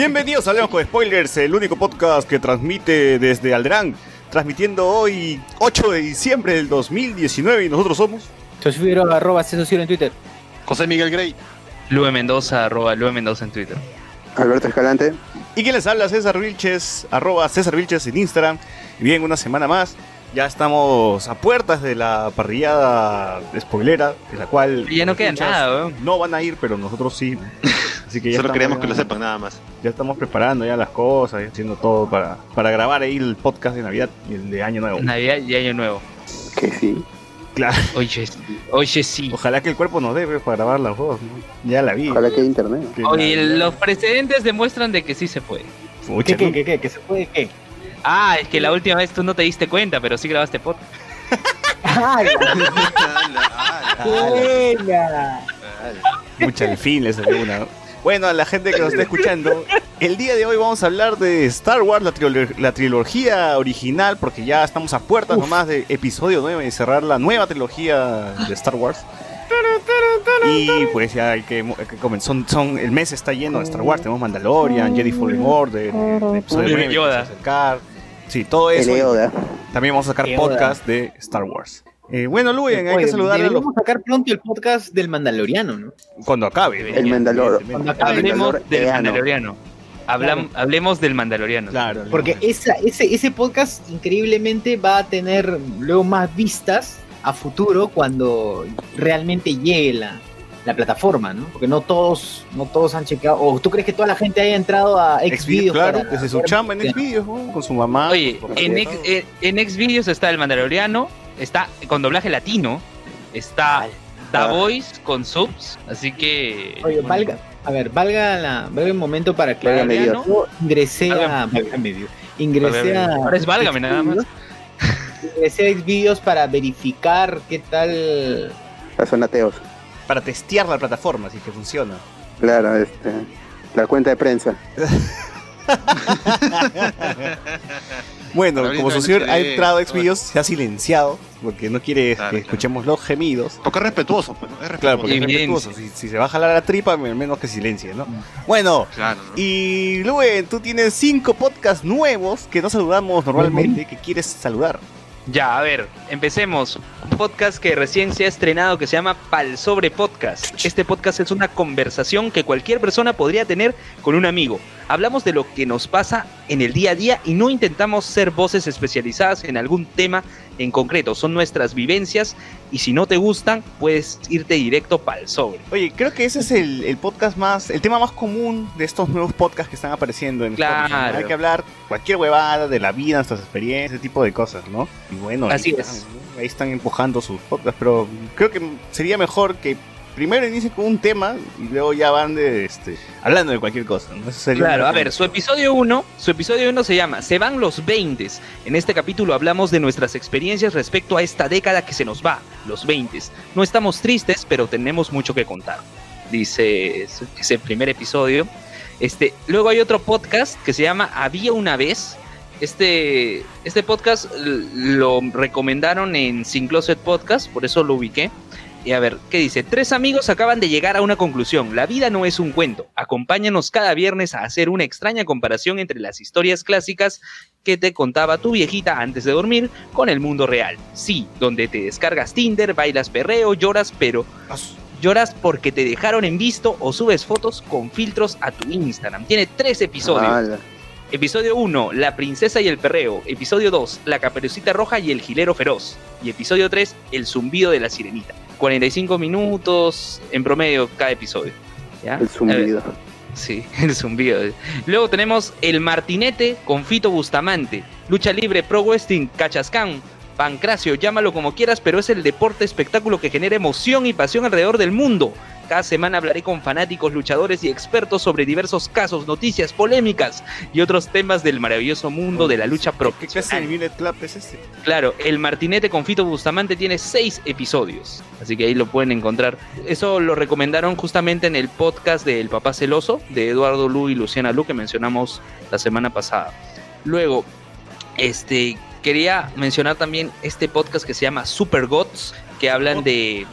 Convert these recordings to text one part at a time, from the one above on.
Bienvenidos a León con Spoilers, el único podcast que transmite desde Alderán, transmitiendo hoy 8 de diciembre del 2019 y nosotros somos... Sosfiro, arroba Ciro en Twitter. José Miguel Grey. Lue Mendoza, arroba Lue Mendoza en Twitter. Alberto Escalante. Y quien les habla, César Vilches, arroba César Vilches en Instagram. Y bien, una semana más. Ya estamos a puertas de la parrillada spoilera, de la cual... Y ya no queda nada, weón. No van a ir, pero nosotros sí. Así que ya Solo queremos ya- que lo sepan nada más. Ya estamos preparando ya las cosas, y haciendo todo para, para grabar ahí el podcast de Navidad y el de Año Nuevo. Navidad y Año Nuevo. Que sí. Claro. Oye, oye sí. Ojalá que el cuerpo nos dé pues, para grabar las dos. ¿no? Ya la vi. Ojalá que haya internet. Que Oye, los precedentes demuestran de que sí se puede. Pucha, ¿Qué, ¿no? qué, qué, qué? ¿Que se puede qué? Ah, es que la última vez tú no te diste cuenta, pero sí grabaste podcast. Pucha, al fin le salió una. Bueno, a la gente que nos está escuchando, el día de hoy vamos a hablar de Star Wars, la, trilog- la trilogía original, porque ya estamos a puertas nomás de episodio 9 y cerrar la nueva trilogía de Star Wars. Y pues ya hay que, que comenzar. Son, son- el mes está lleno de Star Wars. Tenemos Mandalorian, Jedi Fallen Order, el episodio Baby 9 que Yoda. se acercar. Sí, todo eso. También vamos a sacar podcast de Star Wars. Eh, bueno, Luen, hay que saludar a los sacar pronto el podcast del Mandaloriano, ¿no? cuando acabe. El Mandalor. Cuando acabe. Hablemos Mandalor- del. Mandaloriano. Hablam- Hablemos del Mandaloriano. Claro. Porque esa, ese, ese podcast increíblemente va a tener luego más vistas a futuro cuando realmente llegue la, la plataforma, ¿no? Porque no todos, no todos han chequeado. ¿O tú crees que toda la gente haya entrado a Xvideos, claro, desde su ver- chamba en Xvideos, ¿no? con su mamá. Oye, su en, papá. ex, en, en Xvideos está el Mandaloriano, está con doblaje latino, está The Ah. Voice con subs, así que... Oye, bueno, valga, a ver, valga, la, valga el momento para que Válgame Adriano, Dios. yo ingresé a, Válgame. Dios. ingresé a, Ahora es válgame nada más. ingresé a Xvideos para verificar qué tal Son ateos. Para testear la plataforma, así que funciona. Claro, este. La cuenta de prensa. Bueno, como su señor ha entrado a Xvideos, se ha silenciado, porque no quiere Claro, que claro. escuchemos los gemidos. Porque es respetuoso, pues, es respetuoso. Claro, porque es respetuoso. Si, si se va a jalar la tripa, al menos que silencie, ¿no? Bueno, Claro, ¿no? y Luen, tú tienes cinco podcasts nuevos que no saludamos normalmente, que quieres saludar. Ya, a ver, empecemos. Un podcast que recién se ha estrenado que se llama Pal Sobre Podcast. Este podcast es una conversación que cualquier persona podría tener con un amigo. Hablamos de lo que nos pasa en el día a día y no intentamos ser voces especializadas en algún tema en concreto. Son nuestras vivencias y si no te gustan, puedes irte directo Pal Sobre. Oye, creo que ese es el, el podcast más, el tema más común de estos nuevos podcasts que están apareciendo en Claro. Hay que hablar cualquier huevada de la vida, nuestras experiencias, ese tipo de cosas, ¿no? Y bueno, Así es. Ahí están empujando sus podcasts, pero creo que sería mejor que primero inicien con un tema y luego ya van de este hablando de cualquier cosa, ¿no? Eso sería Claro, a ver, su episodio 1, su episodio 1 se llama Se van los 20. En este capítulo hablamos de nuestras experiencias respecto a esta década que se nos va, los 20. No estamos tristes, pero tenemos mucho que contar. Dice ese- primer episodio. Este, luego hay otro podcast que se llama Había una vez. Este, este podcast lo recomendaron en Sin Closet Podcast, por eso lo ubiqué. Y a ver, ¿qué dice? Tres amigos acaban de llegar a una conclusión. La vida no es un cuento. Acompáñanos cada viernes a hacer una extraña comparación entre las historias clásicas que te contaba tu viejita antes de dormir con el mundo real. Sí, donde te descargas Tinder, bailas perreo, lloras, pero lloras porque te dejaron en visto o subes fotos con filtros a tu Instagram. Tiene tres episodios. Episodio 1, La princesa y el perreo. Episodio 2, La caperucita roja y el gilero feroz. Y episodio 3, El zumbido de la sirenita. 45 minutos en promedio cada episodio. ¿ya? El zumbido. Sí, el zumbido. Luego tenemos El Martinete con Fito Bustamante. Lucha libre, pro wrestling, cachascán, pancracio, llámalo como quieras, pero es el deporte espectáculo que genera emoción y pasión alrededor del mundo. Cada semana hablaré con fanáticos, luchadores y expertos sobre diversos casos, noticias, polémicas y otros temas del maravilloso mundo de la lucha ¿Qué clase de profesional. Minute Club es este? Claro, el Martinete con Fito Bustamante tiene seis episodios, así que ahí lo pueden encontrar. Eso lo recomendaron justamente en el podcast de El Papá Celoso, de Eduardo Lu y Luciana Lu, que mencionamos la semana pasada. Luego, este, quería mencionar también este podcast que se llama Super Gods, que hablan de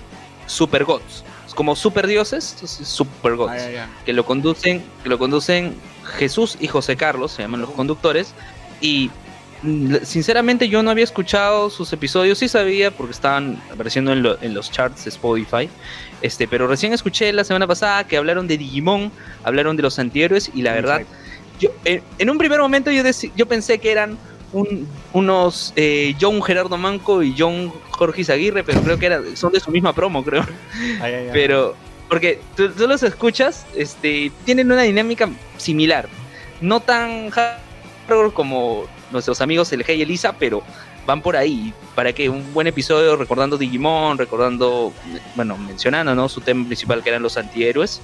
Super Gods. Como super dioses, entonces Super Gods Ah, ya. que lo conducen, que lo conducen Jesús y José Carlos, se llaman los conductores, y sinceramente yo no había escuchado sus episodios, sí sabía porque estaban apareciendo en, lo- en los charts de Spotify, este, pero recién escuché la semana pasada que hablaron de Digimon, hablaron de los antihéroes y la verdad, yo, en, en un primer momento yo, yo pensé que eran un- unos eh, John Gerardo Manco y John Jorge Izaguirre, pero creo que eran, son de su misma promo, creo. Ay, ay, ay. Pero, porque tú, tú los escuchas, este, tienen una dinámica similar. No tan hardcore como nuestros amigos Hey y Elisa, pero van por ahí. ¿Para que Un buen episodio recordando Digimon, recordando, bueno, mencionando, ¿no? Su tema principal que eran los antihéroes.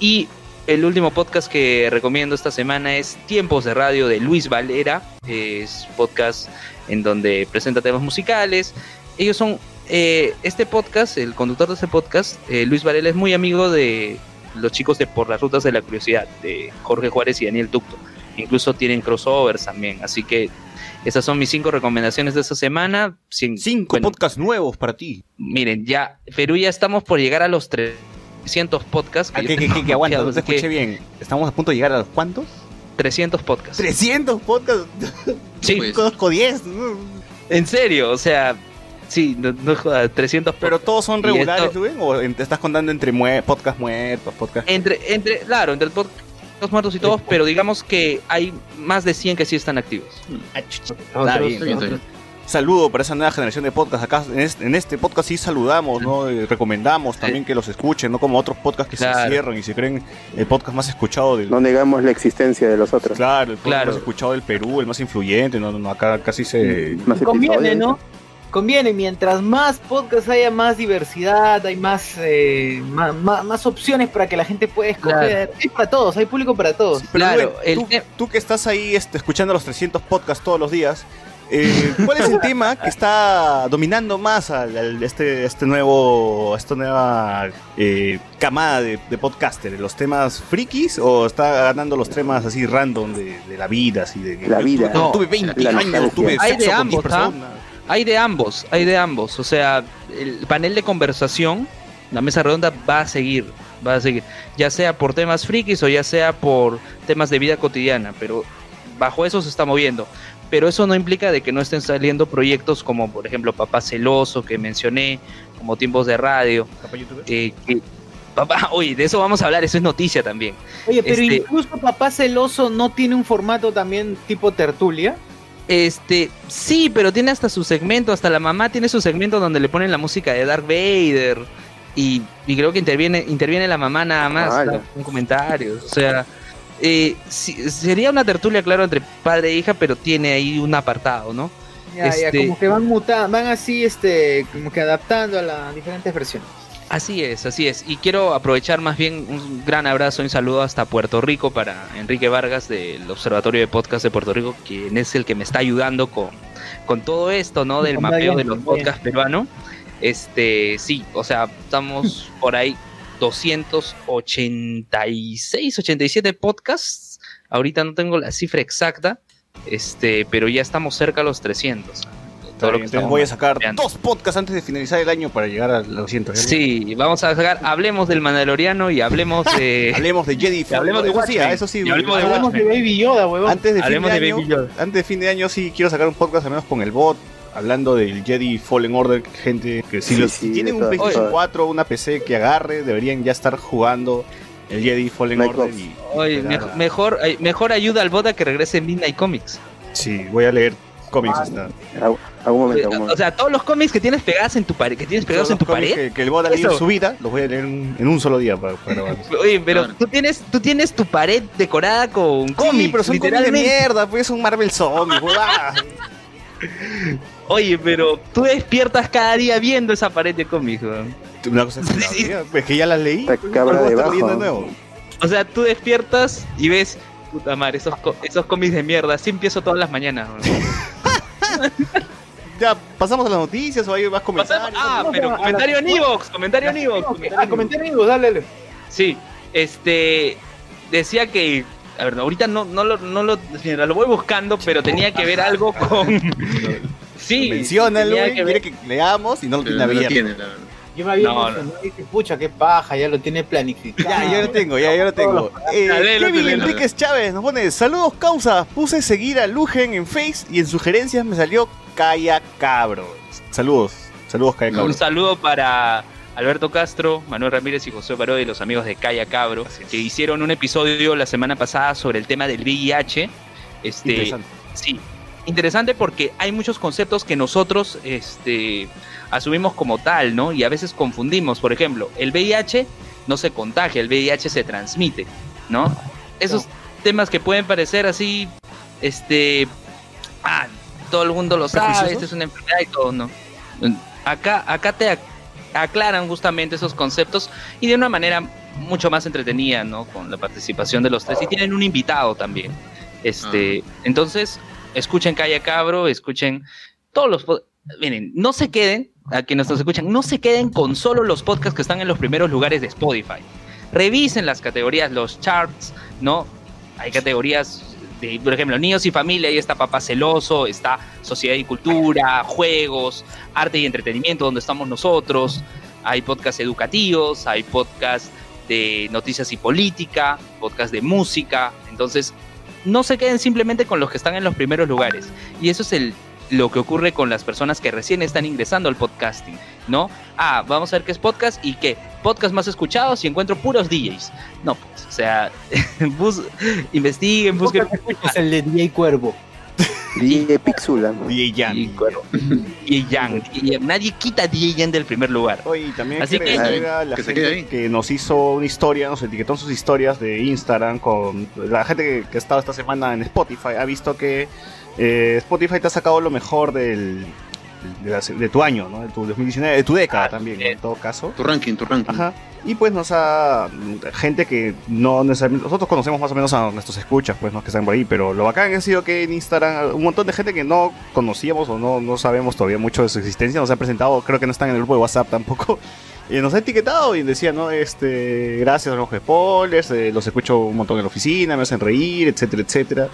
Y el último podcast que recomiendo esta semana es Tiempos de Radio de Luis Valera. Es podcast en donde presenta temas musicales. Ellos son eh, este podcast, el conductor de este podcast, eh, Luis Varela, es muy amigo de los chicos de Por las Rutas de la Curiosidad, de Jorge Juárez y Daniel Tucto. Incluso tienen crossovers también. Así que esas son mis cinco recomendaciones de esta semana. Cin- Cinco bueno, podcasts nuevos para ti. Miren, ya, Perú ya estamos por llegar a los 300 podcasts. Ah, yo que, que, que, que aguanta, no te escuché que bien. Estamos a punto de llegar a los cuántos? 300 podcasts. 300 podcasts. Sí, Pues. Conozco 10. ¿no? en serio, o sea, sí, no, no joda, 300 Pero podcasts. todos son regulares, esto- Rubén, o te estás contando entre mue podcast muertos, podcast. Entre, entre, claro, entre el podcast muertos y todos, pero digamos que hay más de 100 que sí están activos. Está bien. Está bien, está bien. Saludo para esa nueva generación de podcast. Acá en este, en este podcast sí saludamos, ¿no? Eh, recomendamos también que los escuchen, no como otros podcasts que se cierran y se creen el podcast más escuchado del No negamos la existencia de los otros. Claro, el podcast Claro. más escuchado del Perú, el más influyente, no, no, no, acá casi se Más Conviene. ¿no? Conviene, mientras más podcasts haya más diversidad, hay más, eh, más, opciones para que la gente pueda escoger. Hay para todos, hay público para todos. Pero Claro, Rubén, el tú, te- tú que estás ahí este, escuchando los 300 podcasts todos los días, eh, ¿cuál es el tema que está dominando más al, al- este, este nuevo, esta nueva eh, camada de, de podcasters? ¿Los temas frikis o está ganando los temas así random de, de la vida? Así de, La vida. Tuve, No, tuve 20 la años, tuve Hay sexo de con ambos, 10 ¿ah? personas. Hay de ambos, hay de ambos. O sea, el panel de conversación, la mesa redonda va a seguir, va a seguir. Ya sea por temas frikis o ya sea por temas de vida cotidiana, pero bajo eso se está moviendo. Pero eso no implica de que no estén saliendo proyectos como, por ejemplo, Papá Celoso, que mencioné, como Tiempos de Radio. eh, que- Papá, oye, de eso vamos a hablar, eso es noticia también. Oye, pero Este- incluso Papá Celoso no tiene un formato también tipo tertulia. Este, sí, pero tiene hasta su segmento, hasta la mamá tiene su segmento donde le ponen la música de Darth Vader y, y creo que interviene interviene la mamá nada más Ala. ¿no? con comentarios, o sea, eh, sería una tertulia claro entre padre e hija, pero tiene ahí un apartado, ¿no? Ya, ya, Este- como que van mutando, van así, este, como que adaptando a las diferentes versiones. Así es, así es. Y quiero aprovechar más bien un gran abrazo y un saludo hasta Puerto Rico para Enrique Vargas del Observatorio de Podcast de Puerto Rico, quien es el que me está ayudando con, con todo esto, ¿no? Del mapeo de los podcasts peruanos. Este, sí, o sea, estamos por ahí 286, 87 podcasts. Ahorita no tengo la cifra exacta, este, pero ya estamos cerca a los 300. Todo lo que Entonces estamos voy a sacar dos podcasts antes de finalizar el año para llegar a los 100. Sí, vamos a sacar, hablemos del Mandaloriano y hablemos de... Hablemos de Jedi. Hablemos de eso sí, Watchmen. eso sí. Y hablemos de Hablamos de Baby Yoda, huevón. Antes de, fin Hablemos de, de año, Baby Yoda. antes de fin de año sí quiero sacar un podcast al menos con el bot hablando del Jedi Fallen Order, gente que si, Sí, los- sí, si tienen un todas PlayStation formas. 4 o una PC que agarre, deberían ya estar jugando el Jedi Fallen Order y Oye, mejor, mejor ayuda al bot a que regrese en Midnight Comics. Sí, voy a leer cómics hasta. Algún algún momento, algún O momento. sea, todos los cómics que tienes pegadas en tu pared, que tienes pegados en tu pared. Que, que el en Eso. su vida, los voy a leer en, en un solo día para, para. Oye, pero Claro. tú tienes, tú tienes tu pared decorada con cómics, sí, pero son cómics de mierda, pues son Marvel Zombies. Oye, pero tú despiertas cada día viendo esa pared de cómics, weón. Una cosa es Sí. que, pues, que ya las leí. Pues, cabra ¿cuál voy a de nuevo? O sea, tú despiertas y ves, puta madre, esos, co- esos cómics de mierda. Así empiezo todas las mañanas. weón. Ya, pasamos a las noticias o hay más Pasamos- comentarios. ah, pero comentario en Evox, comentario en Evox. Ah, comentario en Evox. dale, dale. Sí, este decía que a ver, ahorita no no lo no lo lo voy buscando, pero tenía que ver algo con Sí, Menciónalo, güey, que quiere que leamos y no lo tiene No lo abierto. tiene, la verdad. Yo me había No, emocionado y dije, pucha, qué paja, ya lo tiene planificado. Ya, ya lo tengo, ya, ya lo tengo. Eh, léelo, Kevin. Enríquez Chávez nos pone, saludos causa, puse seguir a Lugen en Face y en sugerencias me salió Calla Cabro. Saludos, saludos Calla Cabro. Un saludo para Alberto Castro, Manuel Ramírez y José Parodi y los amigos de Calla Cabro, que hicieron un episodio la semana pasada sobre el tema del VIH. Este, Interesante. Sí, interesante porque hay muchos conceptos que nosotros este, asumimos como tal, ¿no? Y a veces confundimos. Por ejemplo, el VIH no se contagia, el VIH se transmite, ¿no? Esos temas que pueden parecer así, este, ah, todo el mundo lo sabe, esta es una enfermedad y todo, ¿no? Acá, acá te ac- aclaran justamente esos conceptos y de una manera mucho más entretenida, ¿no? Con la participación de los tres y tienen un invitado también. Este, entonces, escuchen Calla Cabro, escuchen todos los miren, no se queden, a quienes nos escuchan, no se queden con solo los podcasts que están en los primeros lugares de Spotify. Revisen las categorías, los charts, ¿no? Hay categorías de, por ejemplo, niños y familia, ahí está Papá Celoso, está Sociedad y Cultura, Juegos, Arte y Entretenimiento, donde estamos nosotros. Hay podcasts educativos, hay podcasts de noticias y política, podcasts de música. Entonces, no se queden simplemente con los que están en los primeros lugares. Y eso es el, lo que ocurre con las personas que recién están ingresando al podcasting, ¿no? Ah, vamos a ver qué es podcast y qué. Podcast más escuchados y encuentro puros DJs. No, pues, o sea, bus- investiguen, busquen. Es el de DJ Cuervo. DJ Pixula. DJ Jan. Y, bueno, DJ Yang, DJ Yang. Nadie quita DJ Yang del primer lugar. Oye, y también Así que a la Que se quede gente ahí. que nos hizo una historia, nos etiquetó en sus historias de Instagram con la gente que, que ha estado esta semana en Spotify. Ha visto que eh, Spotify te ha sacado lo mejor del, de, la- de tu año, ¿no? De tu 2019, de tu década Ah, también, bien. en todo caso. Tu ranking, tu ranking. Ajá. Y pues nos ha. Gente que no necesariamente. Nosotros conocemos más o menos a nuestros escuchas, pues, ¿no? Que están por ahí. Pero lo bacán ha sido que en Instagram un montón de gente que no conocíamos o no, no sabemos todavía mucho de su existencia nos ha presentado. Creo que no están en el grupo de WhatsApp tampoco. Y nos ha etiquetado y decía, ¿no? Este, gracias a los spoilers, eh, los escucho un montón en la oficina, me hacen reír, etcétera, etcétera.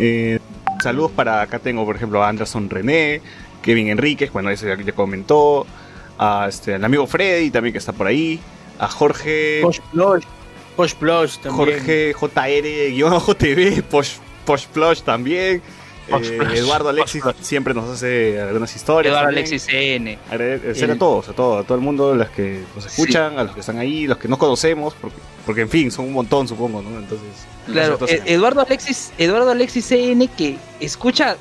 Eh, saludos para, acá tengo por ejemplo a Anderson René, Kevin Enríquez, bueno, ese ya, ya comentó, a este, al amigo Freddy también que está por ahí, a Jorge, Posh Plush. Posh Plush también. Jorge JR-JTV, Posh, Posh Plush también. Posh eh, Plush, Eduardo Alexis siempre nos hace algunas historias. Eduardo también. Alexis CN. Agradecer a todos, a todo, a todo el mundo, a los que nos escuchan, a los que están ahí, los que no conocemos, porque, porque en fin, son un montón, supongo, ¿no? Entonces, Claro, eh, Eduardo Alexis, Eduardo Alexis CN que escucha,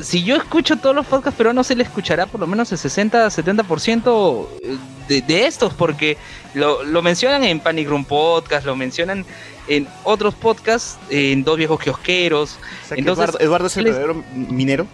si yo escucho todos los podcasts peruanos, él escuchará por lo menos el 60-70% de, de estos, porque lo, lo mencionan en Panic Room Podcast, lo mencionan en otros podcasts, en Dos Viejos Kiosqueros. o sea, que entonces, Eduardo, Eduardo es el verdadero minero.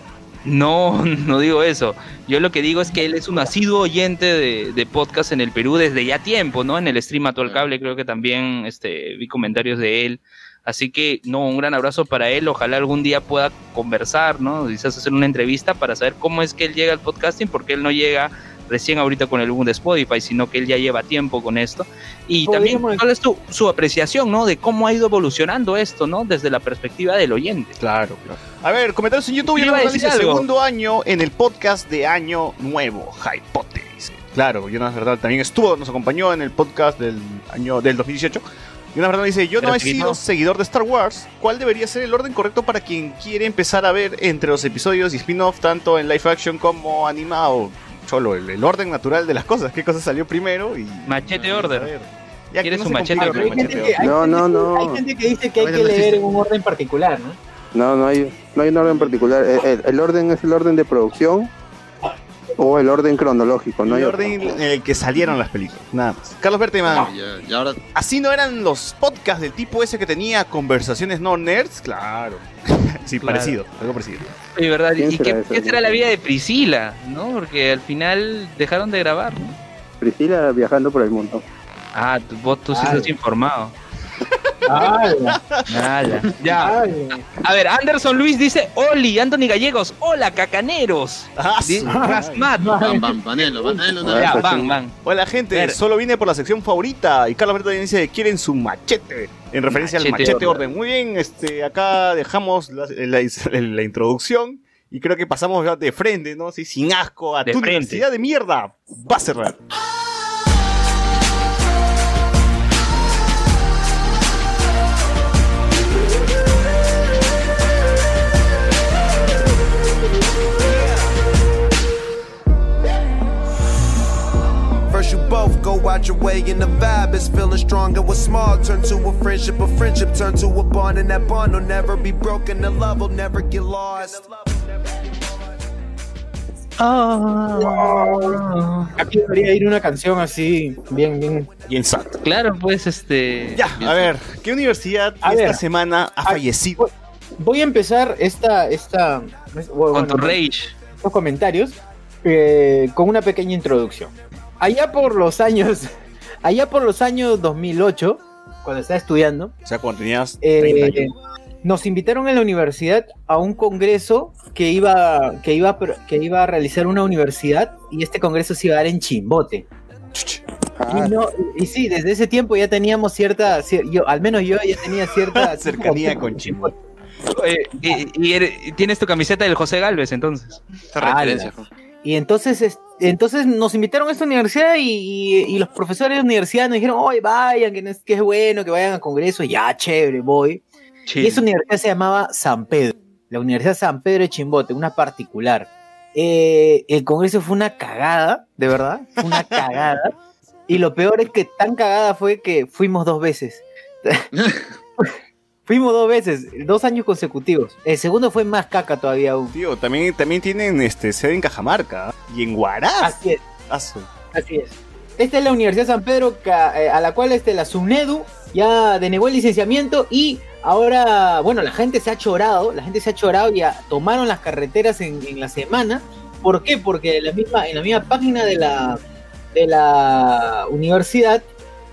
No, no digo eso. Yo lo que digo es que él es un asiduo oyente de, de podcast en el Perú desde ya tiempo, ¿no? En el stream Mato al Cable creo que también este, vi comentarios de él. Así que, no, un gran abrazo para él. Ojalá algún día pueda conversar, ¿no? Quizás hacer una entrevista para saber cómo es que él llega al podcasting, porque él no llega recién ahorita con el boom de Spotify, sino que él ya lleva tiempo con esto. Y también, ¿cuál es tu, su apreciación, ¿no? De cómo ha ido evolucionando esto, ¿no? Desde la perspectiva del oyente. Claro, claro. A ver, comentarios en YouTube. Yo Yo iba a dice decir algo. segundo año en el podcast de Año Nuevo, Hypote, dice. Claro, Jonas Verdad también estuvo, nos acompañó en el podcast del año del 2018. Jonas Verdad dice, yo no he sido seguidor de Star Wars. ¿Cuál debería ser el orden correcto para quien quiere empezar a ver entre los episodios y spin-off, tanto en live action como animado? Cholo, el, el orden natural de las cosas. ¿Qué cosa salió primero? Y Machete order. Ya ¿Quieres no un machete No, no, que- no. hay gente que dice que hay que leer en un orden particular, ¿no? No, no hay, no hay un orden particular. El, el- el orden es el orden de producción o el orden cronológico. No hay el orden en el que salieron las películas. Nada más. Carlos Berteman. Así no eran los podcasts del tipo ese que tenía conversaciones no nerds, claro. sí, Claro. parecido, algo parecido. Sí, ¿verdad? ¿Quién ¿Y será qué, qué será la vida de Priscila? ¿No? Porque al final dejaron de grabar, ¿no? Priscila viajando por el mundo. Ah, vos tú sí estás informado. A ver, Anderson Luis dice, Oli, Anthony Gallegos, hola, cacaneros. Ah, Di- su- Rasmat. van, van, vanelo, vanelo. Ya, van, sí. van. Hola gente, Ver. solo vine por la sección favorita y Carlos Berto dice quieren su machete en referencia al Machete orden. orden. Muy bien, este acá dejamos la, la- la introducción y creo que pasamos ya de frente, ¿no? Sí, sin asco a De tu frente. universidad de mierda. Va a cerrar. Yourself, go out your way, and the vibe is feeling strong. And what's small turn to a friendship, a friendship turn to a bond, and that bond will never be broken. The love will never get lost. Aquí debería ir una canción así, bien, bien. Bien sad. Claro, pues este. Ya, a ver, ¿qué universidad A esta ver. semana ha fallecido? Voy a empezar esta, esta, bueno, Con tu rage. estos comentarios eh, con una pequeña introducción. Allá por los años, allá por los años 2008, cuando estaba estudiando, O sea, cuando tenías eh, 30 años. nos invitaron en la universidad a un congreso que iba, que iba, a que iba a realizar una universidad y este congreso se iba a dar en Chimbote. Ah, Y, no- y sí, desde ese tiempo ya teníamos cierta, yo, al menos yo ya tenía cierta Cercanía con Chimbote. Eh, y, y eres- y tienes tu camiseta del José Galvez, entonces. Esa Ah, referencia. Y entonces, es- entonces nos invitaron a esta universidad y, y- y los profesores de la universidad nos dijeron, oye, vayan, que, no es, que es bueno, que vayan al congreso. Ya, chévere, voy. Y esa universidad se llamaba San Pedro, la Universidad San Pedro de Chimbote, una particular. Eh, el congreso fue una cagada, de verdad, fue una cagada. Y lo peor es que tan cagada fue que fuimos dos veces. fuimos dos veces, dos años consecutivos. El segundo fue más caca todavía aún. Tío, también, también tienen este, sede en Cajamarca ¿eh? y en Huaraz. Así es. Así es. Esta es la Universidad San Pedro, eh, a la cual este, la SUNEDU ya denegó el licenciamiento y ahora, bueno, la gente se ha chorado, la gente se ha chorado y ya tomaron las carreteras en, en la semana. ¿Por qué? Porque en la misma, en la misma página de la, de la universidad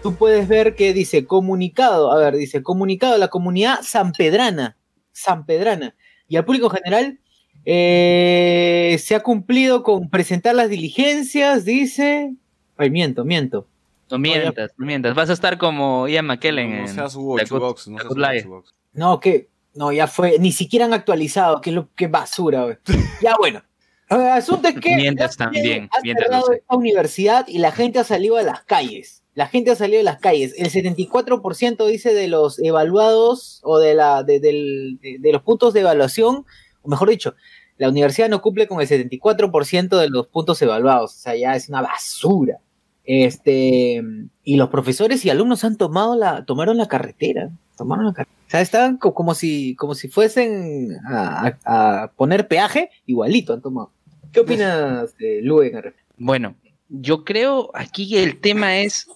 tú puedes ver que dice comunicado, a ver, dice comunicado a la comunidad sanpedrana, sanpedrana y al público general eh, se ha cumplido con presentar las diligencias, dice. Ay, miento, miento. No mientas, no mientas. Vas a estar como Ian McKellen No en seas Hugo The Good- no seas. Chubox. No, que. No, ya fue. Ni siquiera han actualizado. Qué, lo, qué basura, güey. Ya bueno. El asunto es que. Mientas también, Ha mientas, cerrado esta universidad y la gente ha salido a las calles. La gente ha salido a las calles. El 74% dice de los evaluados o de, la, de, de- de los puntos de evaluación, o mejor dicho, la universidad no cumple con el 74% de los puntos evaluados. O sea, ya es una basura. Este, y los profesores y alumnos han tomado la, tomaron la carretera. Tomaron la carretera. O sea, estaban co- como si, como si fuesen a, poner peaje, igualito han tomado. ¿Qué opinas, eh, Luen? Bueno, yo creo aquí el tema es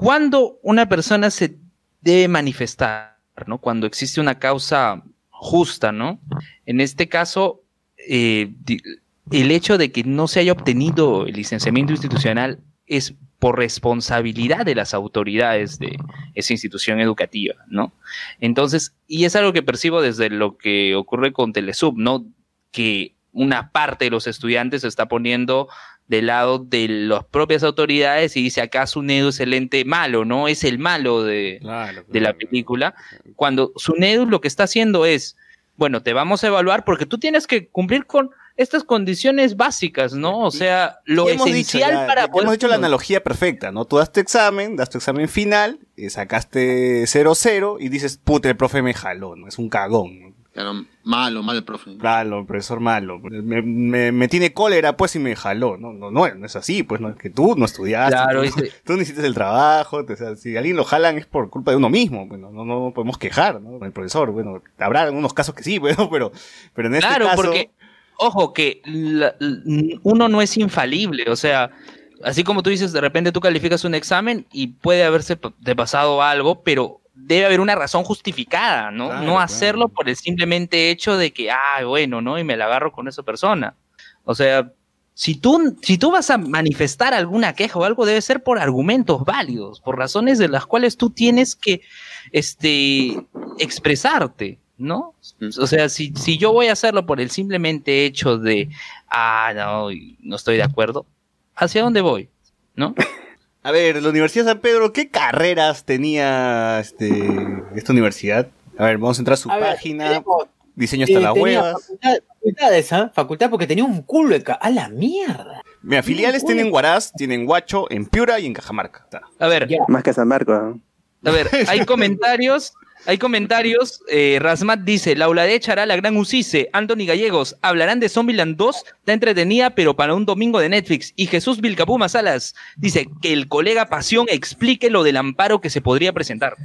cuándo una persona se debe manifestar, ¿no? Cuando existe una causa justa, ¿no? En este caso, eh, el hecho de que no se haya obtenido el licenciamiento institucional es por responsabilidad de las autoridades de esa institución educativa, ¿no? Entonces, y es algo que percibo desde lo que ocurre con Telesub, ¿no? Que una parte de los estudiantes se está poniendo del lado de las propias autoridades y dice acá Sunedu es el ente malo, ¿no? Es el malo de, Claro, de la claro. película. Cuando Sunedu lo que está haciendo es, bueno, te vamos a evaluar porque tú tienes que cumplir con estas condiciones básicas, ¿no? O sea, lo dicho esencial ya, para ya poder... hemos hecho la analogía perfecta, ¿no? Tú das tu examen, das tu examen final, eh, sacaste 0-0 y dices, puta, el profe me jaló, ¿no? Es un cagón. ¿no? Claro, malo, malo el profe. Claro, el profesor malo. Me, me- me tiene cólera, pues, y me jaló. No, no, no, no es así, pues, no es que tú no estudiaste. Claro, tú, no hiciste el trabajo. o sea, si alguien lo jalan es por culpa de uno mismo. Bueno, no, no podemos quejar, ¿no? Con el profesor. Bueno, habrá algunos casos que sí, bueno, pero, pero en este Claro, caso. porque, ojo, que la- uno no es infalible, o sea, así como tú dices, de repente tú calificas un examen y puede haberse te pasado algo, pero debe haber una razón justificada, ¿no? Claro, no claro. hacerlo por el simplemente hecho de que, ah, bueno, ¿no? Y me la agarro con esa persona. O sea, si tú, si tú vas a manifestar alguna queja o algo, debe ser por argumentos válidos, por razones de las cuales tú tienes que, este, expresarte, ¿no? O sea, si, si yo voy a hacerlo por el simplemente hecho de, ah, no, no estoy de acuerdo, ¿hacia dónde voy? ¿No? A ver, la Universidad de San Pedro, ¿qué carreras tenía este, esta universidad? A ver, vamos a entrar a su A ver, página. tenemos- diseño hasta eh, las tenía huevas. facultad- facultades, ¿ah? Facultad porque tenía un culo de ca- ¡A la mierda! Mira, filiales tienen Huaraz, tienen Huacho, en Piura y en Cajamarca. Está. A ver, Ya. Más que San Marcos. ¿no? a ver, hay comentarios, Hay comentarios. Eh, Rasmat dice: Laura de hará la gran Ucice. Anthony Gallegos hablarán de Zombieland 2. Está entretenida, pero para un domingo de Netflix. Y Jesús Vilcapuma Salas dice que el colega Pasión explique lo del amparo que se podría presentar.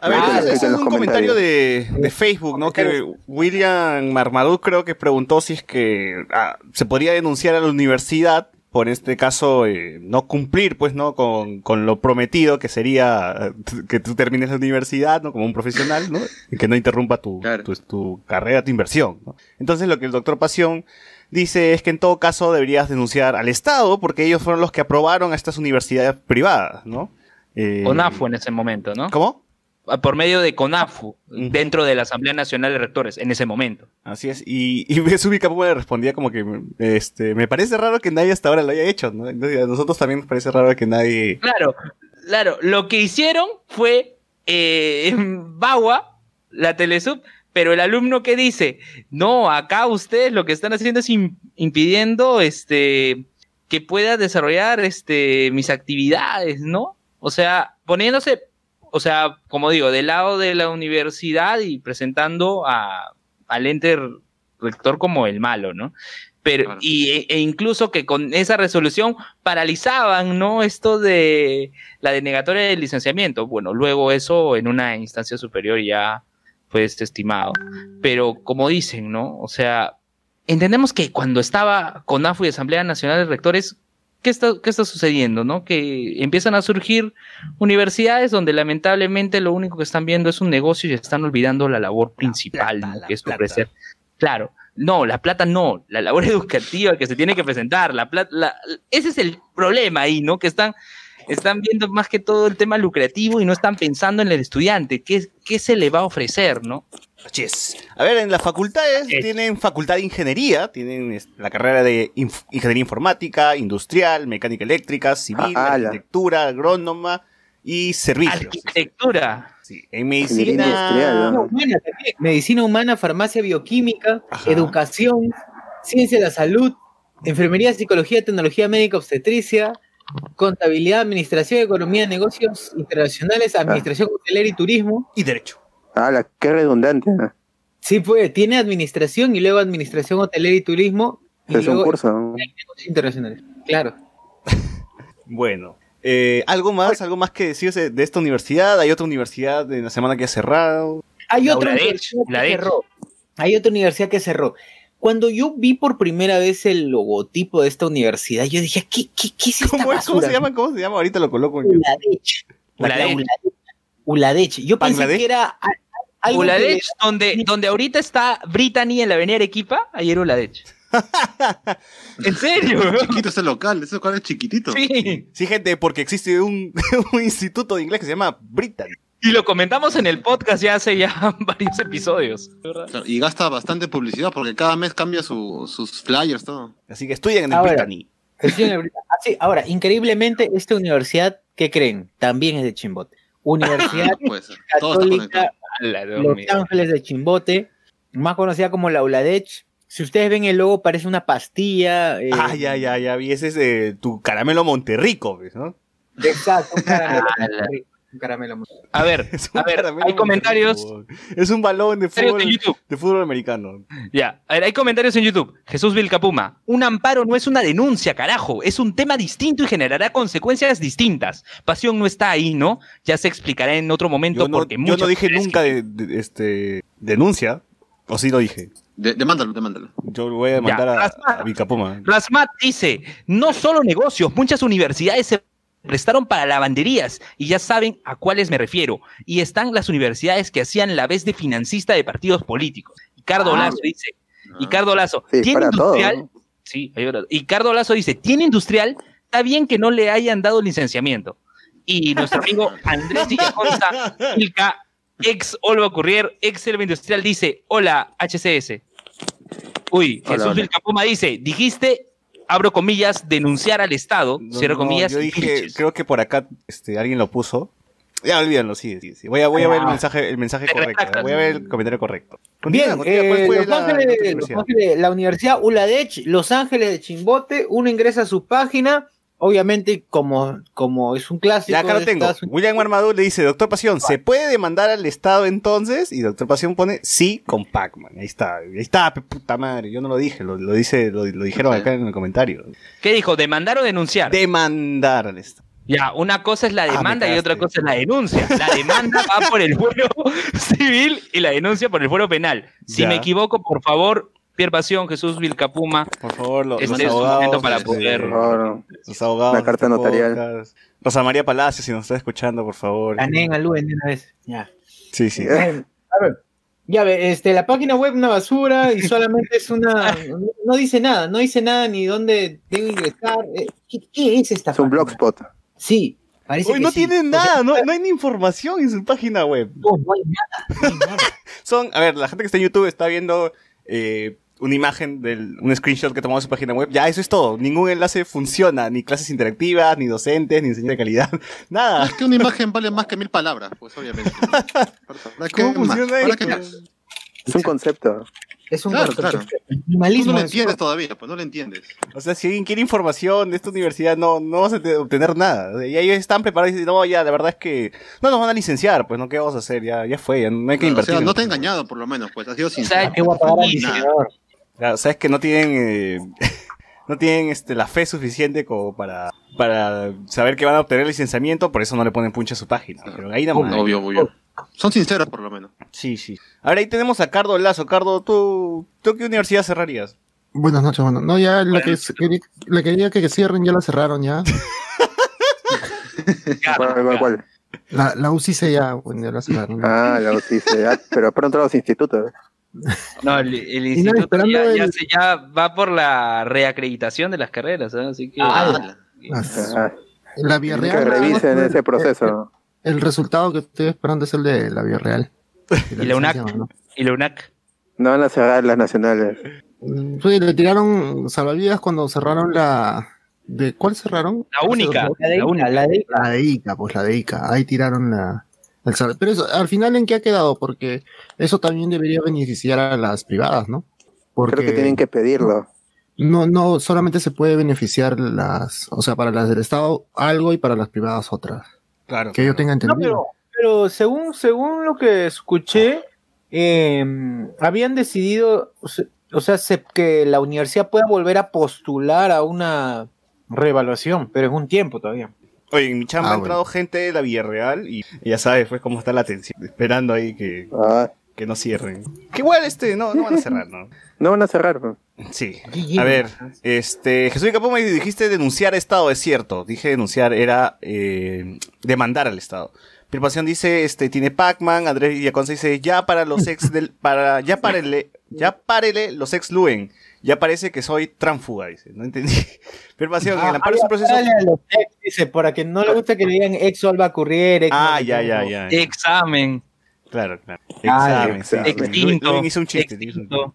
A ver, Ah, ese es un comentario de Facebook, ¿no? Que William Marmaduke creo que preguntó si es que ah, se podría denunciar a la universidad por este caso eh, no cumplir, pues, ¿no? Con, con lo prometido que sería eh, que tú termines la universidad, ¿no? Como un profesional, ¿no? Y que no interrumpa tu, Claro. tu, tu carrera, tu inversión, ¿no? Entonces lo que el doctor Pasión dice es que en todo caso deberías denunciar al Estado porque ellos fueron los que aprobaron a estas universidades privadas, ¿no? Eh, CONAFU en ese momento, ¿no? ¿Cómo? Por medio de CONAFU, dentro de la Asamblea Nacional de Rectores, en ese momento. Así es, y, y le respondía como que, este, me parece raro que nadie hasta ahora lo haya hecho, ¿no? A nosotros también nos parece raro que nadie... Claro, claro. Lo que hicieron fue eh, en Bagua, la Telesub, pero el alumno que dice, no, acá ustedes lo que están haciendo es im- impidiendo este que pueda desarrollar este mis actividades, ¿no? O sea, poniéndose, o sea, como digo, del lado de la universidad y presentando a, al ente rector como el malo, ¿no? Pero, Claro. y, e- e incluso que con esa resolución paralizaban, ¿no? Esto de la denegatoria del licenciamiento. Bueno, luego eso en una instancia superior ya fue desestimado. Pero como dicen, ¿no? O sea, entendemos que cuando estaba CONAFU y Asamblea Nacional de Rectores, ¿qué está, qué está sucediendo, no? Que empiezan a surgir universidades donde lamentablemente lo único que están viendo es un negocio y están olvidando la labor principal, plata, ¿no? Que es ofrecer. Claro, no, la plata no, la labor educativa que se tiene que presentar, la plata, la- ese es el problema ahí, ¿no? Que están, están viendo más que todo el tema lucrativo y no están pensando en el estudiante, qué, qué se le va a ofrecer, ¿no? A ver, en las facultades Es. tienen facultad de ingeniería, tienen la carrera de inf- ingeniería informática, industrial, mecánica eléctrica, civil, Ah, arquitectura, agrónoma y servicios. Arquitectura. Sí, en medicina... industrial, Medicina ¿no? humana también. Medicina humana, farmacia bioquímica, Ajá. educación, ciencia de la salud, enfermería, psicología, tecnología médica, obstetricia, contabilidad, administración, economía, negocios internacionales, administración hotelera y turismo. Y derecho. Ah, la, qué redundante. ¿no? Sí, pues, tiene administración y luego administración hotelera y turismo. Y Es un luego curso. ¿no? negocios internacionales. Claro. Bueno, eh, ¿algo más? ¿Algo más que decir de esta universidad? ¿Hay otra universidad en la semana que ha cerrado? Hay La otra universidad que cerró. Hay otra universidad que cerró. Cuando yo vi por primera vez el logotipo de esta universidad, yo dije, ¿qué, qué, qué es esta ¿Cómo, es? ¿Cómo basura? se llama? ¿Cómo se llama? Ahorita lo coloco en Uladech. La- la Uladech. Uladech. Uladech. Yo pensé ¿Bangladesh? que era algo Uladech, donde, donde ahorita está Brittany en la avenida Arequipa, ayer Uladech. ¿En serio? Chiquito ese local, ese local es chiquitito. Sí. Sí, gente, porque existe un, un instituto de inglés que se llama Britain. Y lo comentamos en el podcast ya hace ya varios episodios. Claro, Y gasta bastante publicidad porque cada mes cambia su- sus flyers, todo. Así que estudian en el Ahora. Brittany. Ah, sí, ahora, increíblemente, esta universidad, ¿qué creen? También es de Chimbote. Universidad conectado. Católica Los mío. Ángeles de Chimbote, más conocida como la Uladech. Si ustedes ven el logo, parece una pastilla. eh, Ah, ya, ya, ya vi. Ese es de tu caramelo Monterrico, ¿ves, ¿no? Exacto, un caramelo. Ala. Un caramelo. A ver, a ver, hay comentarios. Es un balón de fútbol, en YouTube. de fútbol americano. Ya, a ver, hay comentarios en YouTube. Jesús Vilcapuma. Un amparo no es una denuncia, carajo. Es un tema distinto y generará consecuencias distintas. Pasión no está ahí, ¿no? Ya se explicará en otro momento Yo no, porque yo no dije nunca que- de, de- este, denuncia. O sí lo dije. De- demándalo, demándalo. Yo voy a demandar a, Rasmat. a Vilcapuma. Rasmat dice, no solo negocios, muchas universidades se prestaron para lavanderías y ya saben a cuáles me refiero. Y están las universidades que hacían la vez de financista de partidos políticos. Ricardo Ah. Lazo dice, Ricardo Lazo, Sí, ¿tiene para todo. industrial? ¿no? Sí, Ricardo Lazo dice, ¿tiene industrial? Está bien que no le hayan dado licenciamiento. Y nuestro amigo Andrés Villaconza, Ilka, ex Olva Currier, ex Selva Industrial, dice, hola, HCS. Uy, Hola, Jesús hola. Vilcapoma dice, dijiste, abro comillas, denunciar al Estado, No, cierro no, comillas, yo dije, pinches. creo que por acá este, alguien lo puso. Ya olvídenlo, sí, sí, sí. Voy a, voy a ver el Ah. mensaje, el mensaje correcto. retractas. Voy a ver el comentario correcto. Bien, Continúa, continúa, ¿cuál eh, Los la- Ángeles, la Los universidad? Ángeles, la Universidad Uladech, Los Ángeles de Chimbote, uno ingresa a su página obviamente, como, como es un clásico. Ya acá lo tengo. Estados William Armador le dice, doctor Pasión, ¿se puede demandar al Estado entonces? Y doctor Pasión pone sí con Pac-Man. Ahí está, ahí está, puta madre. Yo no lo dije, lo, lo dice, lo, lo dijeron acá en el comentario. ¿Qué dijo? ¿Demandar o denunciar? Demandar al Estado. Ya, una cosa es la Ah, demanda y otra cosa es la denuncia. La demanda va por el fuero civil y la denuncia por el fuero penal. Si Ya. me equivoco, por favor, Pierre Pasión, Jesús Vilcapuma, Por favor, lo- Este los es abogados. momento para este, poder- Por favor. Los abogados. La carta notarial. podcast. Rosa María Palacios, si nos está escuchando, por favor. Gané en Aluen de una vez. Ya. Sí, sí. Eh, a ver, ya ve, este, la página web una basura y solamente es una, no, dice nada, no dice nada ni dónde debo ingresar. eh, ¿Qué, qué es esta? Es un blogspot. Sí, parece que no sí. tienen nada, no, no hay ni información en su página web. no, no hay nada, no hay nada. Son, a ver, la gente que está en YouTube está viendo eh, una imagen del, un screenshot que tomamos de su página web. Ya, eso es todo. Ningún enlace funciona, ni clases interactivas, ni docentes, ni enseñanza de calidad. Nada. Es que una imagen vale más que mil palabras, pues obviamente. ¿Para qué ¿Cómo funciona ¿Para qué esto? Es un concepto. Es un Claro, concepto claro. Tú no lo es- entiendes todavía, pues no lo entiendes. O sea, si alguien quiere información de esta universidad, no, no vas a te- obtener nada. O sea, ya ellos están preparados y dicen, no, ya, la verdad es que no nos van a licenciar, pues, ¿no? ¿Qué vamos a hacer? Ya, ya fue, ya no hay que o invertir. sea, no te ha engañado por lo menos, pues ha sido sea, sincero. Hay que pagar al Nada. Claro, sabes que no tienen, eh, no tienen este, la fe suficiente como para, para saber que van a obtener licenciamiento, por eso no le ponen puncha a su página. Pero ahí nada más. Obvio, obvio. Son sinceros por lo menos. Sí, sí. Ahora ahí tenemos a Cardo Lazo. Cardo, ¿tú, ¿tú qué universidad cerrarías? Buenas noches, bueno. No, ya la que, la quería que cierren, ya la cerraron ya. ¿Cuál, cuál, cuál? La, la UCC ya, bueno, ya la cerraron. Ah, la UCC. ah, Pero pronto los institutos. No, el, el no, instituto ya, se- ya va por la reacreditación de las carreras, ¿eh? así que... Ah, Ah, la Vía que Real. revisen ese proceso. El resultado que estoy esperando es el de la Vía Real. ¿Y la UNAC? Y la UNAC. No van a cerrar las nacionales. Mm, Sí, le tiraron salvavidas cuando cerraron la. ¿De cuál cerraron? La única. La de la de La de ICA, pues la de ICA. Ahí tiraron la. Sal- Pero eso, al final, ¿en qué ha quedado? Porque eso también debería beneficiar a las privadas, ¿no? Porque Creo que tienen que pedirlo. no, no solamente se puede beneficiar las. O sea, para las del Estado algo y para las privadas otras. Claro. Que yo tenga No, entendido. pero, pero según, según lo que escuché, eh, habían decidido, o se- o sea, se- que la universidad pueda volver a postular a una reevaluación, pero es un tiempo todavía. Oye, en mi chamba Ah, ha entrado gente de la Villarreal y y ya sabes, pues, cómo está la atención. Esperando ahí que, Ah, que no cierren. Que igual, este, no, no van a cerrar, ¿no? no van a cerrar. pues. Sí. A ver, este, Jesús Capoma dijiste denunciar Estado, es cierto. Dije denunciar, era eh, demandar al Estado. Pasión dice, este, tiene Pac-Man, Andrés Villaconza dice, ya para los ex del, para, ya párele, ya párele los ex Luen. Ya parece que soy tránfuga, dice. No entendí. Pasión, Ah, el amparo es un proceso. Dale a los ex, dice, para que no le gusta que le digan ex Currier, ex Ah, ya, ya, ya. ya. Examen. Claro, claro. Ah, Examen, sí. Extinto. Hizo un chiste. hizo un- Extinto.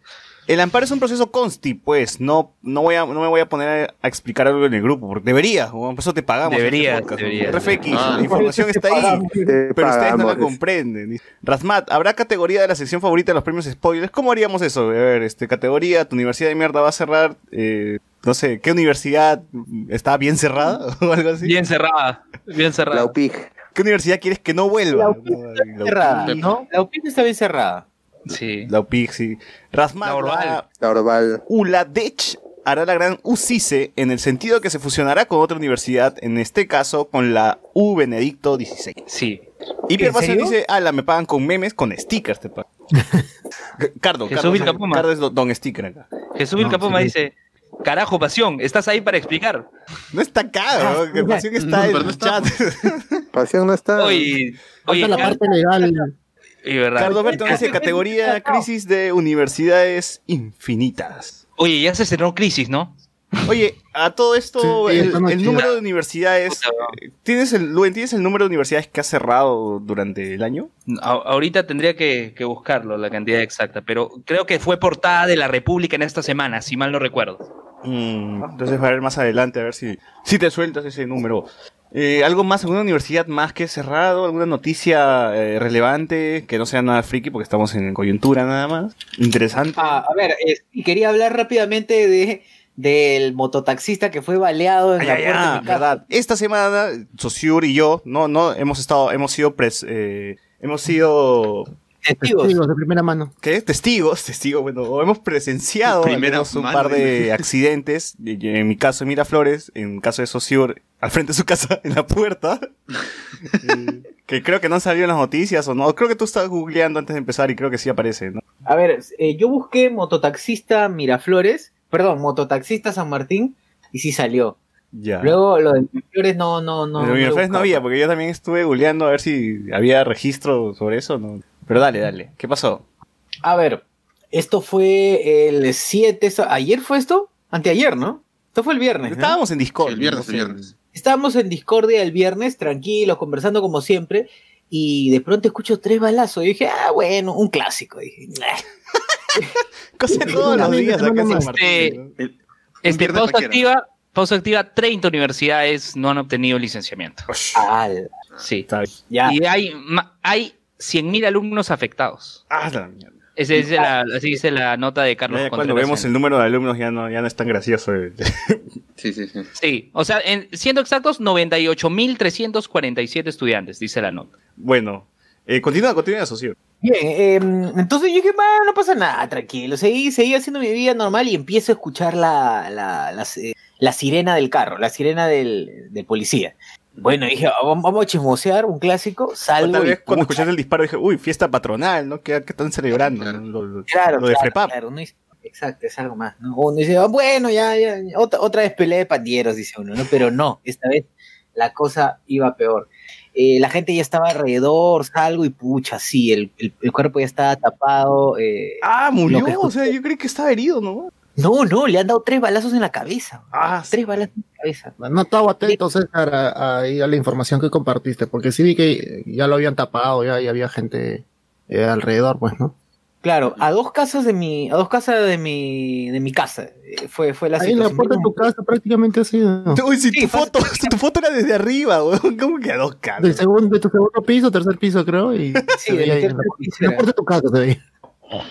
El amparo es un proceso consti, pues. No, no voy a, no me voy a poner a, a explicar algo en el grupo, porque debería, por eso te pagamos. Este deberías. weón. RFX, Ah. la información está ahí. pagamos. Pero ustedes no la comprenden. Dice, Razmat, ¿habrá categoría de la sección favorita de los premios spoilers? ¿Cómo haríamos eso? A ver, este, categoría, tu universidad de mierda va a cerrar, eh, no sé, ¿qué universidad está bien cerrada? o algo así. Bien cerrada. Bien La cerrada. UPIG. ¿Qué universidad quieres que no vuelva? La la cerrada. ¿no? La UPIC está bien cerrada. Sí. La UPIG, sí. Razmat, La Orval. la- Orval. ULADECH hará la gran UCICE en el sentido que se fusionará con otra universidad, en este caso con la U Benedicto XVI. Sí. Y Pierre dice, ala, me pagan con memes, con stickers te pagan. Cardo, Jesús Cardo, es do- don sticker acá. Jesús No, Vilcapoma sí. dice, carajo, pasión, estás ahí para explicar. No está acá, ¿no? que Pasión está No, en el está. chat. Pasión no está. Oye, oye, la parte legal. Y verdad. Cardo Berto dice, categoría crisis de universidades infinitas. Oye, ya se estrenó Crisis, ¿no? Oye, a todo esto, Sí, el, número de universidades, eh, ¿tienes el, Luen, ¿tienes el número de universidades que ha cerrado durante el año? A- ahorita tendría que, que buscarlo, la cantidad exacta, pero creo que fue portada de la República en esta semana, si mal no recuerdo. Mm, entonces va a ver más adelante, a ver si, si te sueltas ese número. Eh, ¿Algo más? ¿Alguna universidad más que cerrado? ¿Alguna noticia eh, relevante que no sea nada friki porque estamos en coyuntura nada más? Interesante. Ah, a ver, eh, quería hablar rápidamente de, del mototaxista que fue baleado en Ay, la ay, puerta de mi casa. verdad. Esta semana, Sosur y yo, no, no, hemos estado, hemos sido pres- eh, hemos sido, Testigos. Testigos de primera mano. ¿qué? Testigos, testigos, bueno, hemos presenciado menos un mano, par de accidentes. En mi caso, en Miraflores, en el caso de Sosur, al frente de su casa, en la puerta. Que creo que no han salido en las noticias o no. Creo que tú estabas googleando antes de empezar y creo que sí aparece, ¿no? A ver, eh, yo busqué mototaxista Miraflores, perdón, mototaxista San Martín, y sí salió. Ya. Luego lo de Miraflores no, no, no. Pero Miraflores no había, porque yo también estuve googleando a ver si había registro sobre eso, ¿no? Pero dale, dale. ¿Qué pasó? A ver, esto fue el 7, so- ¿ayer fue esto? Anteayer, ¿no? Esto fue el viernes. ¿no? Estábamos en Discord. Sí, el viernes, el viernes. Estábamos en Discordia el viernes, tranquilos, conversando como siempre, y de pronto escucho tres balazos. Y dije, ah, bueno, un clásico. Dije, "Nah". Cosa todos los días acá en San Martín. Este, ¿no? Este, pausa activa, pausa activa, 30 universidades no han obtenido licenciamiento. Al- Sí. Está bien. ya. Y hay, hay 100.000 alumnos afectados. Ah, la mierda. Esa es la, así dice la nota de Carlos Ya cuando vemos el número de alumnos ya no, ya no es tan gracioso. eh. Sí, sí, sí. Sí, o sea, en, siendo exactos, 98.347 estudiantes, dice la nota. bueno, eh, continúa, continúa, socio. Bien, eh, entonces yo dije, "Bueno, no pasa nada, tranquilo. Seguí, seguí haciendo mi vida normal y empiezo a escuchar la, la, la, eh, la sirena del carro, la sirena del, del policía. Bueno, dije, "Ah, vamos a chismosear, un clásico, salgo Tal y vez cuando escuchaste el disparo dije, uy, fiesta patronal, ¿no? ¿Qué, qué están celebrando? Claro. no? Lo, lo- Claro, lo de Frepap. claro, uno dice, exacto, es algo más, ¿no? Uno dice, "Ah, bueno, ya, ya, otra, otra vez pelea de pandilleros, dice uno, ¿no? Pero no, esta vez la cosa iba peor. Eh, la gente ya estaba alrededor, salgo y pucha, sí, el, el- el cuerpo ya estaba tapado. eh, Ah, murió. O sea, yo creí que estaba herido, ¿no? No, no, le han dado tres balazos en la cabeza. Ah, Tres balazos en la cabeza. No estaba atento, César, a, a- a la información que compartiste, porque sí vi que ya lo habían tapado, ya, ya había gente eh, alrededor, pues, ¿no? Claro, a dos casas de mi, a dos casas de mi, de mi casa. eh, Fue, fue la Ahí en la puerta de tu casa prácticamente ha sido. Uy, si Sí, tu foto, tu foto era desde arriba, weón. ¿Cómo que a dos Del caras? segundo, de tu segundo piso, tercer piso, creo, y Sí, veía ahí en tercer la, piso la puerta de tu casa se veía.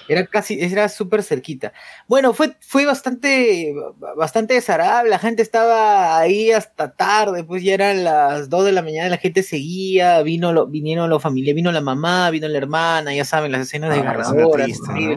Era casi, era súper cerquita. Bueno, fue, fue bastante, bastante desagradable. La gente estaba ahí hasta tarde, pues ya eran las 2 de la mañana, la gente seguía, vino lo, vinieron los familiares, vino la mamá, vino la hermana, ya saben, las escenas Ah, desgarradoras. ¿no?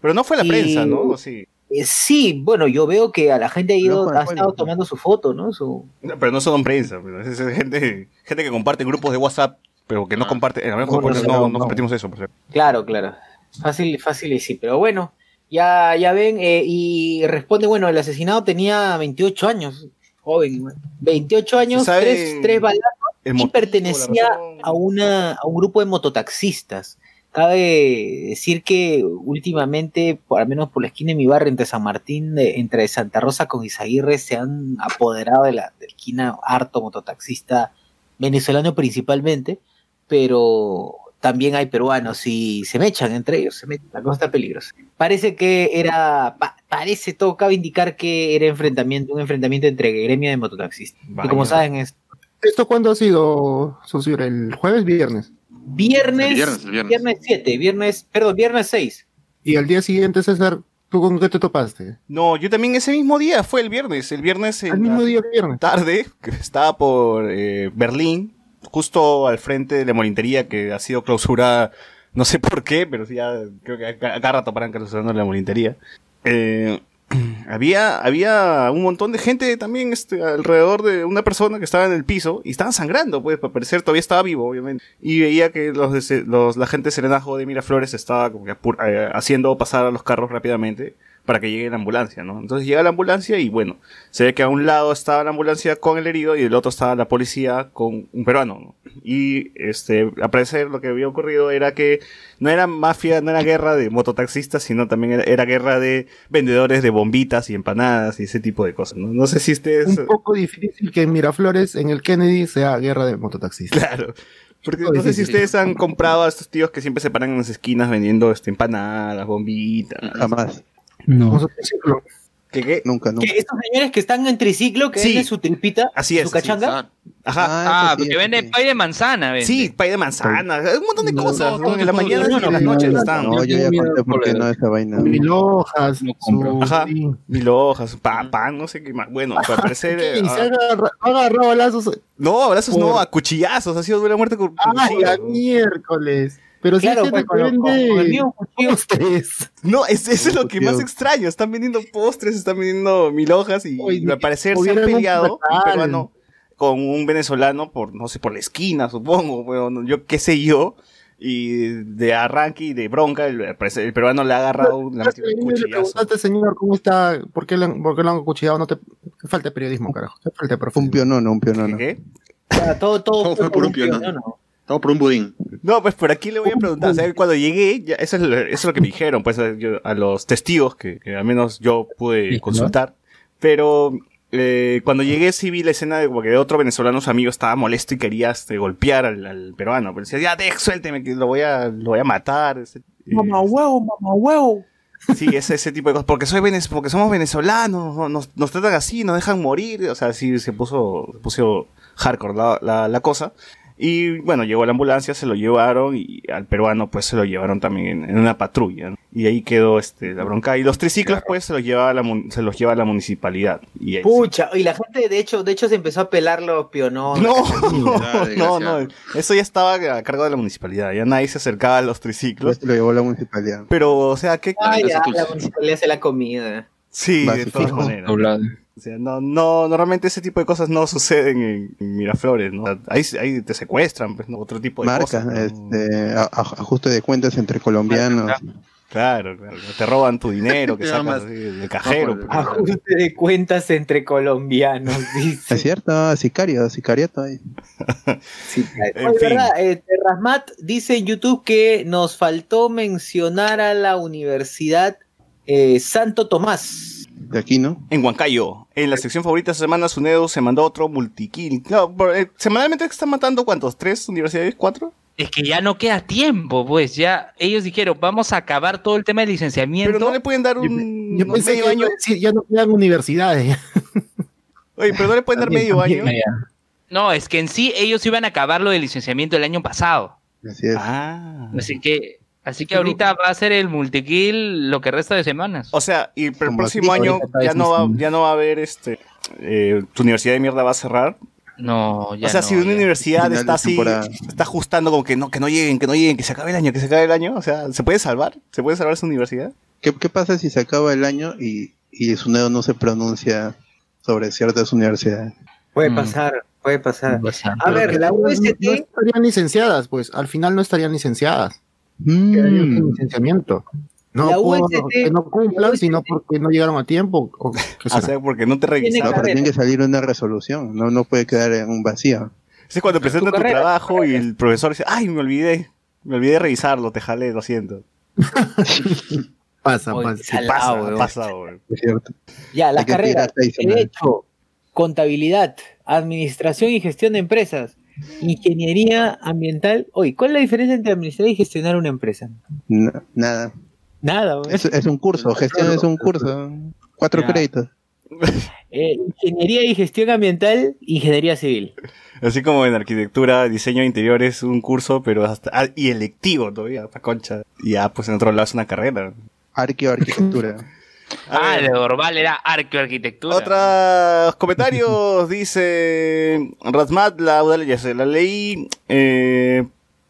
Pero no fue la Y- prensa, ¿no? ¿O sí? Eh, sí, bueno, yo veo que a la gente ha ido, el ha estado tomando su foto, ¿no? Su, No, pero no son prensa, es, gente, gente que comparte grupos de WhatsApp, pero que no Ah. comparte, a lo mejor No, por no eso no, no, no no. compartimos eso. por cierto. Claro, claro. Fácil, fácil y sí, pero bueno, ya, ya ven, eh, y responde, bueno, el asesinado tenía 28 años, joven, igual. 28 años, ¿Se sabe tres, tres balazos y motivo, pertenecía a, una, a un grupo de mototaxistas. Cabe decir que últimamente, por al menos por la esquina de mi barrio, entre San Martín, de- entre Santa Rosa con Izaguirre, se han apoderado de la, de la esquina harto mototaxista venezolano principalmente, pero también hay peruanos y se mechan entre ellos, se mechan, la cosa está peligrosa. Parece que era, pa- parece todo, cabe indicar que era enfrentamiento, un enfrentamiento entre gremio de mototaxistas. Y como saben es ¿Esto cuándo ha sido, Socio? ¿El jueves, viernes? viernes, El viernes, el viernes. viernes 7, viernes, perdón, viernes 6. Y al día siguiente, César, ¿tú con qué te topaste? No, yo también ese mismo día, fue el viernes. El viernes en Al mismo día que viernes. tarde, que estaba por eh, Berlín, justo al frente de la molintería que ha sido clausurada, no sé por qué, pero sí ya creo que cada rato paran clausurando la molintería. Eh, había, había un montón de gente también este, alrededor de una persona que estaba en el piso y estaba sangrando, pues, para parecer todavía estaba vivo, obviamente. Y veía que los, los la gente de Serenajo de Miraflores estaba como que eh, haciendo pasar a los carros rápidamente para que llegue la ambulancia, ¿no? Entonces llega la ambulancia y bueno, se ve que a un lado estaba la ambulancia con el herido y del otro estaba la policía con un peruano, ¿no? Y este, al parecer lo que había ocurrido era que no era mafia, no era guerra de mototaxistas, sino también era, era guerra de vendedores de bombitas y empanadas y ese tipo de cosas, ¿no? No sé si ustedes... Un poco difícil que en Miraflores, en el Kennedy, sea guerra de mototaxistas. Claro. Porque no sé si ustedes han comprado a estos tíos que siempre se paran en las esquinas vendiendo este, empanadas, bombitas. Jamás. Vamos a triciclo. ¿Qué, qué? Nunca, nunca. Que estos señores que están en triciclo, que Sí. es su tripita, Así es, su así es. cachanga, Ah, Ajá. Ah, sí, porque eso vende sí. pay de manzana, vende. Sí, pay de manzana, un montón de No, cosas. no, ¿no? En no, la no, mañana no, y en las no, noches no, están. No, yo ya conté por qué no esa vaina. Mil hojas, No Ajá. sí. Mil hojas, pa- pan, no sé qué más. Bueno, al parecer. ¿Qué? eh, ¿Y se ah, agarra- ha agarrado lazos? no, abrazos no, por- a cuchillazos. Ha sido de la muerte con, ¡Ay, ¿no? miércoles! Pero si Claro, pues, vende mismo cuchillo. postres. No, es, eso es lo que más extraño. Están vendiendo postres, están vendiendo mil hojas y, Oye, y al parecer se han peleado un peruano con un venezolano por, no sé, por la esquina, supongo, bueno, yo qué sé yo. Y de arranque y de bronca, el, el peruano le ha agarrado la Le preguntaste, señor, ¿cómo está? ¿Por qué, le, han- por qué lo han acuchillado? No te... Falta de periodismo, carajo. Que falta de Fue un pionono, un ¿Qué, pionono. qué? Todo, todo, Todo fue por un pionono. pionono. Todo por un budín. No, pues por aquí le voy a preguntar. o sea, cuando llegué, ya, eso, es lo, eso es lo que me dijeron, pues a, yo- a los testigos que, que al menos yo pude consultar. Pero eh, cuando llegué sí vi la escena de como que otro venezolano, su amigo, estaba molesto y quería este, golpear al, al peruano. Pero decía, ya, de, suélteme, que lo voy a, lo voy a matar. Eh, huevo, mamá huevo. Sí, ese, ese tipo de cosas. Porque, soy venez- porque somos venezolanos, nos, nos, nos tratan así, nos dejan morir. O sea, sí se puso, se puso hardcore la, la, la cosa. Y bueno, llegó la ambulancia, se lo llevaron y al peruano pues se lo llevaron también en, en una patrulla. ¿no? Y ahí quedó este, la bronca. Y los triciclos pues se los lleva la, mun- se los lleva la municipalidad. Y ahí sí. Pucha, y la gente de hecho, de hecho se empezó a pelar los piononos. No, Ah, no, desgraciado. no, eso ya estaba a cargo de la municipalidad. Ya nadie se acercaba a los Pues triciclos. lo llevó la municipalidad. Pero, o sea, ¿qué? Ah, ya, la municipalidad se la comida. Sí, de todas maneras. O sea, no, no, normalmente ese tipo de cosas no suceden en, en Miraflores, ¿no? O sea, ahí, ahí te secuestran, pues, ¿no? Otro tipo de cosas. ¿no? este, a- a- ajuste de cuentas entre colombianos. Claro, claro. Te roban tu dinero que sacas del cajero. No. Ajuste de cuentas entre colombianos, dice. Es cierto, sicario, sicariato ahí. Sí, En Oye, fin. ¿verdad? Eh, Terrasmat dice en YouTube que nos faltó mencionar a la Universidad eh, Santo Tomás. De aquí, ¿no? En Huancayo, en la sección favorita esta semana, Sunedo se mandó otro multikill. Claro, por- eh, semanalmente están matando cuántos? ¿Tres universidades? ¿Cuatro? Es que ya no queda tiempo, pues ya ellos dijeron, vamos a acabar todo el tema de licenciamiento. Pero no le pueden dar un Yo pensé medio que año. sí, ya no quedan universidades. Oye, pero no le pueden dar medio año. No, es que en sí ellos iban a acabar lo del licenciamiento el año pasado. Así es. Ah. Así que, así que ahorita va a ser el multikill lo que resta de semanas. O sea, y el Como próximo aquí, año ya no va, ya no va a haber este. eh, tu universidad de mierda va a cerrar. No, ya o sea, no, si una ya. universidad está así, temporada. está ajustando como que no, que no lleguen, que no lleguen, que se acabe el año, que se acabe el año. O sea, ¿se puede salvar? ¿Se puede salvar esa universidad? ¿Qué, qué pasa si se acaba el año y, y Sunedo no se pronuncia sobre ciertas universidades? Puede Mm. pasar, puede pasar. A ver, la No, UST, no estarían licenciadas, pues. Al final no estarían licenciadas. Mm. Quedarían sin licenciamiento. No La por UST que no cumplan, sino porque no llegaron a tiempo. o será. sea, porque no te No, revisaron. pero carrera. tiene que salir una resolución, no, no puede quedar en un vacío. Es cuando presentas tu, carrera, trabajo y el profesor dice, ay, me olvidé. Me olvidé de revisarlo, te jalé, lo siento. Pasa, Oye, pasa. Salado, pasa, pasa. Es cierto. ya, la Hay que carrera, tirar ahí, señor. Derecho, Contabilidad, Administración y Gestión de Empresas, Ingeniería Ambiental. Oye, ¿cuál es la diferencia entre administrar y gestionar una empresa? No, nada. Nada. Es, es un curso, gestión es un curso. Cuatro créditos. Eh, ingeniería y Gestión Ambiental, Ingeniería Civil. Así como en arquitectura, diseño de interiores, un curso, pero hasta. ah, y electivo todavía, pa' concha. Y ya, pues en otro lado es una carrera. Arqueo, arquitectura. Ah, de Orval era arqueoarquitectura. Otros comentarios, dice Razmat, la, ya se la leí. Eh,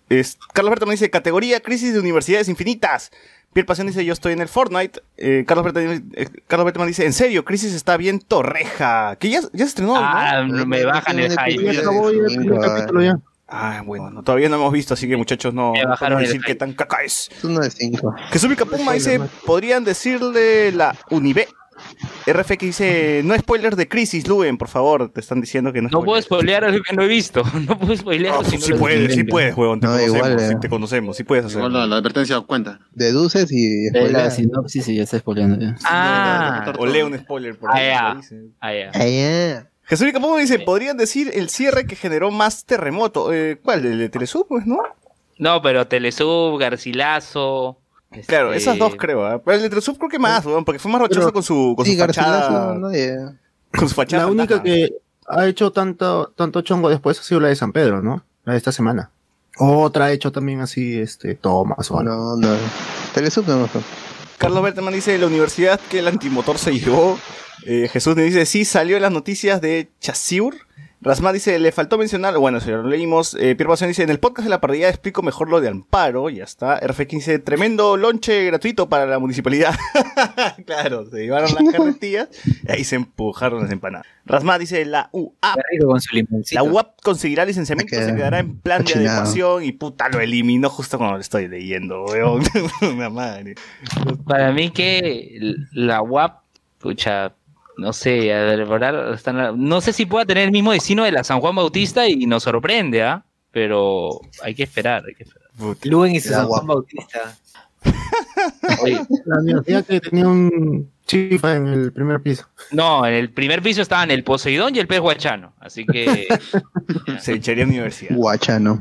es- Carlos Bertman dice, categoría crisis de universidades infinitas. Pierre Pasión dice, yo estoy en el Fortnite. Eh, Carlos, Bertman, eh, Carlos Bertman dice, en serio, crisis está bien torreja. Que ya, ya se estrenó. Ah, no me bajan el hype. Ya acabó el primer capítulo ya. Ah, bueno, no, todavía no hemos visto, así que muchachos no, Me bajaron podemos el decir hype. qué tan caca es. Es uno de cinco. Jesús Puma dice, podrían decirle la Unive. RFX dice, no spoilers de crisis, Luen, por favor, te están diciendo que no No puedo spoilear algo que no he visto. No puedo spoilear Ah, si no sí lo puedes, sí puedes, huevón, te No, conocemos, igual, sí, eh. te conocemos, sí puedes hacerlo. Igual la, la advertencia cuenta. Deduces y Eh, la spoileas. sinopsis y ya está spoileando. ya. Ah, O lee un spoiler por Ah, ahí. ya. ah, ya. Ah, ya. Jesús Puma dice, podrían decir el cierre que generó más terremoto. Eh, ¿Cuál? ¿El de Telesub, pues, no? No, pero Telesub, Garcilaso. este, Claro, esas dos creo. ¿ah? Pero el de Telesub creo que más, porque fue más rochoso Pero- con su, con Sí, su fachada. Garcilaso, no, eh, Con su fachada. La única fantasma. que ha hecho tanto, tanto chongo después ha sido la de San Pedro, ¿no? La de esta semana. Otra ha hecho también así, este, Thomas o algo. No, no. Telesub no, no. Carlos Berteman dice, la universidad que el antimotor se llevó. Eh, Jesús me dice, sí, salió en las noticias de Chasiur. Rasma dice, le faltó mencionar, bueno, si lo leímos, eh, Pierre Pasión dice, en el podcast de la parrilla explico mejor lo de Amparo, ya está. RF15 dice, tremendo lonche gratuito para la municipalidad. claro, se llevaron las carretillas y ahí se empujaron las empanadas. Rasma dice, la UAP, con su la UAP conseguirá licenciamiento, que se quedará en plan de adecuación y puta, lo eliminó justo cuando lo estoy leyendo, weón. Una madre. Para mí que la UAP, pucha, no sé, a ver, ahora están- no sé si pueda tener el mismo destino de la San Juan Bautista y nos sorprende, ¿ah? Pero hay que esperar, hay que esperar. Luen y su San Juan. Bautista. Oye, La universidad que tenía un chifa en el primer piso. no, en el primer piso estaban el Poseidón y el pez guachano, así que Cevichería Universidad. Guachano.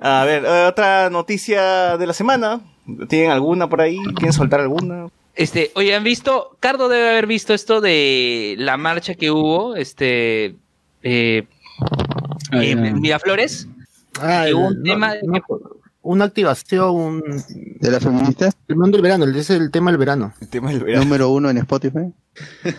A ver, otra noticia de la semana. ¿Tienen alguna por ahí? ¿Quieren soltar alguna? Este, oye, ¿han visto? Cardo debe haber visto esto de la marcha que hubo, este, eh, en Miraflores. Ah, Que el- hubo un tema- no- una activación, un, ¿De la feminista? el mundo del verano, ese es el tema del verano. El tema del verano. Número uno en Spotify.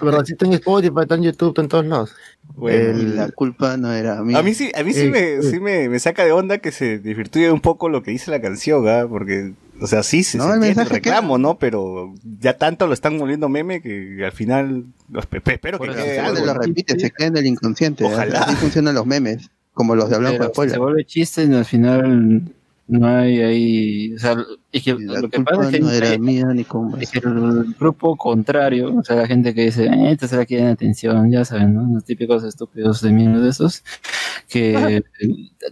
¿Verdad? Sí está en Spotify, está en YouTube, está en todos lados. Bueno, El- la culpa no era mía. a mí sí, a mí sí, Eh, me, eh. sí me, me saca de onda que se desvirtúe un poco lo que dice la canción, ¿ah? Porque, o sea, sí se, No, se el entiende el reclamo, ¿no? Pero ya tanto lo están volviendo meme que al final, lo espe- espero que quede lo repite, se queda en el inconsciente. Ojalá. Así funcionan los memes, como los de Blanco de se vuelve chiste y al final no hay ahí. O sea, es que la lo que pasa es que, no era hay- mía ni es que el grupo contrario, o sea, la gente que dice, eh, esta se la quieren atención, ya saben, ¿no? Los típicos estúpidos de mierda de esos, que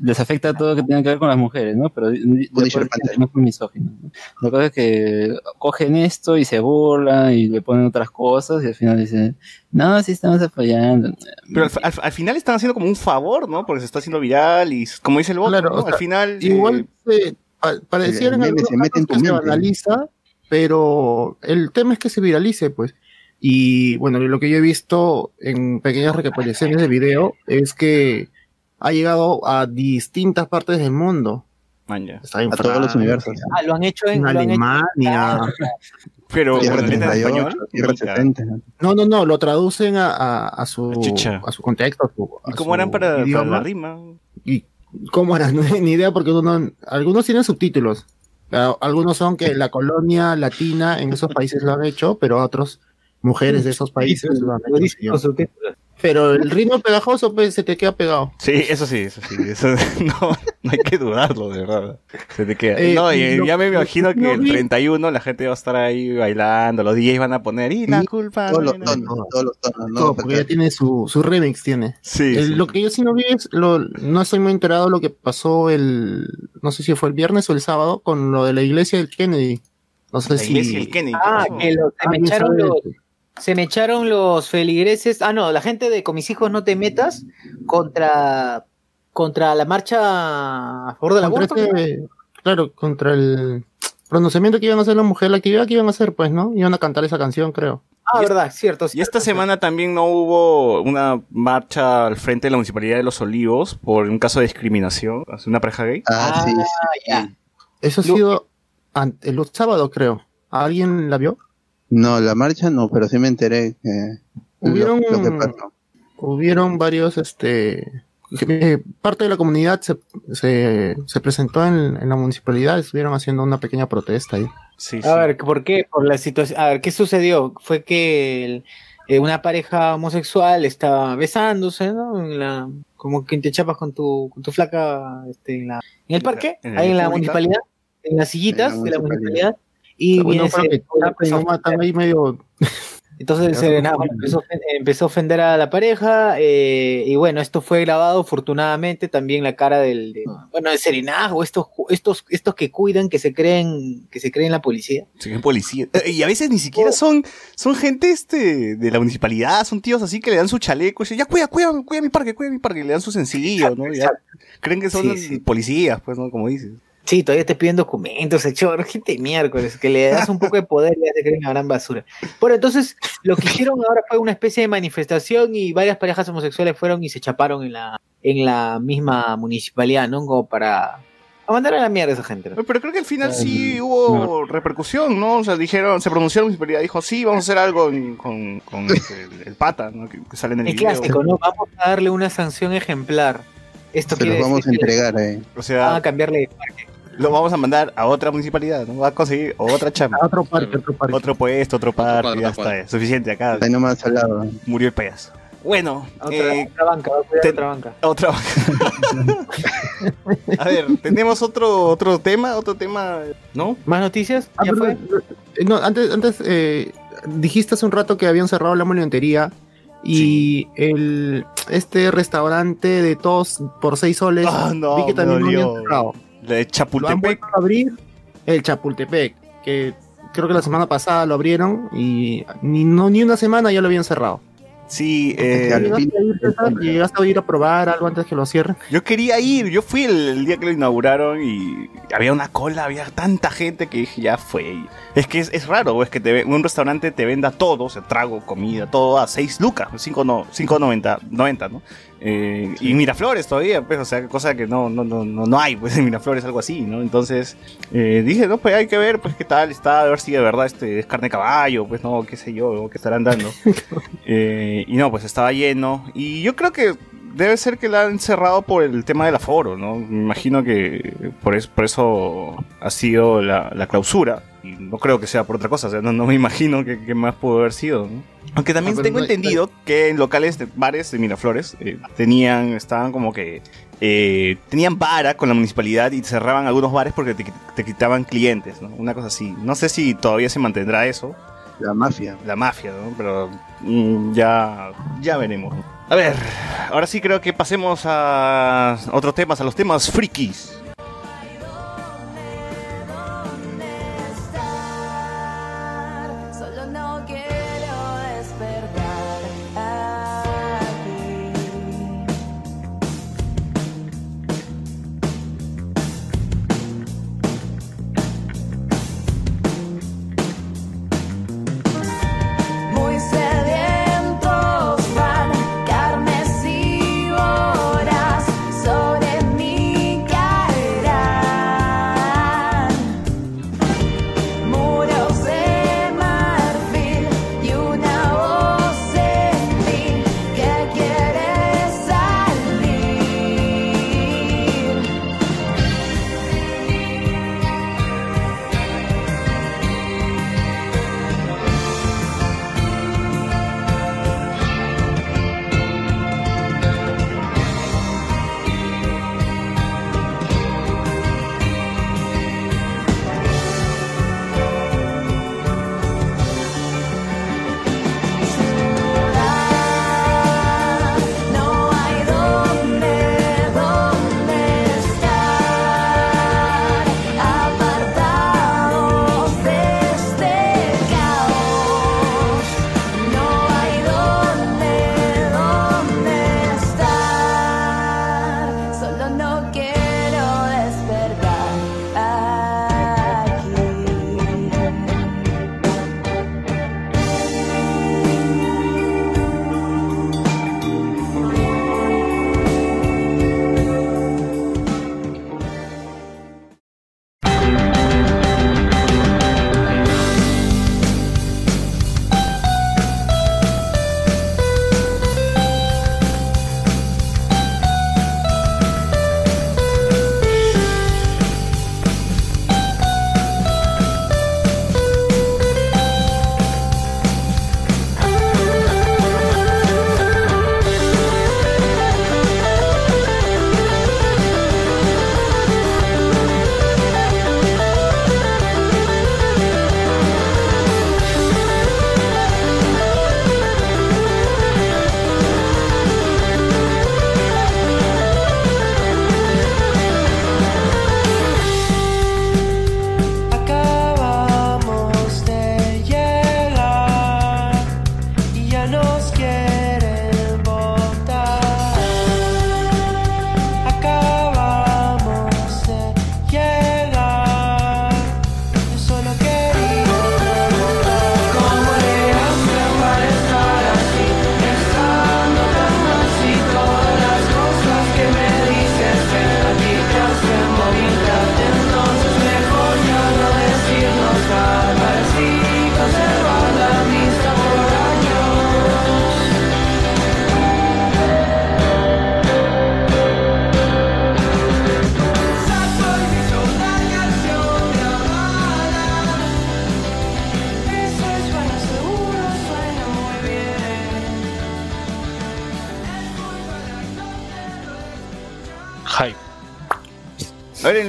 les afecta todo lo que tenga que ver con las mujeres, ¿no? Pero no son misóginos. ¿no? La cosa es que cogen esto y se burlan y le ponen otras cosas y al final dicen, no, sí estamos apoyando. Pero al, al- al final están haciendo como un favor, ¿no? Porque se está haciendo viral y, como dice el voto, Claro, ¿no? o sea, al final... eh, Igual se, pa- pareciera en el algunos se mete en casos tu que se mente. banaliza, pero el tema es que se viralice, pues. Y bueno, lo que yo he visto en pequeñas recapitulaciones de video es que ha llegado a distintas partes del mundo. man, ya. Está en a todos los universos. Ah, lo han hecho en, hecho- Alemania. Pero Tierra con la letra en 38, español. Tierra puta. 70. ¿no? No, no, lo traducen a, a, a su, a su contexto. a su- ¿Y a cómo su harán para, para la rima? ¿Y cómo harán? No hay ni idea porque uno- algunos tienen subtítulos. Ah, Algunos son que la colonia latina en esos países lo han hecho, pero otros mujeres de esos países lo han hecho. Pero el ritmo pegajoso pues se te queda pegado. Sí, eso sí, eso sí. Eso, no, no hay que dudarlo, de verdad. Se te queda. Eh, no, y ya me imagino que yo el vi- 31 la gente va a estar ahí bailando, los DJs van a poner, y la culpa. Todos los no, no, no". tonos, todos los tonos. No, porque ya tiene su, su remix tiene. Sí, El- sí. Lo que yo sí no vi es, lo, no estoy muy enterado de lo que pasó el, no sé si fue el viernes o el sábado, con lo de la iglesia del Kennedy. No sé La si... iglesia y el Kennedy. ¿qué Ah, que lo- se, me ¿Alguien echaron los, se me echaron los feligreses. Ah, no, la gente de Con mis hijos no te metas contra, contra la marcha a favor del contra aborto. este- claro, contra el pronunciamiento que iban a hacer la mujer, la actividad que iban a hacer, pues, ¿no? Iban a cantar esa canción, creo. Ah, Y verdad, cierto. Y esta semana también no hubo una marcha al frente de la Municipalidad de Los Olivos por un caso de discriminación hacia una pareja gay. Ah, Ah, sí, sí. ya. Eso ha sido el sábado, creo. ¿Alguien la vio? No, la marcha no, pero sí me enteré que lo- Hubieron- lo, que pasó. Hubieron varios, este... eh, parte de la comunidad se, se, se presentó en, en la municipalidad, estuvieron haciendo una pequeña protesta ahí. Sí, A ver, ¿por qué? Por la situación. A ver, ¿qué sucedió? Fue que el- eh, una pareja homosexual estaba besándose, ¿no? En la, como que te chapas con tu, con tu flaca este, en, la, en el parque, en la ahí en la municipalidad, en las sillitas En la de la municipalidad. Y Bueno, viene matan ahí medio... entonces serenazgo bueno. empezó, empezó a ofender a la pareja eh, y bueno, esto fue grabado afortunadamente también la cara del, de- bueno, el serenazgo, estos, estos, estos que cuidan, que se creen, que se creen la policía. Sí, que policía. Eh, Y a veces ni siquiera son, son gente este de la municipalidad, son tíos así que le dan su chaleco y dicen, ya cuida, cuida, cuida mi parque, cuida mi parque, y le dan su sencillo, ¿no? Ya creen que son Sí, sí. policías, pues, ¿no? Como dices. Sí, todavía te piden documentos, el chorro, gente de miércoles, que le das un poco de poder y ya te creen una gran basura. Bueno, entonces lo que hicieron ahora fue una especie de manifestación y varias parejas homosexuales fueron y se chaparon en la, en la misma municipalidad, ¿no? Como para a mandar a la mierda a esa gente. ¿no? Pero creo que al final sí hubo repercusión, ¿no? O sea, dijeron, se pronunció la municipalidad, dijo, sí, vamos a hacer algo en- con, con este, el, el pata, ¿no? Que, que sale en el Es video. clásico, ¿no? Vamos a darle una sanción ejemplar. Esto Se los vamos a decir entregar, eh. O van sea, a cambiarle lo vamos a mandar a otra municipalidad, ¿no? Va a conseguir otra chamba. A otro parque, otro parque. Otro puesto, otro parque, cuadro, ya otro está, suficiente acá. Ahí nomás al lado. Murió el payaso. Bueno, otra, eh, otra banca, va a cuidar te- otra banca. otra. a ver, tenemos otro otro tema, otro tema, ¿no? ¿Más noticias? Ah, ¿Ya pero, fue? eh, no, antes, antes eh, dijiste hace un rato que habían cerrado la monumentería y el este restaurante de tos por seis soles Ah, no, vi que también lo habían cerrado. La de Lo han Chapultepec. a abrir el Chapultepec, que creo que la semana pasada lo abrieron y ni no ni una semana ya lo habían cerrado. Sí, eh, ¿Llegaste a ir, a probar algo antes que lo cierren? Yo quería ir, yo fui el, el día que lo inauguraron y había una cola, había tanta gente que dije, ya fue. Es que es, es raro, es que te, un restaurante te venda todo, o sea, trago, comida, todo a 6 lucas, 5 no, 5.90, 90, ¿no? Eh, Y Miraflores todavía, pues, o sea, cosa que no, no, no, no, hay, pues en Miraflores algo así, ¿no? Entonces eh, dije, no, pues hay que ver, pues qué tal está, a ver si de verdad este es carne de caballo, pues no, qué sé yo, qué estarán dando. Eh, y no, pues estaba lleno. Y yo creo que debe ser que la han cerrado por el tema del aforo, ¿no? Me imagino que por eso, por eso ha sido la, la clausura. Y no creo que sea por otra cosa, o sea, no, no me imagino que, que más pudo haber sido, ¿no? Aunque también Ah, tengo no hay- entendido que en locales de bares de Miraflores eh, tenían, estaban como que eh, tenían vara con la municipalidad y cerraban algunos bares porque te, te quitaban clientes, ¿no? Una cosa así. No sé si todavía se mantendrá eso, La mafia. la mafia, ¿no? Pero mm, ya, ya veremos. A ver, ahora sí creo que pasemos a otros temas, a los temas frikis.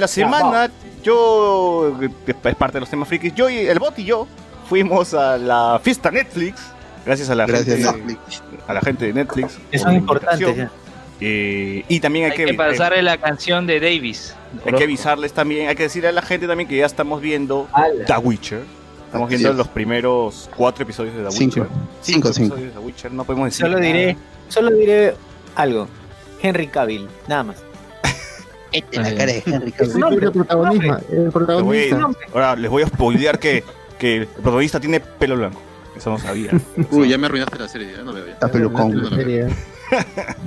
La semana, yo, que es parte de los temas frikis, yo y el bot y yo fuimos a la fiesta Netflix, gracias a la Gracias, gente, Netflix. a la gente de Netflix. Que invitación. ya. Eh, y también hay, Hay que pasarle la canción de Davis. hay que avisarles también, hay que decirle a la gente también que ya estamos viendo Ala. The Witcher. Estamos viendo es. los primeros cuatro episodios de The Cinco. Witcher. Cinco, cinco. episodios de The Witcher, no podemos decir Solo nada. diré, solo diré algo. Henry Cavill, nada más. Este la cara de Henry Sí, el protagonismo, el Les voy protagonista. a- ahora les voy a spoilear que, que el protagonista tiene pelo blanco. Eso no sabía. Uy, ya me arruinaste la serie, ya no veo ya. Está pelucón. No. Serie.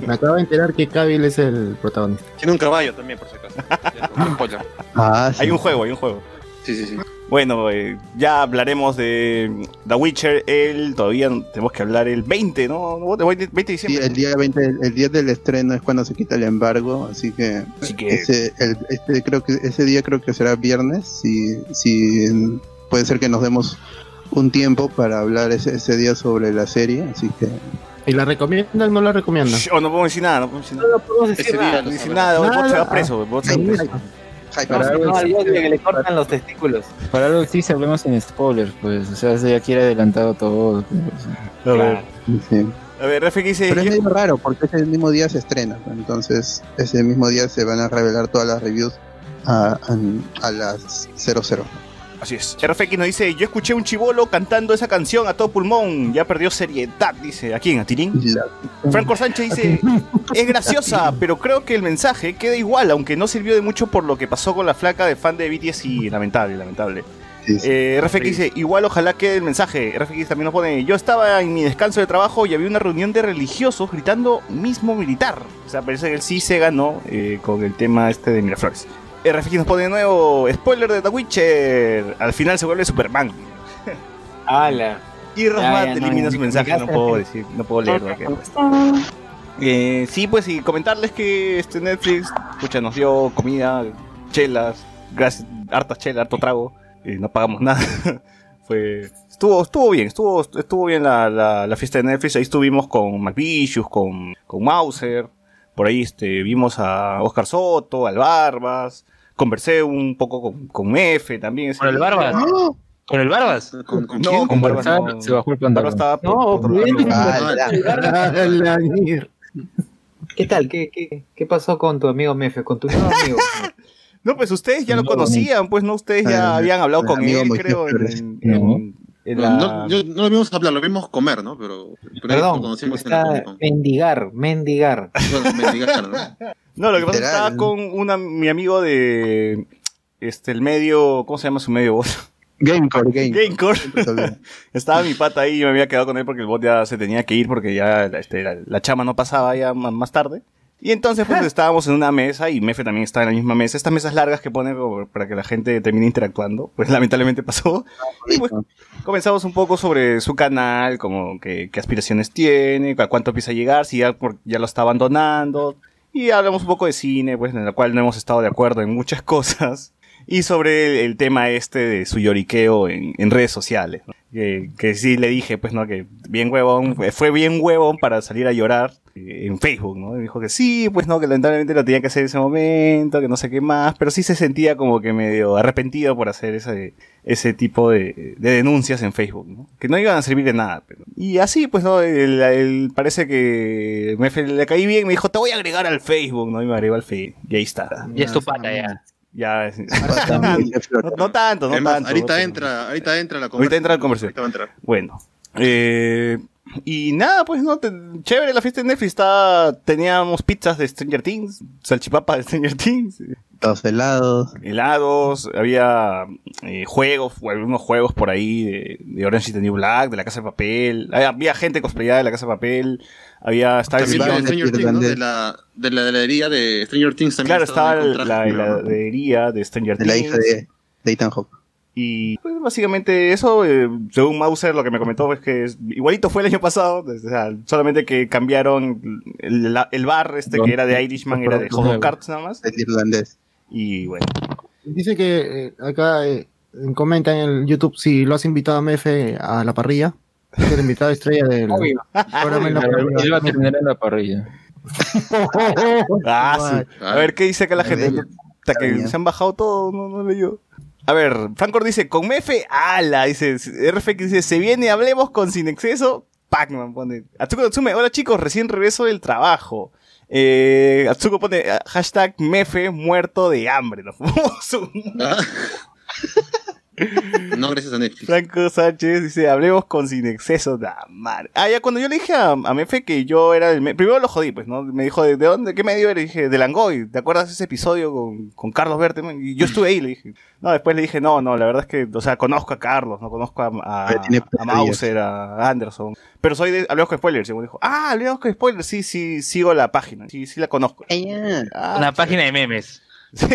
Me acabo de enterar que Cavill es el protagonista. Tiene un caballo también, por si acaso. Ah. Hay un juego, hay un juego. Sí, sí, sí. Bueno, eh, ya hablaremos de The Witcher. El, todavía tenemos que hablar el 20, ¿no? ¿No? ¿De 20 de Sí, diciembre. el día 20, el, el día del estreno es cuando se quita el embargo, así que, Así que ese, el- este creo que ese día creo que será viernes, si, si puede ser que nos demos un tiempo para hablar ese, ese día sobre la serie, así que ¿Y la recomiendan o no la recomiendan? Shh, oh, no podemos decir nada, no podemos decir nada. No podemos decir Ese día nada. No decir nada, el bot se va preso. el bot se va Ahí preso. Para algo No, al existe- Bosnia que le cortan los testículos. Para algo existe, hablemos en spoilers, pues. O sea, eso ya quiere adelantado todo. pues. A ver, Sí. a ver, Refe, ¿qué dice? Pero es medio raro porque ese mismo día se estrena, entonces ese mismo día se van a revelar todas las reviews a, a, a las 00. Así es. RFX nos dice, yo escuché un chivolo cantando esa canción a todo pulmón, ya perdió seriedad, dice. ¿A quién? ¿A Tirín? La- Franco Sánchez dice, es graciosa, pero creo que el mensaje queda igual, aunque no sirvió de mucho por lo que pasó con la flaca de fan de BTS y lamentable, lamentable. sí, sí. Eh, RFX dice, igual ojalá quede el mensaje. RFX también nos pone, yo estaba en mi descanso de trabajo y había una reunión de religiosos gritando mismo militar. O sea, parece que él sí se ganó eh, con el tema este de Miraflores. RFX nos pone de nuevo, spoiler de The Witcher. Al final se vuelve Superman. Ala. Y Rosmat no, elimina su mensaje, no puedo decir, no puedo leerlo. aquí. Eh, sí, pues y comentarles que este Netflix, escucha, nos dio comida, chelas, gracias, hartas chelas, harto trago, y no pagamos nada. Fue, estuvo, estuvo bien, estuvo, estuvo bien la, la, la fiesta de Netflix, ahí estuvimos con McVicious, con, con Mauser, por ahí este, vimos a Oscar Soto, al Barbas, conversé un poco con, con F también. ¿Con el. Barbas? ¿Con el Barbas? ¿Con, con No, quién? con Barbas no. se bajó el pantalón. estaba No, por. Ah, ya. La mierda. ¿Qué tal? ¿Qué, qué, ¿Qué pasó con tu amigo Mefe? Con tu nuevo amigo. No, pues ustedes ya lo No, conocían, pues no, ustedes ya Ah, habían hablado el con él, creo, en, en- No. la... No, yo- no lo vimos hablar, lo vimos comer, ¿no? Pero, pero Perdón, lo conocimos en Con. mendigar, mendigar. Bueno, mendigar, ¿no? No, lo que pasa es que estaba con una, mi amigo de este el medio, ¿cómo se llama su medio bot? Gamecore, Gamecore. Estaba mi pata ahí, yo me había quedado con él porque el bot ya se tenía que ir porque ya este, la, la chama no pasaba ya más tarde. Y entonces pues estábamos en una mesa y Mefe también estaba en la misma mesa. Estas mesas largas que pone como para que la gente termine interactuando, pues lamentablemente pasó. Y pues comenzamos un poco sobre su canal, como que, qué aspiraciones tiene, a cuánto empieza a llegar, si ya, por- ya lo está abandonando. Y hablamos un poco de cine, pues en el cual no hemos estado de acuerdo en muchas cosas. Y sobre el, tema este de su lloriqueo en, redes sociales. Que, que sí le dije, pues, ¿no? Que bien huevón, fue- bien huevón para salir a llorar en Facebook, ¿no? Y dijo que sí, pues no, que lamentablemente lo tenía que hacer en ese momento, que no sé qué más, pero sí se sentía como que medio arrepentido por hacer ese, ese tipo de, de denuncias en Facebook, ¿no? Que no iban a servir de nada. Pero... Y así, pues, ¿no? El, el- parece que me le caí bien, me dijo, te voy a agregar al Facebook, ¿no? Y me agregó al Facebook. Y ahí está. Ya es tu pata, ya. Ya, es- no, tanto, no Además, tanto. ahorita no, entra, ahorita entra la Ahorita entra el comercial. Ahorita va a entrar. Bueno. Eh, y nada, pues no, te- chévere la fiesta de Netflix. Está, teníamos pizzas de Stranger Things, salchipapa de Stranger Things, Dos helados. helados, había eh, juegos, o algunos juegos por ahí de, de Orange is the New Black, de la Casa de Papel. Había, había gente cosplayada de la Casa de Papel. Había, estaba el de Stranger Things, ¿no? De la, de la heladería de Stranger Things también. Claro, estaba trajes, la heladería de Stranger De la Things. hija de, de Ethan Hawke. Y pues básicamente eso, eh, según Mauser, lo que me comentó es que es- igualito fue el año pasado, o sea, solamente que cambiaron el, la- el bar este que era de Irishman, era de of Cards nada más. El irlandés. Y bueno, Dice que eh, acá eh, comenta en el YouTube si lo has invitado a MF a la parrilla. Es el invitado estrella del Obvio. programa en la Pero parrilla. Él va a terminar en la parrilla. Ah, sí. A ver, ¿qué dice acá la gente? Hasta que se han bajado todo, no, no leyó. A ver, Francor dice, con Mefe, ala, dice, RFX dice, se viene, hablemos con sin exceso, Pac-Man pone. Atsuko Natsume, hola chicos, recién regreso del trabajo. Eh, Atsuko pone, hashtag Mefe, muerto de hambre, nos fumamos un- Ah. No, gracias a Netflix. Franco Sánchez dice, hablemos con sin exceso de madre. Ah, ya cuando yo le dije a, a Mefe que yo era el... me- Primero lo jodí, pues, ¿no? Me dijo, ¿de, de dónde? ¿Qué medio eres? Y dije, de Langoy. ¿Te acuerdas de ese episodio con, con Carlos Berteman? Y yo estuve ahí, le dije. No, después le dije, no, no, la verdad es que, o sea, conozco a Carlos, no conozco a, a, Pero tiene a pesadillas. Mauser, a Anderson. Pero soy de Hablemos con Spoilers. Y me dijo, ah, Hablemos con Spoilers. Sí, sí, sigo la página. Sí, sí la conozco. Ah, Una página de memes. Sí,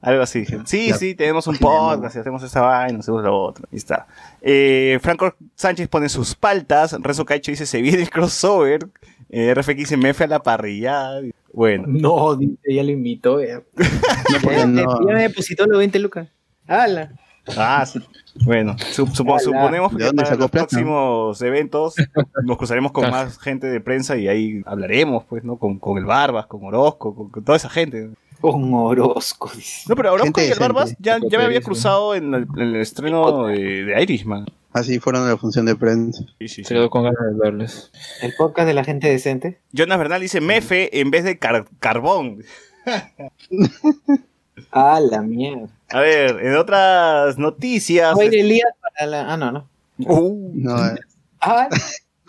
Algo así. Sí, sí, tenemos un podcast y hacemos esa vaina, hacemos lo otro. Ahí está. Eh, Franco Sánchez pone sus paltas. Rezo Caicho dice, se viene el crossover. Eh, RFX dice, me fue a la parrilla. Bueno. No, dice, ya lo invitó. Ya, porque ya, no. ya me depositó los 20 lucas. ¡Hala! Ah, sí. Bueno, suponemos ¿De que para los plata? próximos eventos nos cruzaremos con Claro. más gente de prensa y ahí hablaremos, pues, ¿no? Con, con el Barbas, con Orozco, con, con toda esa gente. Con Orozco, dice. No, pero Orozco Gente y el. Barbas ya, ya me había cruzado en el, en el estreno de, de Irishman. Así fueron a la función de prensa. Sí, sí, sí. Se quedó con ganas de verles. El podcast de la gente decente. Jonas Bernal dice Mefe en vez de car- carbón. ¡Ah, la mierda! A ver, en otras noticias. Elías para la... Ah, no, no. Uh, No, eh, Ah,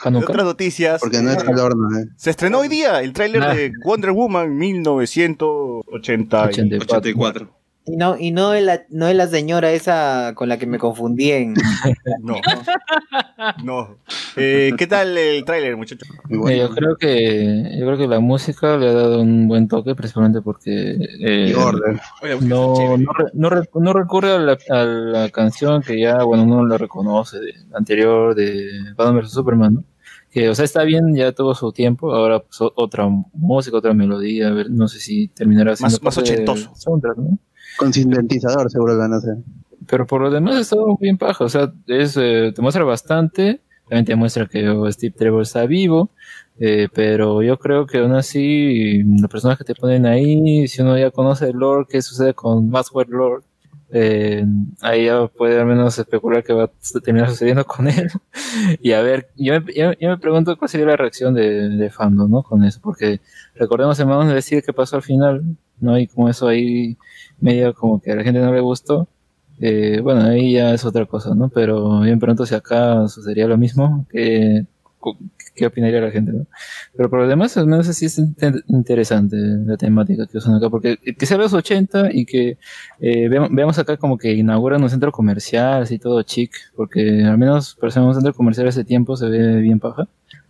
en Hanukkah. otras noticias. porque no es al horno, eh. Se estrenó hoy día el tráiler Ah. de Wonder Woman 1980. 84. Y no, y no es la, no es la señora esa con la que me confundí en... No. No. Eh, ¿Qué tal el tráiler, muchachos? Eh, yo creo que yo creo que la música le ha dado un buen toque principalmente porque eh, Y orden. no, no, re- no, no recurre a la, a la canción que ya bueno uno la reconoce de anterior de Batman vs Superman ¿no? que o sea está bien ya tuvo su tiempo ahora pues, otra música otra melodía a ver no sé si terminará siendo Más- más ochentoso. soundtrack, ¿no? Con sintetizador seguro lo van a hacer. Pero por lo demás está bien paja. O sea, es, eh, te muestra bastante. También te muestra que oh, Steve Trevor está vivo. eh, pero yo creo que aún así, los personajes que te ponen ahí, si uno ya conoce el lore, qué sucede con Maxwell Lord, eh, ahí ya puede al menos especular qué va a terminar sucediendo con él. y a ver, yo me, yo, me pregunto cuál sería la reacción de, de fandom, ¿no? Con eso, porque recordemos en Manos de decir qué pasó al final, ¿no? Y como eso ahí medio como que a la gente no le gustó. Eh, bueno, ahí ya es otra cosa, ¿no? Pero bien pronto si acá sucedería lo mismo, ¿qué, qué opinaría la gente, no? Pero por lo demás, al menos sí es inter- interesante la temática que usan acá, porque que sea los 80 y que eh, veamos, veamos acá como que inauguran un centro comercial, así todo chic, porque al menos para ser un centro comercial ese tiempo se ve bien paja,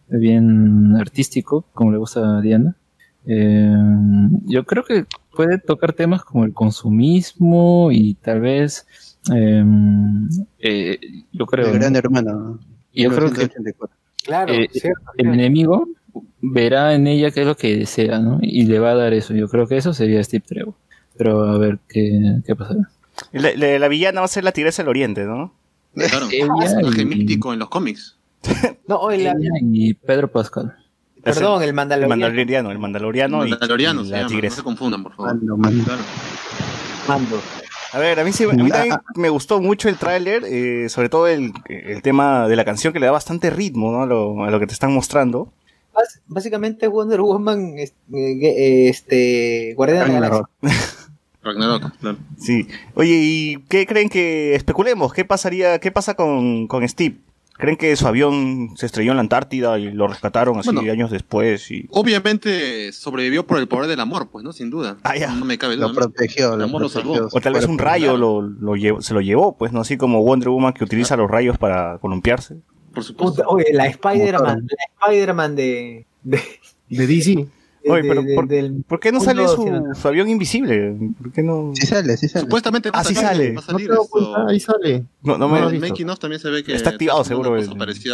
bien artístico, como le gusta a Diana. Eh, yo creo que puede tocar temas como el consumismo y tal vez, eh, eh, yo creo, El gran hermano. yo creo que 1984. Claro, Eh, cierto. el enemigo verá en ella qué es lo que desea, ¿no? Y le va a dar eso. Yo creo que eso sería Steve Trevor. Pero a ver qué, qué pasará. La, la- la villana va a ser la Tigresa del Oriente, ¿no? Claro, Ella personaje y- mítico en los cómics. No, oye, la- Ella y Pedro Pascal. Perdón, el El Mandaloriano. El Mandaloriano y, Mandaloriano y la llama, no Tigresa. se confundan, por favor. Mando, mando. Claro. Mando. A ver, a mí, sí, a mí también me gustó mucho el tráiler, eh, sobre todo el, el tema de la canción que le da bastante ritmo ¿no? a, lo, a lo que te están mostrando. Básicamente Wonder Woman, es- eh, este, Guardián de la Galaxia. Ragnarok, claro. Sí. Oye, ¿y qué creen que especulemos? ¿Qué pasaría, qué pasa con, con Steve? ¿Creen que su avión se estrelló en la Antártida y lo rescataron así Bueno. años después? Y... Obviamente sobrevivió por el poder del amor, pues, ¿no? Sin duda. Ah, ya. No me cabe Lo duda. protegió. El amor lo protegió. salvó. O tal vez un rayo lo, lo llevó- se lo llevó, pues, ¿no? Así como Wonder Woman que utiliza los rayos para columpiarse. Por supuesto. Puta, Oye, la Spider-Man, la Spider-Man de, de, De DC. Oye, de- pero de- por- del- ¿Por qué no sale su, su avión invisible? ¿Por qué no? Sí sale, sí sale. Supuestamente va a Ah, sí sale. va a No salir esto. cuenta, ahí sale. No, no No me... Making of también se ve que Está activado, seguro, el-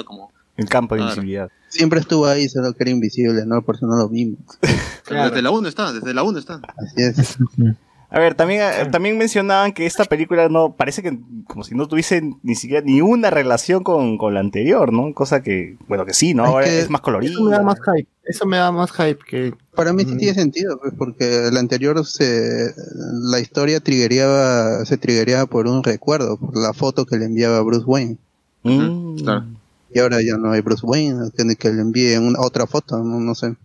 como El campo de Claro. invisibilidad. Siempre estuvo ahí, solo que era invisible, ¿no? Por eso no lo vimos. Claro. desde la 1 está, desde la 1 está. Así es. A ver, también, eh, también mencionaban que esta película no, parece que como si no tuviese ni siquiera ni una relación con, con la anterior, ¿no? Cosa que, bueno, que sí, ¿no? Es Ahora que es más colorido. Eso me da más hype. Eso me da más hype que. Para mí sí tiene sentido, pues, porque la anterior se, la historia triggereaba, se triggereaba por un recuerdo, por la foto que le enviaba Bruce Wayne. Mm. Claro. Y ahora ya no hay Bruce Wayne, tiene que le envíe una, otra foto, no, no sé.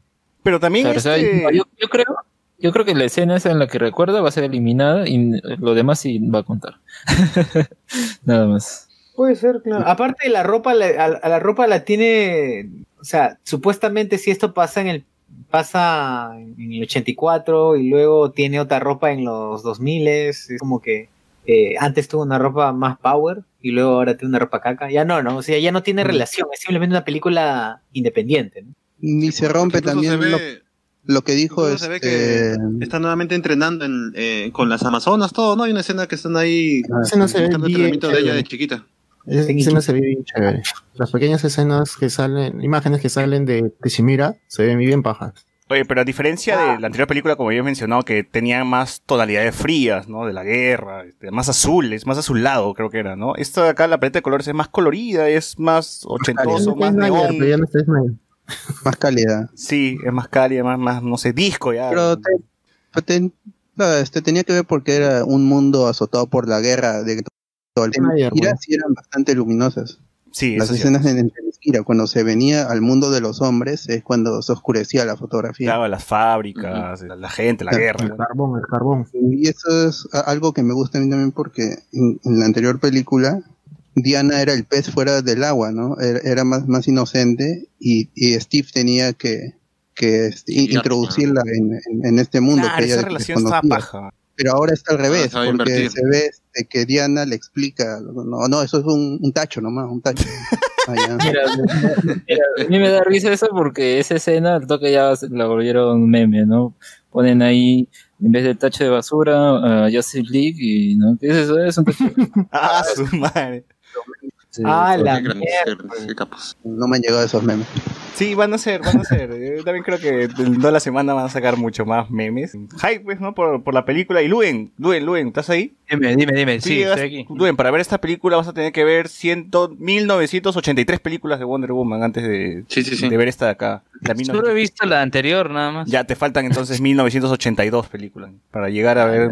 Pero también este- yo, yo creo, yo creo que la escena esa en la que recuerda va a ser eliminada y lo demás sí va a contar. Nada más. Puede ser, claro. Aparte la ropa, la- a, a la ropa la tiene, o sea, supuestamente si esto pasa en el pasa en el 84 y luego tiene otra ropa en los 2000 es como que eh, antes tuvo una ropa más power y luego ahora tiene una ropa caca. Ya no, no, o sea, ya no tiene relación, es simplemente una película independiente. ¿no? Ni se rompe también se lo, ve, lo que dijo se ve este, que está nuevamente entrenando en, eh, con las Amazonas, todo, ¿no? Hay una escena que están ahí Esa no se ve bien de ella de chiquita. Esa escena se ve bien chévere. Las pequeñas escenas que salen, imágenes que salen de Tishimira, se ven bien pajas. Oye, pero a diferencia de la anterior película, como había mencionado, que tenía más tonalidades frías, ¿no? De la guerra, este, más azules, más azulado, creo que era, ¿no? Esto de acá, la paleta de colores es más colorida, es más ochentoso, más neón. Más cálida. Sí, es más cálida, más, más, no sé, disco ya. Pero te- no, este, tenía que ver porque era un mundo azotado por la guerra de todo el Mira, bueno. sí eran bastante luminosas. sí, Las escenas en en Temesquira, cuando se venía al mundo de los hombres, es cuando se oscurecía la fotografía. Claro, las fábricas, la, la gente, la guerra. El carbón, el carbón. Y eso es algo que me gusta a mí también porque en, en la anterior película Diana era el pez fuera del agua, ¿no? Era, era más, más inocente y, y Steve tenía que, que introducirla en, en- en este mundo Claro, que ella esa relación está desconocía. paja. Pero ahora está al revés, porque invertir. se ve este, que Diana le explica, no, no, eso es un, un tacho nomás, un tacho. Ah. Mira, mira, a mí me da risa eso porque esa escena, al toque ya la volvieron meme, ¿no? Ponen ahí, en vez del tacho de basura, a Justice League y, ¿no? ¿Qué es eso? Es un tacho. Ah, su madre. Sí, Ah, la grandes, grandes, capos. No me han llegado esos memes. Sí, van a ser, van a ser. Yo también creo que de toda la semana van a sacar mucho más memes. Hype, pues, ¿no? Por, por la película. Y Luen, Luen, Luen, ¿estás ahí? Dime, dime, dime. Sí, llegas- estoy aquí. Luen, para ver esta película vas a tener que ver ciento, 1983 películas de Wonder Woman antes de, Sí, sí, sí. de ver esta de acá. La Solo he 1900. visto la anterior, nada más. Ya te faltan entonces 1982 películas para llegar a ver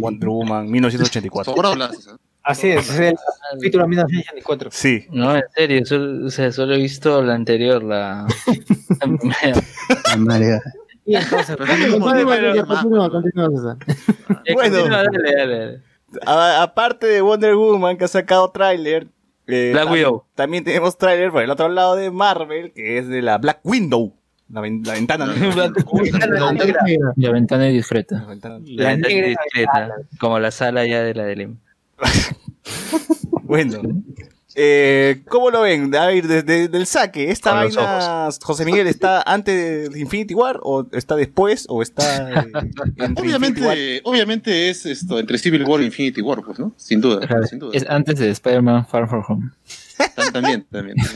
Wonder Woman 1984. Sobra hablas, ¿eh? Así es, es el título 1984. Sí. No, en serio, solo, o sea, solo he visto la anterior, la... La marea. Y entonces, Bueno. continúa, dale, dale, dale. A- aparte de Wonder Woman que ha sacado tráiler, eh, Black tam- Widow. también tenemos tráiler por el otro lado de Marvel, que es de la Black Window, la, ven- la ventana. negra. la ventana discreta. La ventana- discreta, como la sala ya de la del Bueno, eh, ¿cómo lo ven? A ver, desde del saque, ¿esta Con vaina, José Miguel, está antes de Infinity War o está después o está eh? Obviamente, obviamente es esto entre Civil War e Infinity War, pues, ¿no? Sin duda, Claro, sin duda. Es antes de Spider-Man Far From Home. Tam- También, también.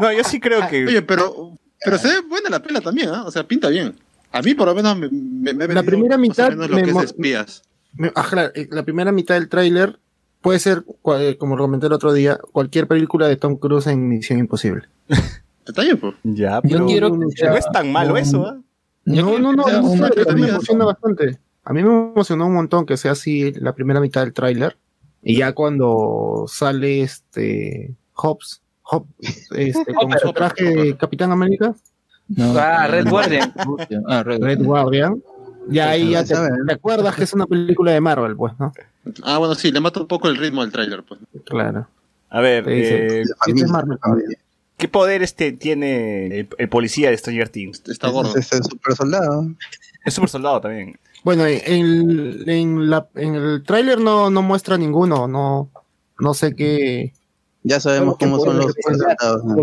No, yo sí creo que Oye, pero, pero se ve buena la pela también, ¿ah? O sea, pinta bien. A mí por lo menos me, me, me La primera más o mitad menos lo me que es de espías. Ah, eh, la primera mitad del tráiler puede ser, eh, como lo comenté el otro día, cualquier película de Tom Cruise en Misión Imposible. Está bien, pues. ya, Yo pero quiero que no sea es tan malo un- eso, ¿ah? Yo No, no, no, mí me emociona bastante. A mí me emocionó un montón que sea así la primera mitad del tráiler. Y ya cuando sale este Hobbs, Hobbs, este, con su traje de Capitán América, No, Ah, Red no, Guardian. Ah, Red, Red Guardian, ya ahí ya te, te acuerdas que es una película de Marvel, pues, ¿no? Ah, bueno, sí, le mata un poco el ritmo al tráiler, pues. Claro. A ver, Te eh, es Marvel. ¿qué poder este tiene el, el policía de Stranger Things? Está gordo. Es, es el super soldado. Es super soldado también. Bueno, en, en, la, en el tráiler no, no muestra ninguno, no, no sé qué. Ya sabemos cómo son los soldados. ¿no?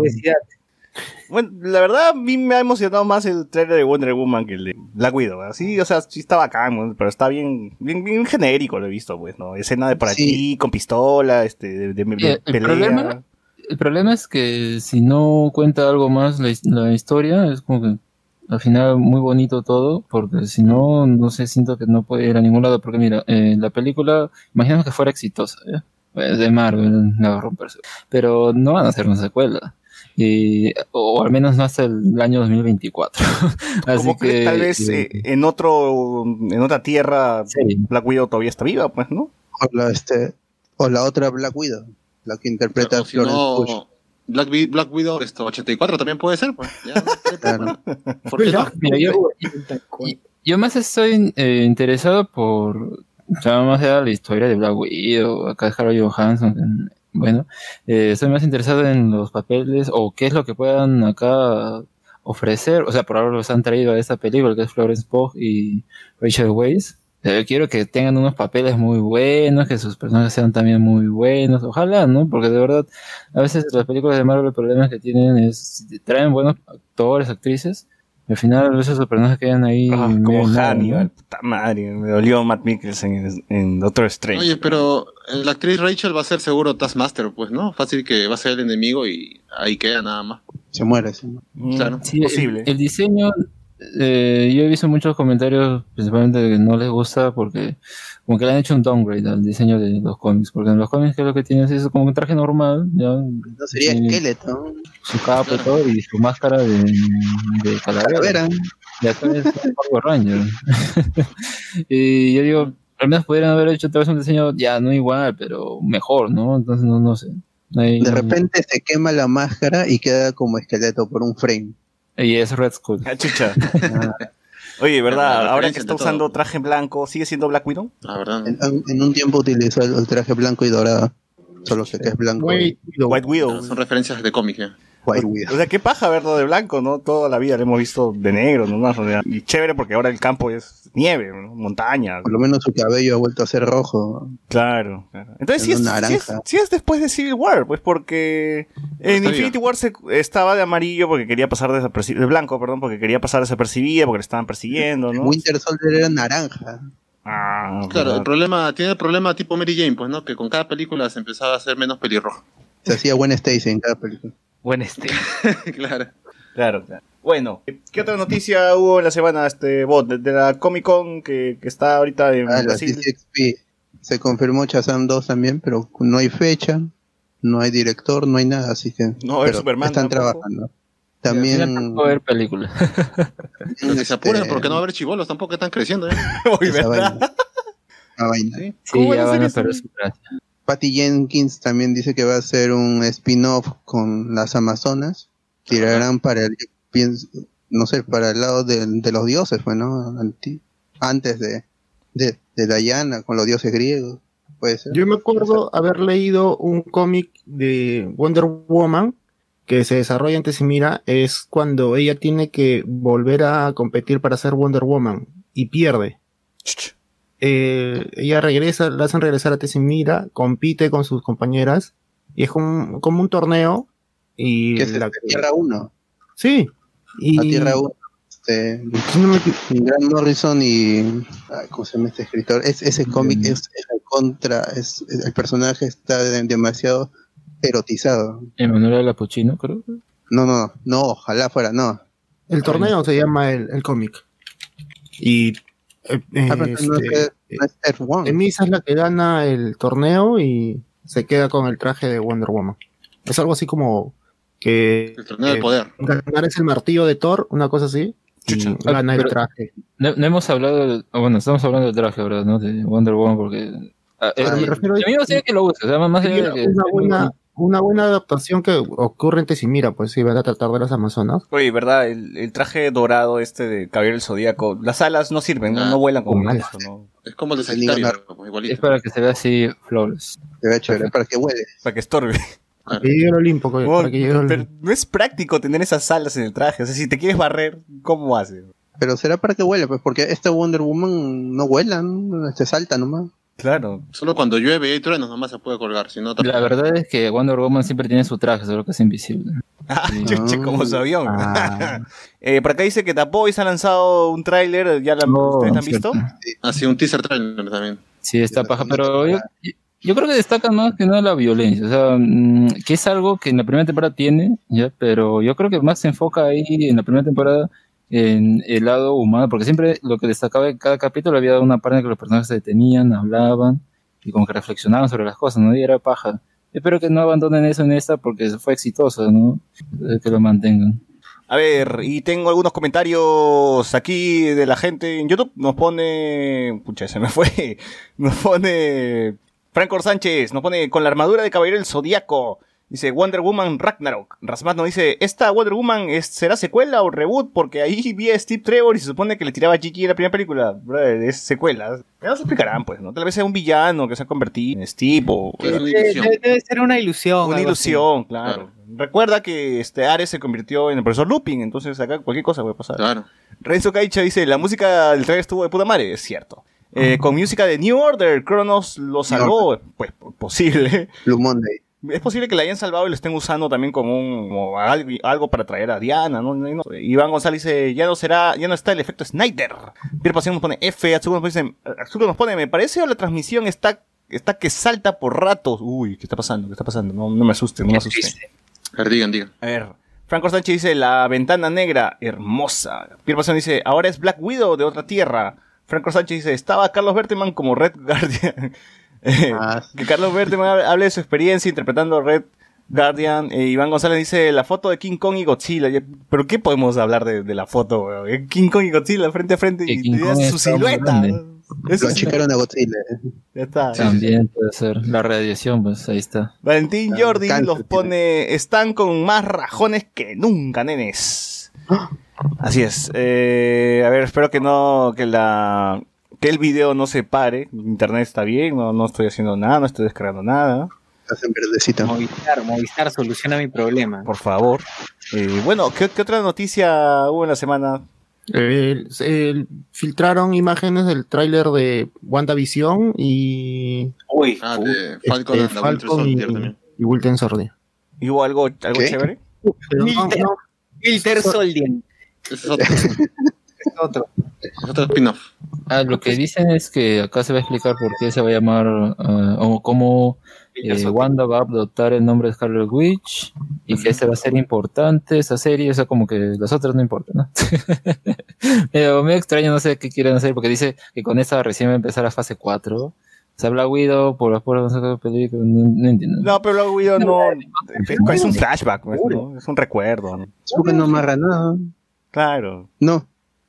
Bueno, la verdad, a mí me ha emocionado más el trailer de Wonder Woman que el de Black Widow. Así, o sea, sí está bacán, ¿no? pero está bien, bien, bien genérico, lo he visto, pues, ¿no? Escena de por Sí. aquí, con pistola, este, de, de- de Eh, el pelea. problema- El problema es que si no cuenta algo más la, la historia, es como que al final muy bonito todo, porque si no, no sé, siento que no puede ir a ningún lado, porque mira, eh, la película, imaginemos que fuera exitosa, ¿ya? Pues de Marvel, la va a romperse. pero no van a hacer una secuela. Y, o al menos no hasta el año 2024. Así Como que que tal vez eh, eh, en otro, en otra tierra, Black Widow todavía está viva, pues, ¿no? O la, este, o la otra Black Widow, la que interpreta a si Florence no, Pugh. Black, Black Widow esto, 84 también puede ser, pues. Ya, Claro. ¿Por qué no? Mira, yo, yo más estoy eh, interesado por, o sea, más allá de la historia de Black Widow, acá es Scarlett Johansson, bueno, eh, estoy más interesado en los papeles o qué es lo que puedan acá ofrecer, o sea, por ahora los han traído a esta película que es Florence Pugh y Rachel Weisz. Eh, Yo quiero que tengan unos papeles muy buenos, que sus personajes sean también muy buenos, ojalá, ¿no? Porque de verdad, a veces las películas de Marvel el problema que tienen es, traen buenos actores, actrices, al final a veces los personajes quedan ahí Ah, como Hannibal, puta madre, me dolió Matt Mikkelsen en, en Doctor Strange. Oye, pero eh, la actriz Rachel va a ser seguro Taskmaster, pues, ¿no? Fácil que va a ser el enemigo y ahí queda nada más. Se muere, se muere. Mm, Claro. Sí, el- posible. El, diseño, eh, yo he visto muchos comentarios, principalmente de que no les gusta porque como que le han hecho un downgrade al diseño de los cómics, porque en los cómics que lo que tienes es como un traje normal, ya, No sería Sí. Skeleton. su capa y todo, y su máscara de, de calavera. Y acá es Power Ranger. y yo digo, al menos podrían haber hecho otra vez un diseño ya no igual, pero mejor, ¿no? Entonces no, no sé. Ahí- De repente se quema la máscara y queda como esqueleto por un frame. Y es Red Skull. Ah, chucha. Oye, ¿verdad? Ahora que está todo. usando traje blanco, ¿sigue siendo Black Widow? La verdad. En, en un tiempo utilizó el, el traje blanco y dorado. Solo sé que es blanco. Wait, White Widow. Son referencias de cómic, ya. White Widow. O sea, qué paja verlo de blanco, ¿no? Toda la vida lo hemos visto de negro, nomás. o sea, y chévere porque ahora el campo es nieve, ¿no? montaña. Por lo menos su cabello ha vuelto a ser rojo. Claro, claro. Entonces sí Es es, un sí, es, naranja. sí es después de Civil War, pues porque en Infinity. War se, estaba de amarillo porque quería pasar desapercibido, de blanco, perdón, porque quería pasar desapercibida porque le estaban persiguiendo, ¿no? Winter Soldier era naranja. Ah, Claro, verdad. el problema, tiene el problema tipo Mary Jane, pues, ¿no? Que con cada película se empezaba a hacer menos pelirrojo. Se hacía Gwen Stacy en cada película. Buen este. claro. Claro, claro. Bueno, ¿qué otra noticia hubo en la semana, este bot, de, de la Comic Con que, que está ahorita en Ah, la Brasil? CCXP. Se confirmó Shazam 2 también, pero no hay fecha, no hay director, no hay nada, así que No pero Superman están tampoco. trabajando. También a haber película. Pero que se apuren este, porque no va a haber chivolos tampoco están creciendo, ¿eh? Esa ¿verdad? vaina. Esa vaina. Sí. Sí, ¿Cómo van a hacer eso? Patty Jenkins también dice que va a hacer un spin-off con las Amazonas. Tirarán para el, no sé, para el lado de, de los dioses, pues, ¿no? Anti- Antes de, de, de Diana, con los dioses griegos. Puede ser. Yo me acuerdo haber leído un cómic de Wonder Woman que se desarrolla en Tessimira, es cuando ella tiene que volver a competir para ser Wonder Woman y pierde. Eh, ella regresa, la hacen regresar a Tessimira, compite con sus compañeras y es como, como un torneo y que es la- Tierra 1. sí y A Tierra 1. Este, Grant Morrison y. ay, ¿Cómo se llama este escritor? Es, ese cómic es, es el contra. Es, es- el personaje está de- demasiado erotizado. Emanuela Lapuchino, creo. No, no, no, ojalá fuera, no. el torneo se llama el, el cómic y eh, Ah, este. Emisa es la que gana el torneo y se queda con el traje de Wonder Woman. Es algo así como que El torneo del eh, poder. ganar es el martillo de Thor, una cosa así. Y Chucha. gana el traje. No, no hemos hablado, del- ah, bueno, estamos hablando del traje, ¿verdad? ¿no? De Wonder Woman, porque... ah, eh, me refiero a- a mí me gustaría que lo use, o sea, más allá de que... una buena, una buena adaptación que ocurre en Tessimira, pues sí, van a tratar de las Amazonas. Oye, ¿verdad? El, el traje dorado este de Caballero del Zodíaco, las alas no sirven, no, no vuelan como eso, alas. ¿no? Es como el de igualito. Es para que se vea así flawless. Se ve chévere, para que huele. Para que estorbe. Claro. Que llegue el Olimpo, para que llegue el- pero no es práctico tener esas alas en el traje. O sea, si te quieres barrer, ¿cómo haces? Pero será para que huele, pues, porque esta Wonder Woman no vuela, ¿no? se salta nomás. Claro. Solo cuando llueve y hay truenos nomás se puede colgar, si no La verdad es que Wonder Woman siempre tiene su traje, solo que es invisible. Ah, Sí. chuche, como su avión. Ah. eh, por acá dice que The Boys ha lanzado un tráiler, ¿ya la, No, ¿ustedes la han visto? Ha sido un teaser trailer también. Sí, está paja, pero yo, yo creo que destaca más que nada la violencia, o sea, mm, que es algo que en la primera temporada tiene, ya, pero yo creo que más se enfoca ahí en la primera temporada en el lado humano, porque siempre lo que destacaba en cada capítulo había una parte en que los personajes se detenían, hablaban y como que reflexionaban sobre las cosas, ¿no? Y era paja. Espero que no abandonen eso en esta porque fue exitosa, ¿no? Eh, Que lo mantengan. A ver, y tengo algunos comentarios aquí de la gente en YouTube. Nos pone. Pucha, se me fue. Nos pone. Franco Sánchez, nos pone con la armadura de caballero del zodiaco. Dice Wonder Woman Ragnarok. Rasmat nos dice: ¿Esta Wonder Woman es- será secuela o reboot? Porque ahí vi a Steve Trevor y se supone que le tiraba a Gigi en la primera película. Brother, es secuela. Ya nos explicarán, pues, ¿no? Tal vez sea un villano que se ha convertido en Steve o. Es una Debe, ser una ilusión. Una así. ilusión, claro. Recuerda que este Ares se convirtió en el profesor Lupin, entonces acá cualquier cosa puede pasar. Claro. Renzo Caicha dice, la música del trailer estuvo de puta madre, es cierto. Eh, con música de New Order, Cronos lo salvó, pues po- posible. Blue Monday. Es posible que la hayan salvado y lo estén usando también como, un, como algo, para traer a Diana, ¿no? Iván González dice, ya no será, ya no está el efecto Snyder. Pierre Pasión nos pone F, Atsuko nos pone, Atsuko nos pone, me parece o la transmisión está, está que salta por ratos. Uy, ¿qué está pasando? ¿Qué está pasando? No, no me asusten, no me asusten. A ver, digan, digan. A ver, Franco Sánchez dice, la ventana negra, hermosa. Pierre Pasión dice, ahora es Black Widow de otra tierra. Franco Sánchez dice, estaba Carlos Berteman como Red Guardian. Eh, Ah, que Carlos Berteman hable hable de su experiencia interpretando Red Guardian. Eh, Iván González dice, la foto de King Kong y Godzilla. ¿Pero qué podemos hablar de, de la foto? weón? Eh, King Kong y Godzilla frente a frente y y su silueta. Eso Lo sí, achicaron a Godzilla. ya está. También puede ser. La radiación, pues ahí está. Valentín Jordi cáncer los tiene. pone, están con más rajones que nunca, nenes. Así es. Eh, a ver, espero que no, que la, que el video no se pare. Internet está bien, no, no estoy haciendo nada, no estoy descargando nada. Estás en verdecito. Movistar, Movistar soluciona mi problema. Por favor. Eh, bueno, ¿qué, qué otra noticia hubo en la semana? Eh, se- filtraron imágenes del tráiler de WandaVision y Uy, Ah, de Falcon este, Falcon y, Soldier también. y Winter Soldier. ¿Y ¿Hubo algo, algo ¿Qué? chévere? No- no- Filter Soldier. Es otro, Es otro. es otro spin-off. Ah, lo que dicen es que acá se va a explicar por qué se va a llamar ah, o cómo eh. Wanda va a adoptar el nombre de Scarlet Witch y que ese va a ser importante, esa serie, o sea, como que las otras no importan, ¿no? Pero me extraño, no sé qué quieren hacer, porque dice que con esta recién va a empezar la fase 4. Se habla Guido por las puertas de película, no, no entiendo. No, pero luego Guido no. Es un flashback, ¿no? es un recuerdo. ¿no? Supongo que no amarra nada. Claro. No.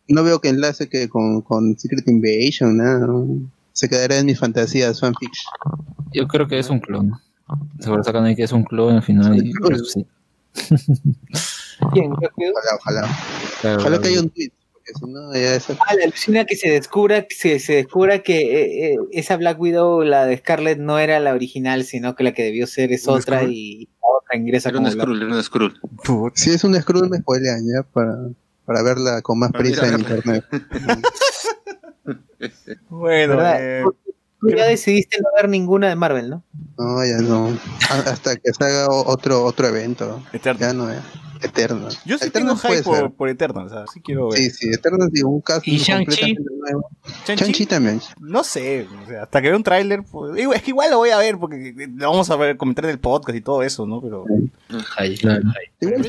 No veo que enlace que con, con Secret Invasion, nada. ¿no? Se quedará en mis fantasías fanfics. Yo creo que es un clon. Seguro sacan ahí que es un clon al final y. ¿Quién? Ojalá, ojalá. Claro, Ojalá que haya un tweet. Porque si no, ya es. Ah, la alucina que se descubra, que se, se descubra que eh, eh, esa Black Widow, la de Scarlett, no era la original, sino que la que debió ser es ¿Un otra y la otra ingresa Era como un Skrull, era un. Puta. Si es un scroll, me spoilean ya para, para verla con más prisa en internet. Bueno, eh, Tú ya decidiste no ver ninguna de Marvel, ¿no? No, ya no. Hasta que se haga otro, otro evento. Eterno. Ya no es. Eterno. Yo sí Eterno tengo hype puede ser. por, por Eternal, o sea, sí quiero ver. Sí, sí, Eterno es un caso ¿Y Shang-Chi? también. No sé, o sea, hasta que vea un tráiler, pues, es que igual lo voy a ver porque lo vamos a ver, comentar en el podcast y todo eso, ¿no? Pero Ahí, claro. Hype en-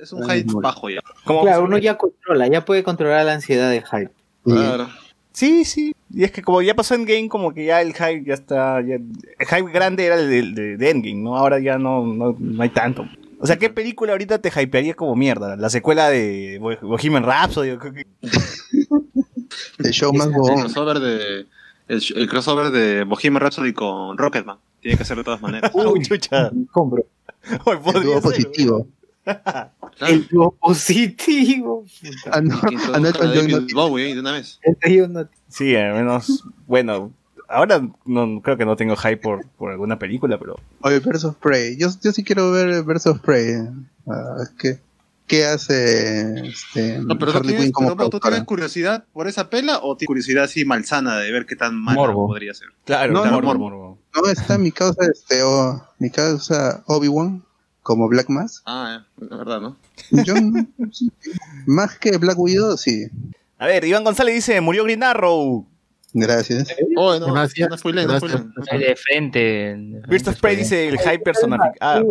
es un hype bajo ya. ¿cómo Claro, uno ya controla, ya puede controlar la ansiedad del hype. Claro. Sí, sí. Y es que como ya pasó en Game, como que ya el hype ya está. ya- el hype grande era el de, de- de Endgame, ¿no? Ahora ya no, no, no hay tanto. O sea, ¿qué película ahorita te hypearía como mierda? La secuela de Bo- Bohemian Rhapsody. o qué- El show más El bobón. crossover de el, el crossover de Bohemian Rhapsody con Rocketman. Tiene que ser de todas maneras. Uy, chucha. Compro. Hoy El dúo positivo. El dúo positivo. Sí, al menos. Bueno, ahora no creo que no tengo hype por, por alguna película, pero. Oye, of Prey. Yo, yo sí quiero ver of Prey. Ah, ¿qué, ¿Qué hace este, No, pero, ¿tú Harley tienes, Quinn como pero, ¿tú tienes curiosidad por esa pela o tienes curiosidad así malsana de ver qué tan mala Morbo. podría ser? Claro, No, claro, no, morbo, morbo. No, está mi causa, este, o- mi causa Obi-Wan como Black Mass. Ah, eh, es verdad, ¿no? Yo, más que Black Widow, sí. A ver, Iván González dice: murió Green Arrow. Gracias. Oh, no, Gracias. no spoileen, no. Ahí de frente. Birds of Prey dice el hype personificado. Ah,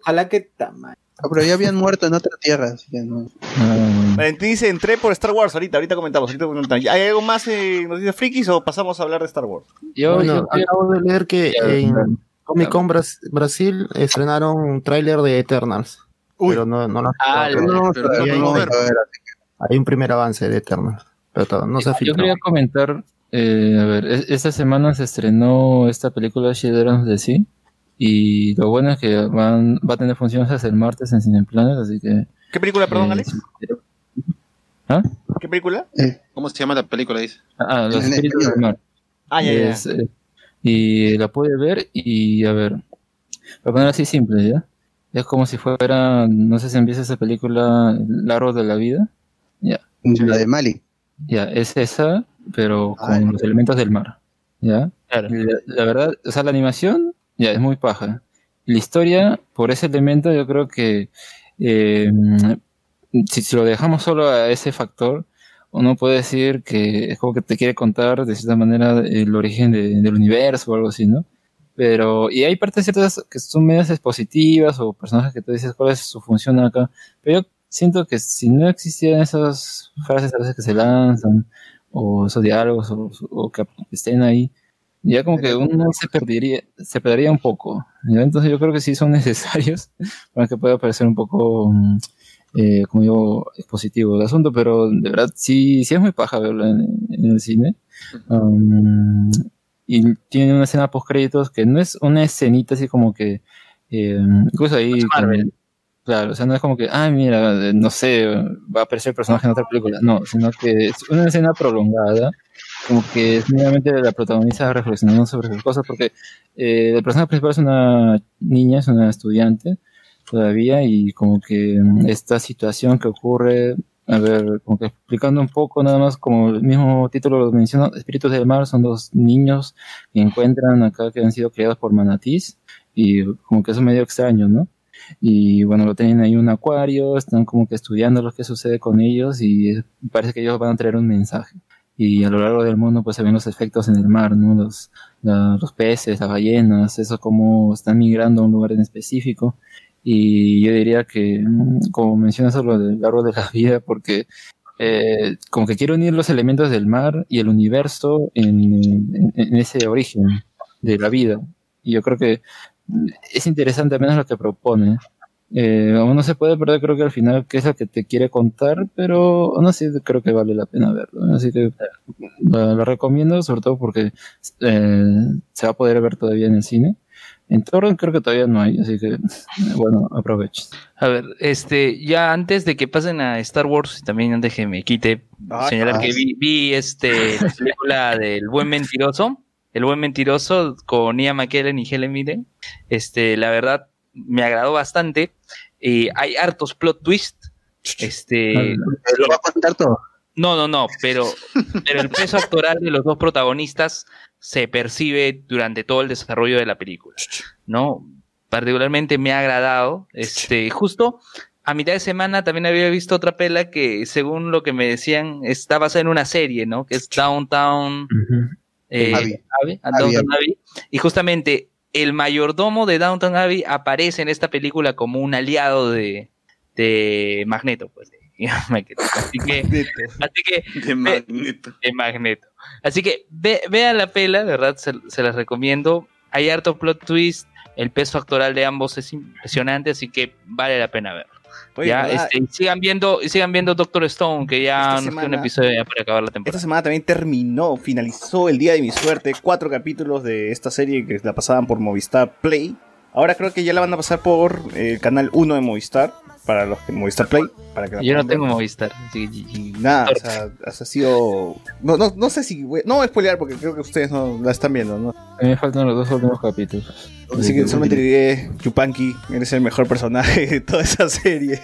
Ojalá que tama- Ah, pero ya habían muerto en otra tierra, así que no. Ah, Valentín dice, entré por Star Wars ahorita, ahorita comentamos, ahorita comentamos. ¿Hay algo más en Noticias Frikis o pasamos a hablar de Star Wars? yo, Bueno, yo acabo de leer que Ya, en. Comic Con Bras- Brasil estrenaron un tráiler de Eternals. Uy. Pero no, no lo Ah, no pero a ver. Hay un primer avance de Eternals. Pero todo, no se ha Yo filtrado. quería comentar, eh, a ver, es- esta semana se estrenó esta película Children de Sí y lo bueno es que van, va a tener funciones hasta el martes en Cineplanet, así que... ¿Qué película, perdón, eh, Alex? ¿Ah? ¿Qué película? Eh, ¿Cómo se llama la película? Dice. Ah, Los Espíritus del. Mar. Ah, ya, ya. Es, eh, y la pude ver y a ver, para poner así simple, ¿ya? Es como si fuera, no sé si empieza esa película El árbol de la vida. Ya, la de Mali. ya, es esa, pero con los elementos del mar. ¿Ya? Claro. La, la verdad, o sea, la animación ya es muy paja. La historia, por ese elemento, yo creo que eh, si, si lo dejamos solo a ese factor, uno puede decir que es como que te quiere contar de cierta manera el origen de- del universo o algo así, ¿no? Pero, y hay partes ciertas que son medias expositivas o personajes que tú dices cuál es su función acá. Pero yo siento que si no existieran esas frases a veces que se lanzan, o esos diálogos, o, o que estén ahí, ya como que uno se perdería, se perdería un poco. ¿ya? Entonces yo creo que sí son necesarios para que pueda parecer un poco, mm, eh, como digo, expositivo el asunto, pero de verdad sí, sí es muy paja verlo en, en el cine. Um, y tiene una escena post créditos que no es una escenita así como que, eh, incluso ahí... Marvel. Claro, o sea, no es como que, ah, mira, eh, no sé, va a aparecer el personaje en otra película. No, sino que es una escena prolongada, como que es meramente la protagonista reflexionando sobre sus cosas, porque eh, el personaje principal es una niña, es una estudiante todavía, y como que mm, esta situación que ocurre, a ver, como que explicando un poco nada más, como el mismo título lo menciona, Espíritus del Mar son dos niños que encuentran acá que han sido criados por manatís, y como que eso es medio extraño, ¿no? Y bueno, lo tienen ahí un acuario, están como que estudiando lo que sucede con ellos y parece que ellos van a traer un mensaje. Y a lo largo del mundo pues se ven los efectos en el mar, ¿no? Los, la- los peces, las ballenas, eso como están migrando a un lugar en específico. Y yo diría que, mm, como mencionas lo del árbol de la vida, porque eh, como que quiero unir los elementos del mar y el universo en, en- en ese origen de la vida. Y yo creo que es interesante al menos lo que propone. Eh, aún no se puede perder, creo que al final, qué es lo que te quiere contar, pero aún así creo que vale la pena verlo. Así que la, la recomiendo, sobre todo porque eh, se va a poder ver todavía en el cine. En torrent creo que todavía no hay, así que bueno, aprovechen. A ver, este, ya antes de que pasen a Star Wars, y también antes que me quite, Ah, señalar ah, que vi, vi, este, la película del buen mentiroso, el buen mentiroso con Ian McKellen y Helen Mirren. Este, la verdad, me agradó bastante. Eh, hay hartos plot twist. Este, ¿Te lo va a contar todo? no, no, no, pero, pero el peso actoral de los dos protagonistas se percibe durante todo el desarrollo de la película, ¿no? Particularmente me ha agradado, este, justo a mitad de semana también había visto otra pela que, según lo que me decían, está basada en una serie, ¿no? Que es Downtown eh, a Downton Abbey. Y justamente el mayordomo de Downton Abbey aparece en esta película como un aliado de, de Magneto, pues. de. Así que, así que De Magneto. de Magneto. Así que ve, vean la pela, de verdad, se, se las recomiendo. Hay harto plot twist, el peso actoral de ambos es impresionante, así que vale la pena verlo. Oye, ya, ¿verdad? este, y sigan viendo, y sigan viendo Doctor Stone, que ya Esta nos queda un episodio ya para acabar la Esta temporada. semana también terminó, finalizó el día de mi suerte, cuatro capítulos de esta serie que la pasaban por Movistar Play. Ahora creo que ya la van a pasar por eh, el canal 1 de Movistar, para los que Movistar Play, para que la Yo no ver. tengo Movistar, que Y nada, o sea, ha sido... No, no, no sé si... voy- No voy a spoilear porque creo que ustedes no la están viendo, ¿no? A mí me faltan los dos últimos capítulos. Así que solamente diré, Chupanqui, eres el mejor personaje de toda esa serie.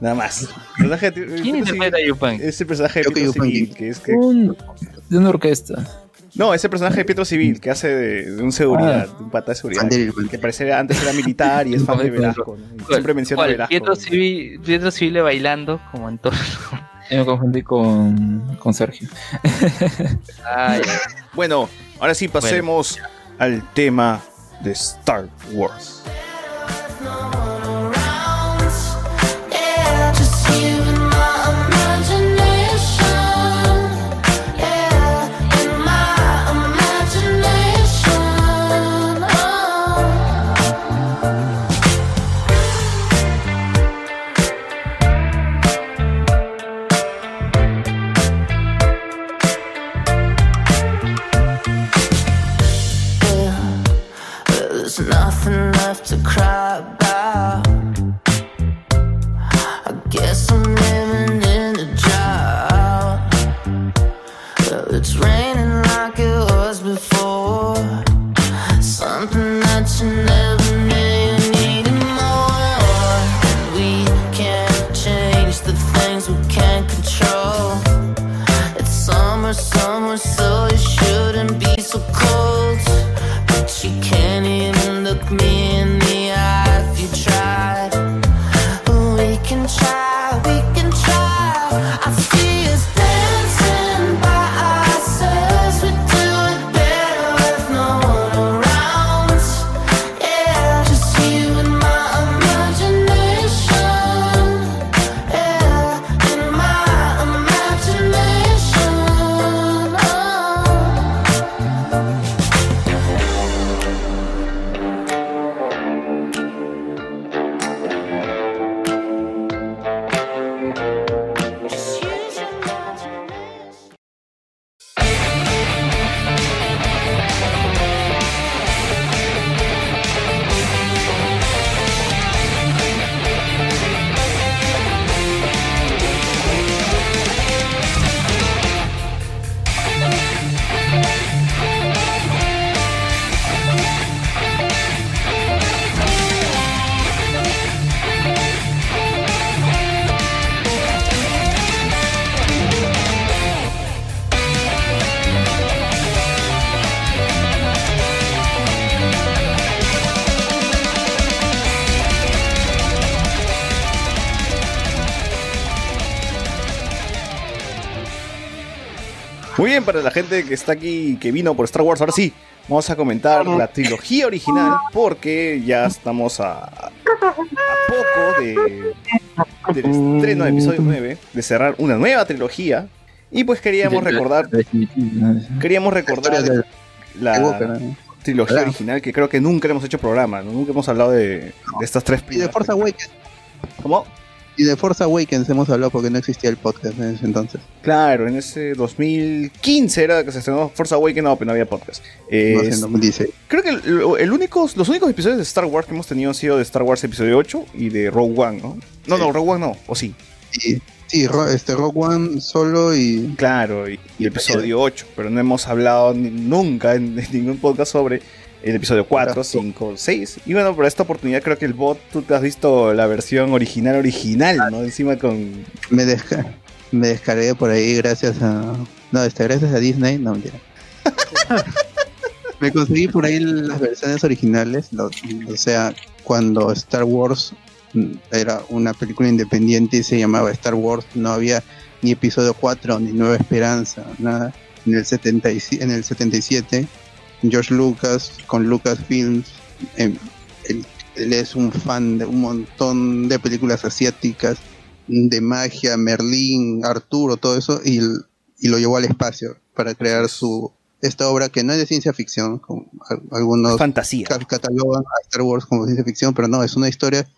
Nada más. ¿Quién Pietro interpreta a Civil- Yupan? Es el personaje de Yupanqui. Que es que... Un, de una orquesta. No, es el personaje de Pietro Civil, que hace de, de un seguridad, de un pata de seguridad. Que parece antes era militar y es fan de Velasco. ¿no? Y Siempre menciona a. Pietro Civil, Pietro Civil bailando como en todo. Yo me confundí con, con Sergio. Ay, Bueno, ahora sí pasemos al tema de Star Wars. To cry bien, para la gente que está aquí, que vino por Star Wars, ahora sí, vamos a comentar la trilogía original porque ya estamos a, a poco de, del estreno del episodio 9, de cerrar una nueva trilogía. Y pues queríamos recordar, queríamos recordar de la trilogía original que creo que nunca hemos hecho programa, ¿no? nunca hemos hablado de, de estas tres Y de primeras. Force Awakens. ¿Cómo? Y de Force Awakens hemos hablado porque no existía el podcast en ese entonces. Claro, en ese 2015 era que se estrenó Force Awakens, no, pero no había podcast. Eh, No en 2016. Creo que el, los únicos episodios de Star Wars que hemos tenido han sido de Star Wars Episodio 8 y de Rogue One, ¿no? No, no, Rogue One no, o sí. Sí, este Rogue One solo y Claro, y, y Episodio 8, pero no hemos hablado ni- nunca en, en ningún podcast sobre el episodio 4, 5, 6. Y bueno, por esta oportunidad creo que el bot, tú te has visto la versión original, original, ¿no? Encima con... me, desca me descargué por ahí gracias a... No, este, gracias a Disney, no mentira. me conseguí por ahí las versiones originales, lo- o sea, cuando Star Wars mm, era una película independiente y se llamaba Star Wars, no había ni episodio 4 ni Nueva Esperanza, nada. En el, 70 y en el 77, George Lucas con Lucasfilms, em, él, él es un fan de un montón de películas asiáticas, de magia, Merlín, Arturo, todo eso, y, y lo llevó al espacio para crear su esta obra que no es de ciencia ficción, como al- algunos Fantasía. ca- catalogan a Star Wars como ciencia ficción, pero no, es una historia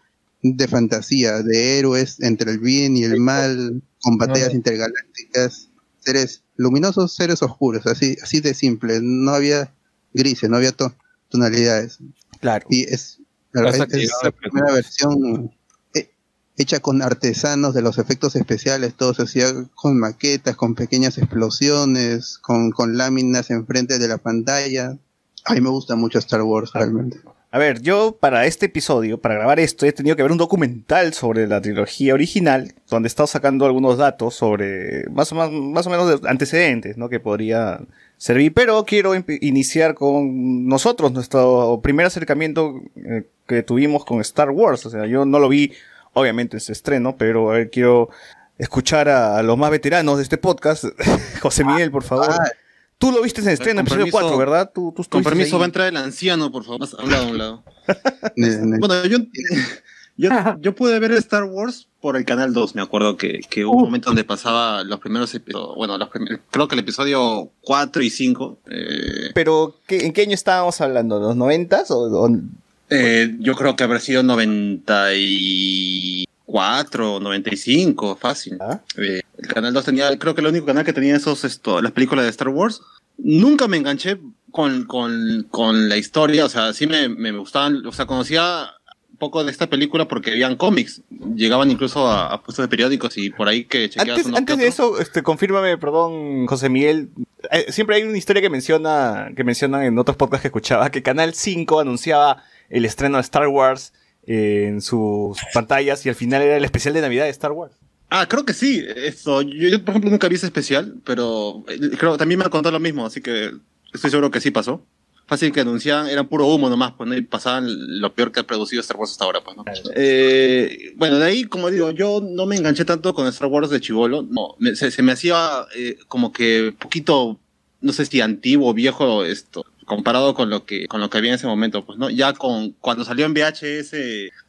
de fantasía, de héroes entre el bien y el mal, con batallas intergalácticas, seres luminosos, seres oscuros, así, así de simple, no había grises, no había to- tonalidades. Claro. Y es, Hasta es- que es la la primera versión eh, hecha con artesanos de los efectos especiales, todo se hacía con maquetas, con pequeñas explosiones, con, con láminas enfrente de la pantalla. A mí me gusta mucho Star Wars realmente. A ver, yo para este episodio, para grabar esto, he tenido que ver un documental sobre la trilogía original, donde he estado sacando algunos datos sobre más o, más, más o menos de antecedentes, ¿no? Que podría servir. Pero quiero iniciar con nosotros, nuestro primer acercamiento eh, que tuvimos con Star Wars. O sea, yo no lo vi, obviamente, en su estreno, pero a ver, quiero escuchar a, a los más veteranos de este podcast. José Miguel, por favor. Ah, Tú lo viste en estreno, Con episodio permiso- 4, ¿verdad? Tú, tú Con permiso ahí. va a entrar el anciano, por favor. Más a un lado, a un lado. Bueno, yo, yo, yo pude ver Star Wars por el Canal 2. Me acuerdo que, que hubo un momento donde pasaba los primeros episodios. Bueno, los prim- creo que el episodio 4 y 5. Eh, Pero, ¿qué- ¿en qué año estábamos hablando? ¿Los 90 o, o- eh, yo creo que habrá sido 94 o 95, fácil. ¿Ah? Eh, el Canal 2 tenía, creo que el único canal que tenía esos, esto, las películas de Star Wars. Nunca me enganché con, con, con la historia, o sea, sí me, me gustaban, o sea, conocía poco de esta película porque habían cómics, llegaban incluso a, a puestos de periódicos y por ahí que chequeabas Antes, uno que de eso, este, confírmame, perdón, José Miguel. eh, siempre hay una historia que menciona, que mencionan en otros podcasts que escuchaba, que Canal 5 anunciaba el estreno de Star Wars eh, en sus pantallas y al final era el especial de Navidad de Star Wars. Ah, creo que sí, esto, yo, yo, por ejemplo nunca vi ese especial, pero eh, creo también me han contado lo mismo, así que estoy seguro que sí pasó. Fácil que anunciaban, eran puro humo nomás, pues, ¿no? y pasaban lo peor que ha producido Star Wars hasta ahora, pues, ¿no? Eh, bueno, de ahí, como digo, yo no me enganché tanto con Star Wars de chivolo, no, me- se, se me hacía eh, como que poquito, no sé si antiguo, viejo, esto, comparado con lo que, con lo que había en ese momento, pues, ¿no? Ya con, cuando salió en VHS,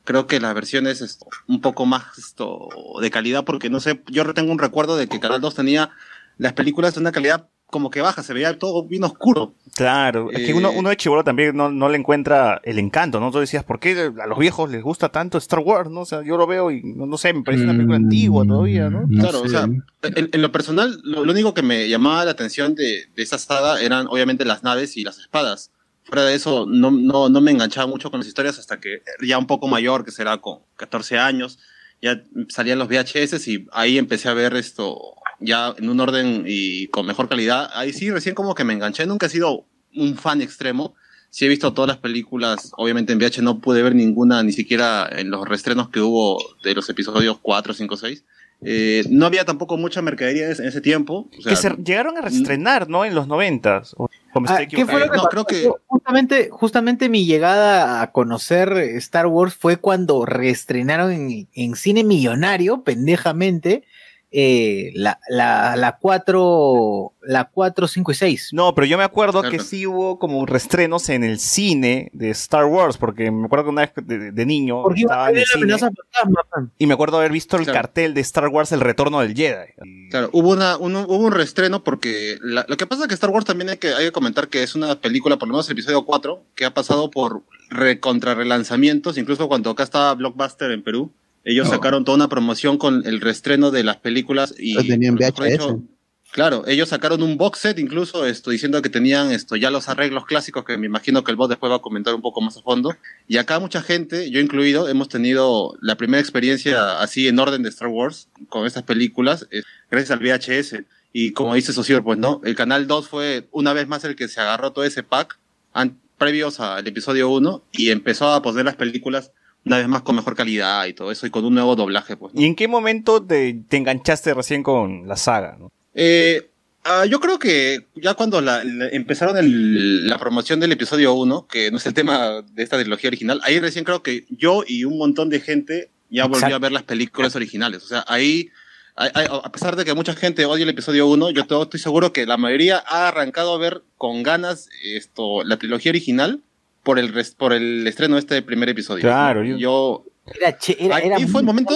creo que las versiones, esto, un poco más, esto, de calidad, porque no sé, yo tengo un recuerdo de que Canal 2 tenía las películas de una calidad como que baja, se veía todo bien oscuro. Claro, es que uno, uno de chivolo también no, no le encuentra el encanto, ¿no? Tú decías, ¿por qué a los viejos les gusta tanto Star Wars, no? O sea, yo lo veo y no, no sé, me parece una película antigua todavía, ¿no? Claro, o sea, en, en lo personal, lo, lo único que me llamaba la atención de, de esa saga eran obviamente las naves y las espadas. Fuera de eso, no, no, no me enganchaba mucho con las historias hasta que ya un poco mayor, que será con 14 años, ya salían los VHS y ahí empecé a ver esto ya en un orden y con mejor calidad. Ahí sí, recién como que me enganché. Nunca he sido un fan extremo. Sí he visto todas las películas, obviamente en VH no pude ver ninguna, ni siquiera en los restrenos que hubo de los episodios 4, 5, 6. Eh, no había tampoco mucha mercadería en ese, tiempo. o sea, que se llegaron a reestrenar, ¿no? En los noventas. Ah, estoy ¿Qué fue lo que equivocando. pasó? Justamente, justamente mi llegada a conocer Star Wars fue cuando reestrenaron en, en cine millonario, pendejamente, eh, la, la, la 4, la 4, 5 y 6. No, pero yo me acuerdo que sí hubo como restrenos en el cine de Star Wars, porque me acuerdo que una vez de, de niño Porque estaba en el cine fantasma, y me acuerdo haber visto el Claro. cartel de Star Wars El Retorno del Jedi. Claro, hubo, una, un, hubo un reestreno porque la- lo que pasa es que Star Wars también hay que, hay que comentar que es una película, por lo menos el episodio 4, que ha pasado por re, contra relanzamientos, incluso cuando acá estaba Blockbuster en Perú, ellos sacaron toda una promoción con el reestreno de las películas y... Lo tenían mejor VHS. dicho, Claro, ellos sacaron un box set incluso esto diciendo que tenían esto ya los arreglos clásicos que me imagino que el bot después va a comentar un poco más a fondo. Y acá mucha gente, yo incluido, hemos tenido la primera experiencia así en orden de Star Wars con estas películas eh, gracias al VHS. Y como dice Socio, pues no, el canal 2 fue una vez más el que se agarró todo ese pack previos al episodio 1 y empezó a poner las películas una vez más con mejor calidad y todo eso y con un nuevo doblaje, pues. ¿Y en qué momento te, te enganchaste recién con la saga? ¿no? Eh, ah, yo creo que ya cuando la, la- empezaron el- la promoción del episodio 1, que no es el tema de esta trilogía original, ahí recién creo que yo y un montón de gente ya volvió Exacto. a ver las películas originales. O sea, ahí, a pesar de que mucha gente odia el episodio 1, yo to- estoy seguro que la mayoría ha arrancado a ver con ganas esto la trilogía original por el, res- por el estreno de este primer episodio. Claro, yo... yo- Era, che- era, Ahí era fue el momento,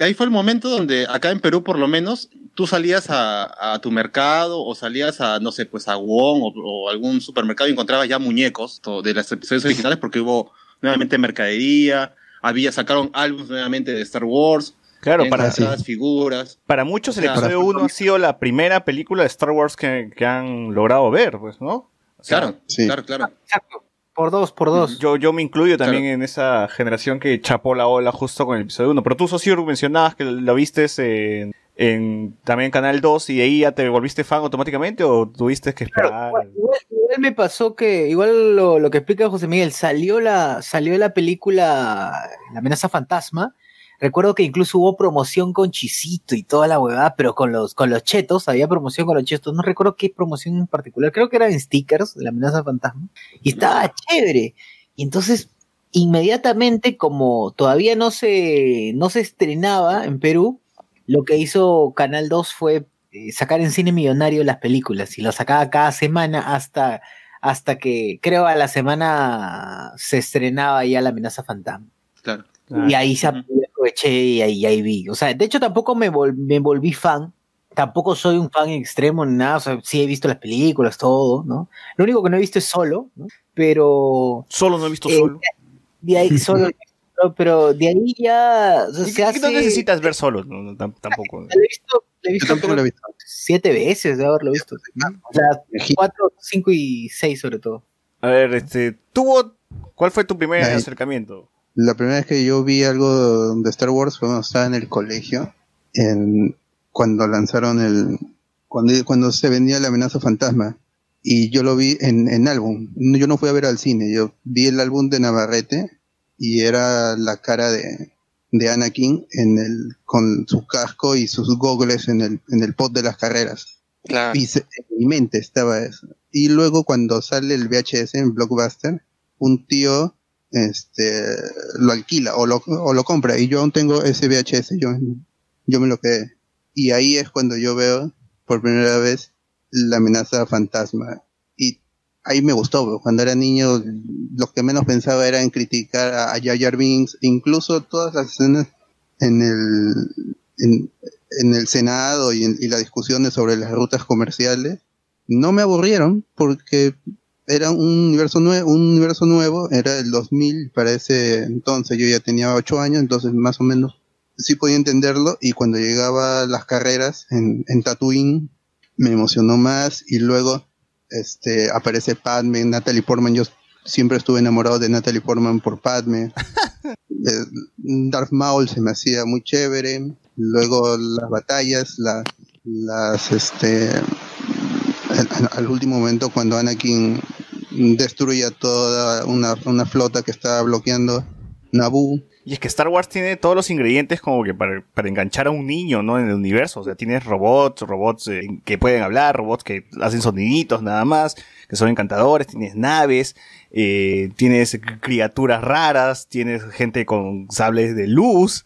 ahí fue el momento donde acá en Perú por lo menos tú salías a, a tu mercado o salías a no sé pues a Wong o, o algún supermercado y encontrabas ya muñecos de las episodios originales porque hubo nuevamente mercadería, había sacaron álbumes nuevamente de Star Wars, Claro, para, entradas, figuras. para muchos el O sea, episodio 1 ha sido la primera película de Star Wars que, que han logrado ver, pues, ¿no? O sea, Claro, claro, claro. Exacto. Por dos, por dos. Yo, yo me incluyo también en esa generación que chapó la ola justo con el episodio 1. Pero tú, Socio, mencionabas que lo viste en, en también Canal 2 y de ahí ya te volviste fan automáticamente o tuviste que esperar. Igual, igual me pasó que, igual lo, lo que explica José Miguel, salió la, salió la película La amenaza fantasma. Recuerdo que incluso hubo promoción con Chisito y toda la huevada, pero con los, con los chetos, había promoción con los chetos. No recuerdo qué promoción en particular, creo que eran en stickers, La amenaza fantasma. Y estaba chévere. Y entonces, inmediatamente, como todavía no se, no se estrenaba en Perú, lo que hizo Canal 2 fue eh, sacar en cine millonario las películas y lo sacaba cada semana hasta, hasta que creo a la semana se estrenaba ya la amenaza fantasma. Claro. Y ahí se aproveché y ahí, ahí vi. O sea, de hecho tampoco me, vol- me volví fan. Tampoco soy un fan extremo ni nada. O sea, sí he visto las películas, todo, ¿no? Lo único que no he visto es solo, ¿no? Pero... Solo no he visto eh, solo. De ahí solo, pero, de ahí ya o sea, ¿Y se qué- hace... No necesitas ver solo, no, no, tam- tampoco. Lo he visto, lo he Yo visto tampoco lo he visto. siete veces de haberlo visto. O sea, cuatro, cinco y seis sobre todo. A ver, este, tuvo, ¿cuál fue tu primer Ahí. acercamiento? La primera vez que yo vi algo de Star Wars fue cuando estaba en el colegio, en, cuando lanzaron el, cuando, cuando se vendía la amenaza fantasma. Y yo lo vi en, en álbum. Yo no fui a ver al cine, yo vi el álbum de Navarrete y era la cara de, de Anakin en el, con su casco y sus gogles en el, en el pot de las carreras. Claro. Y se- en mi mente estaba eso. Y luego cuando sale el VHS en Blockbuster, un tío este lo alquila o lo, o lo compra y yo aún tengo ese VHS, yo, yo me lo quedé. Y ahí es cuando yo veo por primera vez la amenaza fantasma. Y ahí me gustó, cuando era niño lo que menos pensaba era en criticar a, a Jar Jar Binks, incluso todas las escenas en el, en, en el Senado y, en, y las discusiones sobre las rutas comerciales no me aburrieron porque era un universo nuevo, un universo nuevo, era el 2000 para ese entonces, yo ya tenía 8 años, entonces más o menos sí podía entenderlo y cuando llegaba a las carreras en, en Tatooine me emocionó más y luego este aparece Padme, Natalie Portman, yo siempre estuve enamorado de Natalie Portman por Padme. Eh, Darth Maul se me hacía muy chévere, luego las batallas, la- las este al, al último momento cuando Anakin destruye toda una, una flota que estaba bloqueando Naboo. Y es que Star Wars tiene todos los ingredientes como que para, para enganchar a un niño, ¿no? En el universo. O sea, tienes robots, robots eh, que pueden hablar, robots que hacen soniditos nada más, que son encantadores, tienes naves, eh, tienes criaturas raras, tienes gente con sables de luz,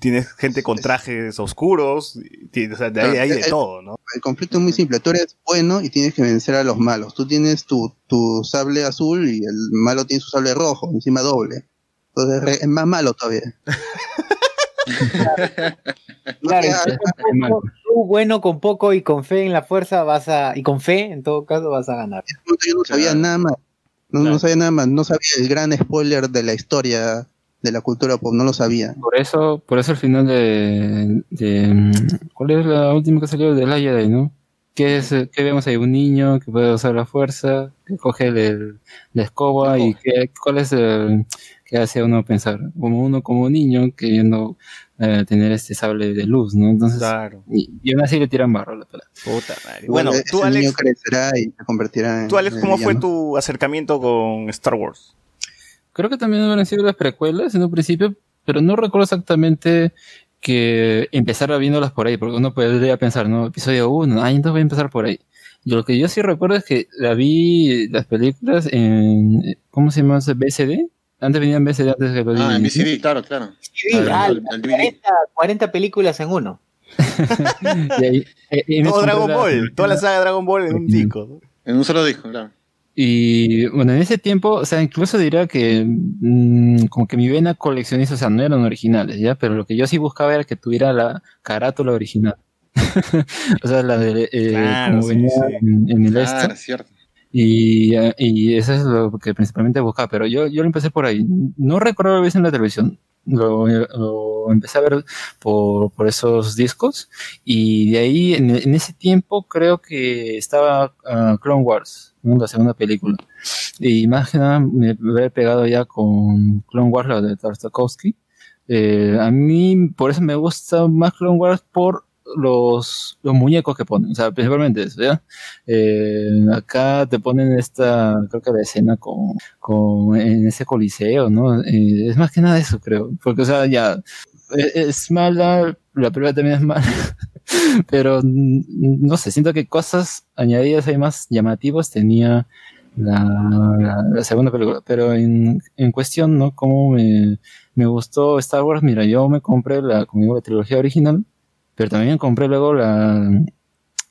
tienes gente con trajes oscuros, tienes- o sea, de ahí- hay de todo, ¿no? El conflicto es muy simple, tú eres bueno y tienes que vencer a los malos. Tú tienes tu, tu sable azul y el malo tiene su sable rojo, encima doble. Entonces re- es más malo todavía. No Claro, poco- tú bueno con poco y con fe en la fuerza vas a, y con fe en todo caso vas a ganar. yo no sabía nada más. No, no sabía nada más. No sabía el gran spoiler de la historia de la cultura pop. No lo sabía. Por eso, por eso el final de, de, ¿cuál es la última que salió de la Jedi, no? Que es, que vemos ahí un niño que puede usar la fuerza, que coge el, el- la escoba y que, cuál es el que hace a uno pensar, como uno como niño queriendo eh, tener este sable de luz, ¿no? Entonces, Claro. y, y aún así le tiran barro a la pelota. Puta madre. Bueno, tú, niño Alex, crecerá y se convertirá en. tú, Alex en ¿cómo fue tu acercamiento con Star Wars? Creo que también habrán sido las precuelas en un principio, pero no recuerdo exactamente que empezara viéndolas por ahí, porque uno podría pensar, ¿no? Episodio 1, ah, entonces voy a empezar por ahí. Y lo que yo sí recuerdo es que la vi, las películas en, ¿cómo se llama ese? ¿BCD? Antes venían BCD antes que lo Ah, en. VCD, claro, claro. Sí, Ah, DVD. 40, 40 películas en uno. Y ahí- eh, Todo Dragon la- Ball, toda la saga de Dragon Ball en un disco. En un solo disco, claro. Y bueno, en ese tiempo, o sea, incluso diría que mm, como que mi vena coleccionista, o sea, no eran originales, ¿ya? Pero lo que yo sí buscaba era que tuviera la carátula original. o sea, la de eh, Claro, como sí, venía sí. En, en el Claro, esto. es cierto. Y, y eso es lo que principalmente buscaba. Pero yo, yo lo empecé por ahí. No recuerdo visto en la televisión. Lo, lo empecé a ver por, por esos discos. Y de ahí, en, en ese tiempo, creo que estaba ah, Clone Wars, la segunda película. Y más que nada me había pegado ya con Clone Wars, de Tartakovsky. Eh, a mí, por eso me gusta más Clone Wars por los, los muñecos que ponen, o sea, principalmente eso, ¿ya? Eh, acá te ponen esta, creo que la escena con, con en ese coliseo, ¿no? Eh, es más que nada eso, creo, porque, o sea, ya, es, es mala, la primera también es mala, pero no sé, siento que cosas añadidas ahí más llamativos tenía la, la, la segunda película, pero en, en cuestión, ¿no? Cómo me, me gustó Star Wars, mira, yo me compré la, como digo, la trilogía original, pero también compré luego la,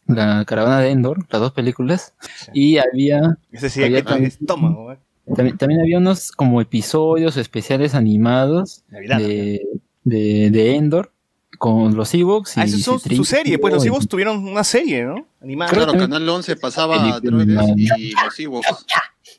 la caravana de Endor, las dos películas, y había, Ese sí, Había que también- estómago. ¿eh? también, también había unos como episodios especiales animados Navidad. de, de, de Endor con los Ewoks. Ah, y eso es su, su C-3PO serie, pues los y- Ewoks tuvieron una serie, ¿no? Animada. Claro, Canal 11 pasaba droides y los Ewoks.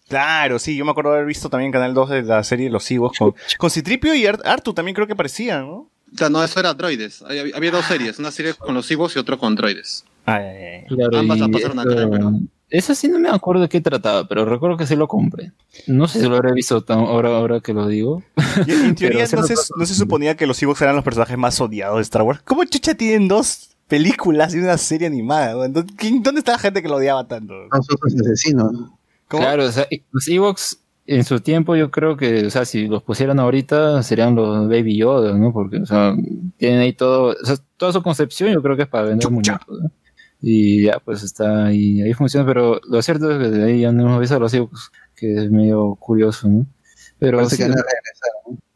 Claro, sí, yo me acuerdo haber visto también Canal 2 de la serie Los Ewoks con, con Citripio y Ar- Artu también creo que parecían, ¿no? O sea, no, eso era droides. Había, había dos series, una serie con los Ewoks y otra con droides. Ay, ay, ay. Claro, Ambas y las pasaron acá, eso- pero- Eso sí no me acuerdo de qué trataba, pero recuerdo que sí lo compré. No sé si lo habré visto tan- ahora, ahora que lo digo. Y en teoría no se, acuerdo. no se suponía que los Ewoks eran los personajes más odiados de Star Wars. ¿Cómo chucha tienen dos películas y una serie animada? ¿Dónde está la gente que lo odiaba tanto? Sus asesinos. ¿Cómo? Claro, o sea, los Ewoks en su tiempo yo creo que, o sea, si los pusieran ahorita serían los Baby Yoda, ¿no? Porque, o sea, tienen ahí todo, o sea, toda su concepción yo creo que es para vender Chucha. muñecos, ¿no? Y ya, pues está ahí, ahí funciona, pero lo cierto es que de ahí ya no hemos visto a los Ewoks, que es medio curioso, ¿no? Pero.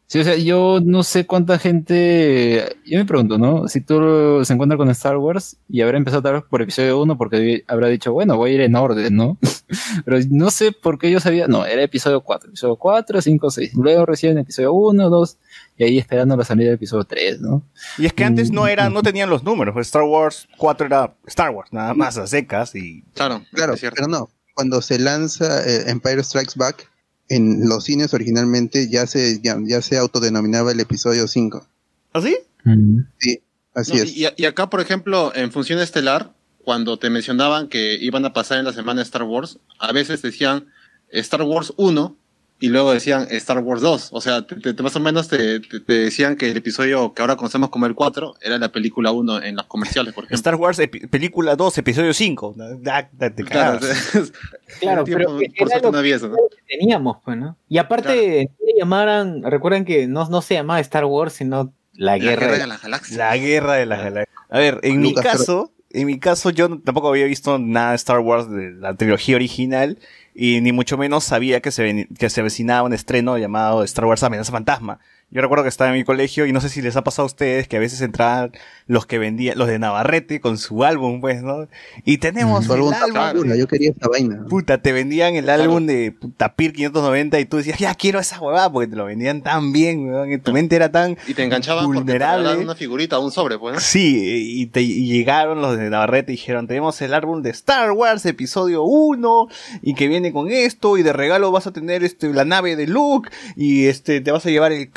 Sí, o sea, yo no sé cuánta gente. Yo me pregunto, ¿no? Si tú se encuentra con Star Wars y habrá empezado tal vez por episodio 1 porque habrá dicho, bueno, voy a ir en orden, ¿no? Pero no sé por qué yo sabía. No, era episodio 4. Episodio 4, 5, 6. Luego recién episodio 1, 2. Y ahí esperando la salida del episodio 3, ¿no? Y es que antes no Mm, era, no tenían los números. pues Star Wars 4 era Star Wars, nada más a secas y Claro, Claro, es cierto. pero no. Cuando se lanza eh, Empire Strikes Back, en los cines originalmente ya se, ya, ya se autodenominaba el episodio 5. ¿Así? Mm. Sí, así No, es. y, y acá, por ejemplo, en Función Estelar, cuando te mencionaban que iban a pasar en la semana Star Wars, a veces decían Star Wars 1 y luego decían Star Wars 2. O sea, te, más o menos te, te- te decían que el episodio que ahora conocemos como el 4 era la película 1 en los comerciales, por ejemplo. Star Wars película 2, episodio 5. Da- da- te Claro. Claro, pero por era suerte lo no había eso, ¿no? que teníamos, pues, ¿no? Y aparte, le llamaran, recuerden que no, no se llamaba Star Wars, sino la La guerra. guerra de- de las galaxias. La guerra de las galaxias. A ver, en mi caso, en mi caso yo tampoco había visto nada de Star Wars de la trilogía original y ni mucho menos sabía que se, ven- que se avecinaba un estreno llamado Star Wars Amenaza Fantasma. Yo recuerdo que estaba en mi colegio y no sé si les ha pasado a ustedes que a veces entraban los que vendían, los de Navarrete con su álbum, pues, ¿no? Y tenemos álbum el álbum. Yo quería esa vaina. Puta, te vendían el álbum de puta, PIR 590 y tú decías, ya quiero esa huevada porque te lo vendían tan bien, weón. En tu mente era tan Y te enganchaban porque te vulnerable. una figurita, un sobre, pues. ¿no? Sí, y, te, y llegaron los de Navarrete y dijeron, tenemos el álbum de Star Wars, episodio 1, y que viene con esto, y de regalo vas a tener este, la nave de Luke, y este, te vas a llevar el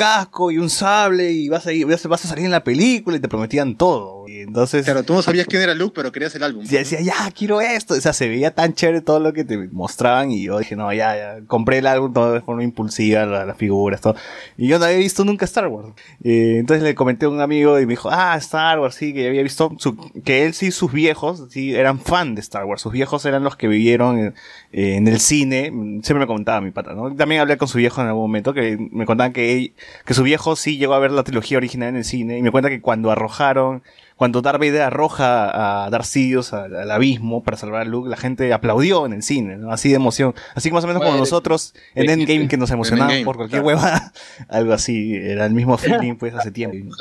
y un sable, y vas a, ir- vas a salir en la película, y te prometían todo. Y entonces, Claro, tú no sabías quién era Luke, pero querías el álbum. y decía, ya, quiero esto. O sea, se veía tan chévere todo lo que te mostraban, y yo dije, no, ya, ya, compré el álbum todo de forma impulsiva, la- las figuras, todo. Y yo no había visto nunca Star Wars. Eh, entonces le comenté a un amigo y me dijo, ah, Star Wars, sí, que había visto, su- que él sí, sus viejos, sí, eran fan de Star Wars. Sus viejos eran los que vivieron en, eh, en el cine. Siempre me comentaba mi pata, ¿no? También hablé con su viejo en algún momento, que me contaban que, él- que su viejo sí llegó a ver la trilogía original en el cine. Y me cuenta que cuando arrojaron, cuando Darth Vader arroja a Darth Sidious al, al abismo para salvar a Luke, la gente aplaudió en el cine, ¿no? Así de emoción. Así que más o menos como nosotros en Endgame que nos emocionábamos por cualquier claro. hueva, algo así, era el mismo feeling pues hace tiempo.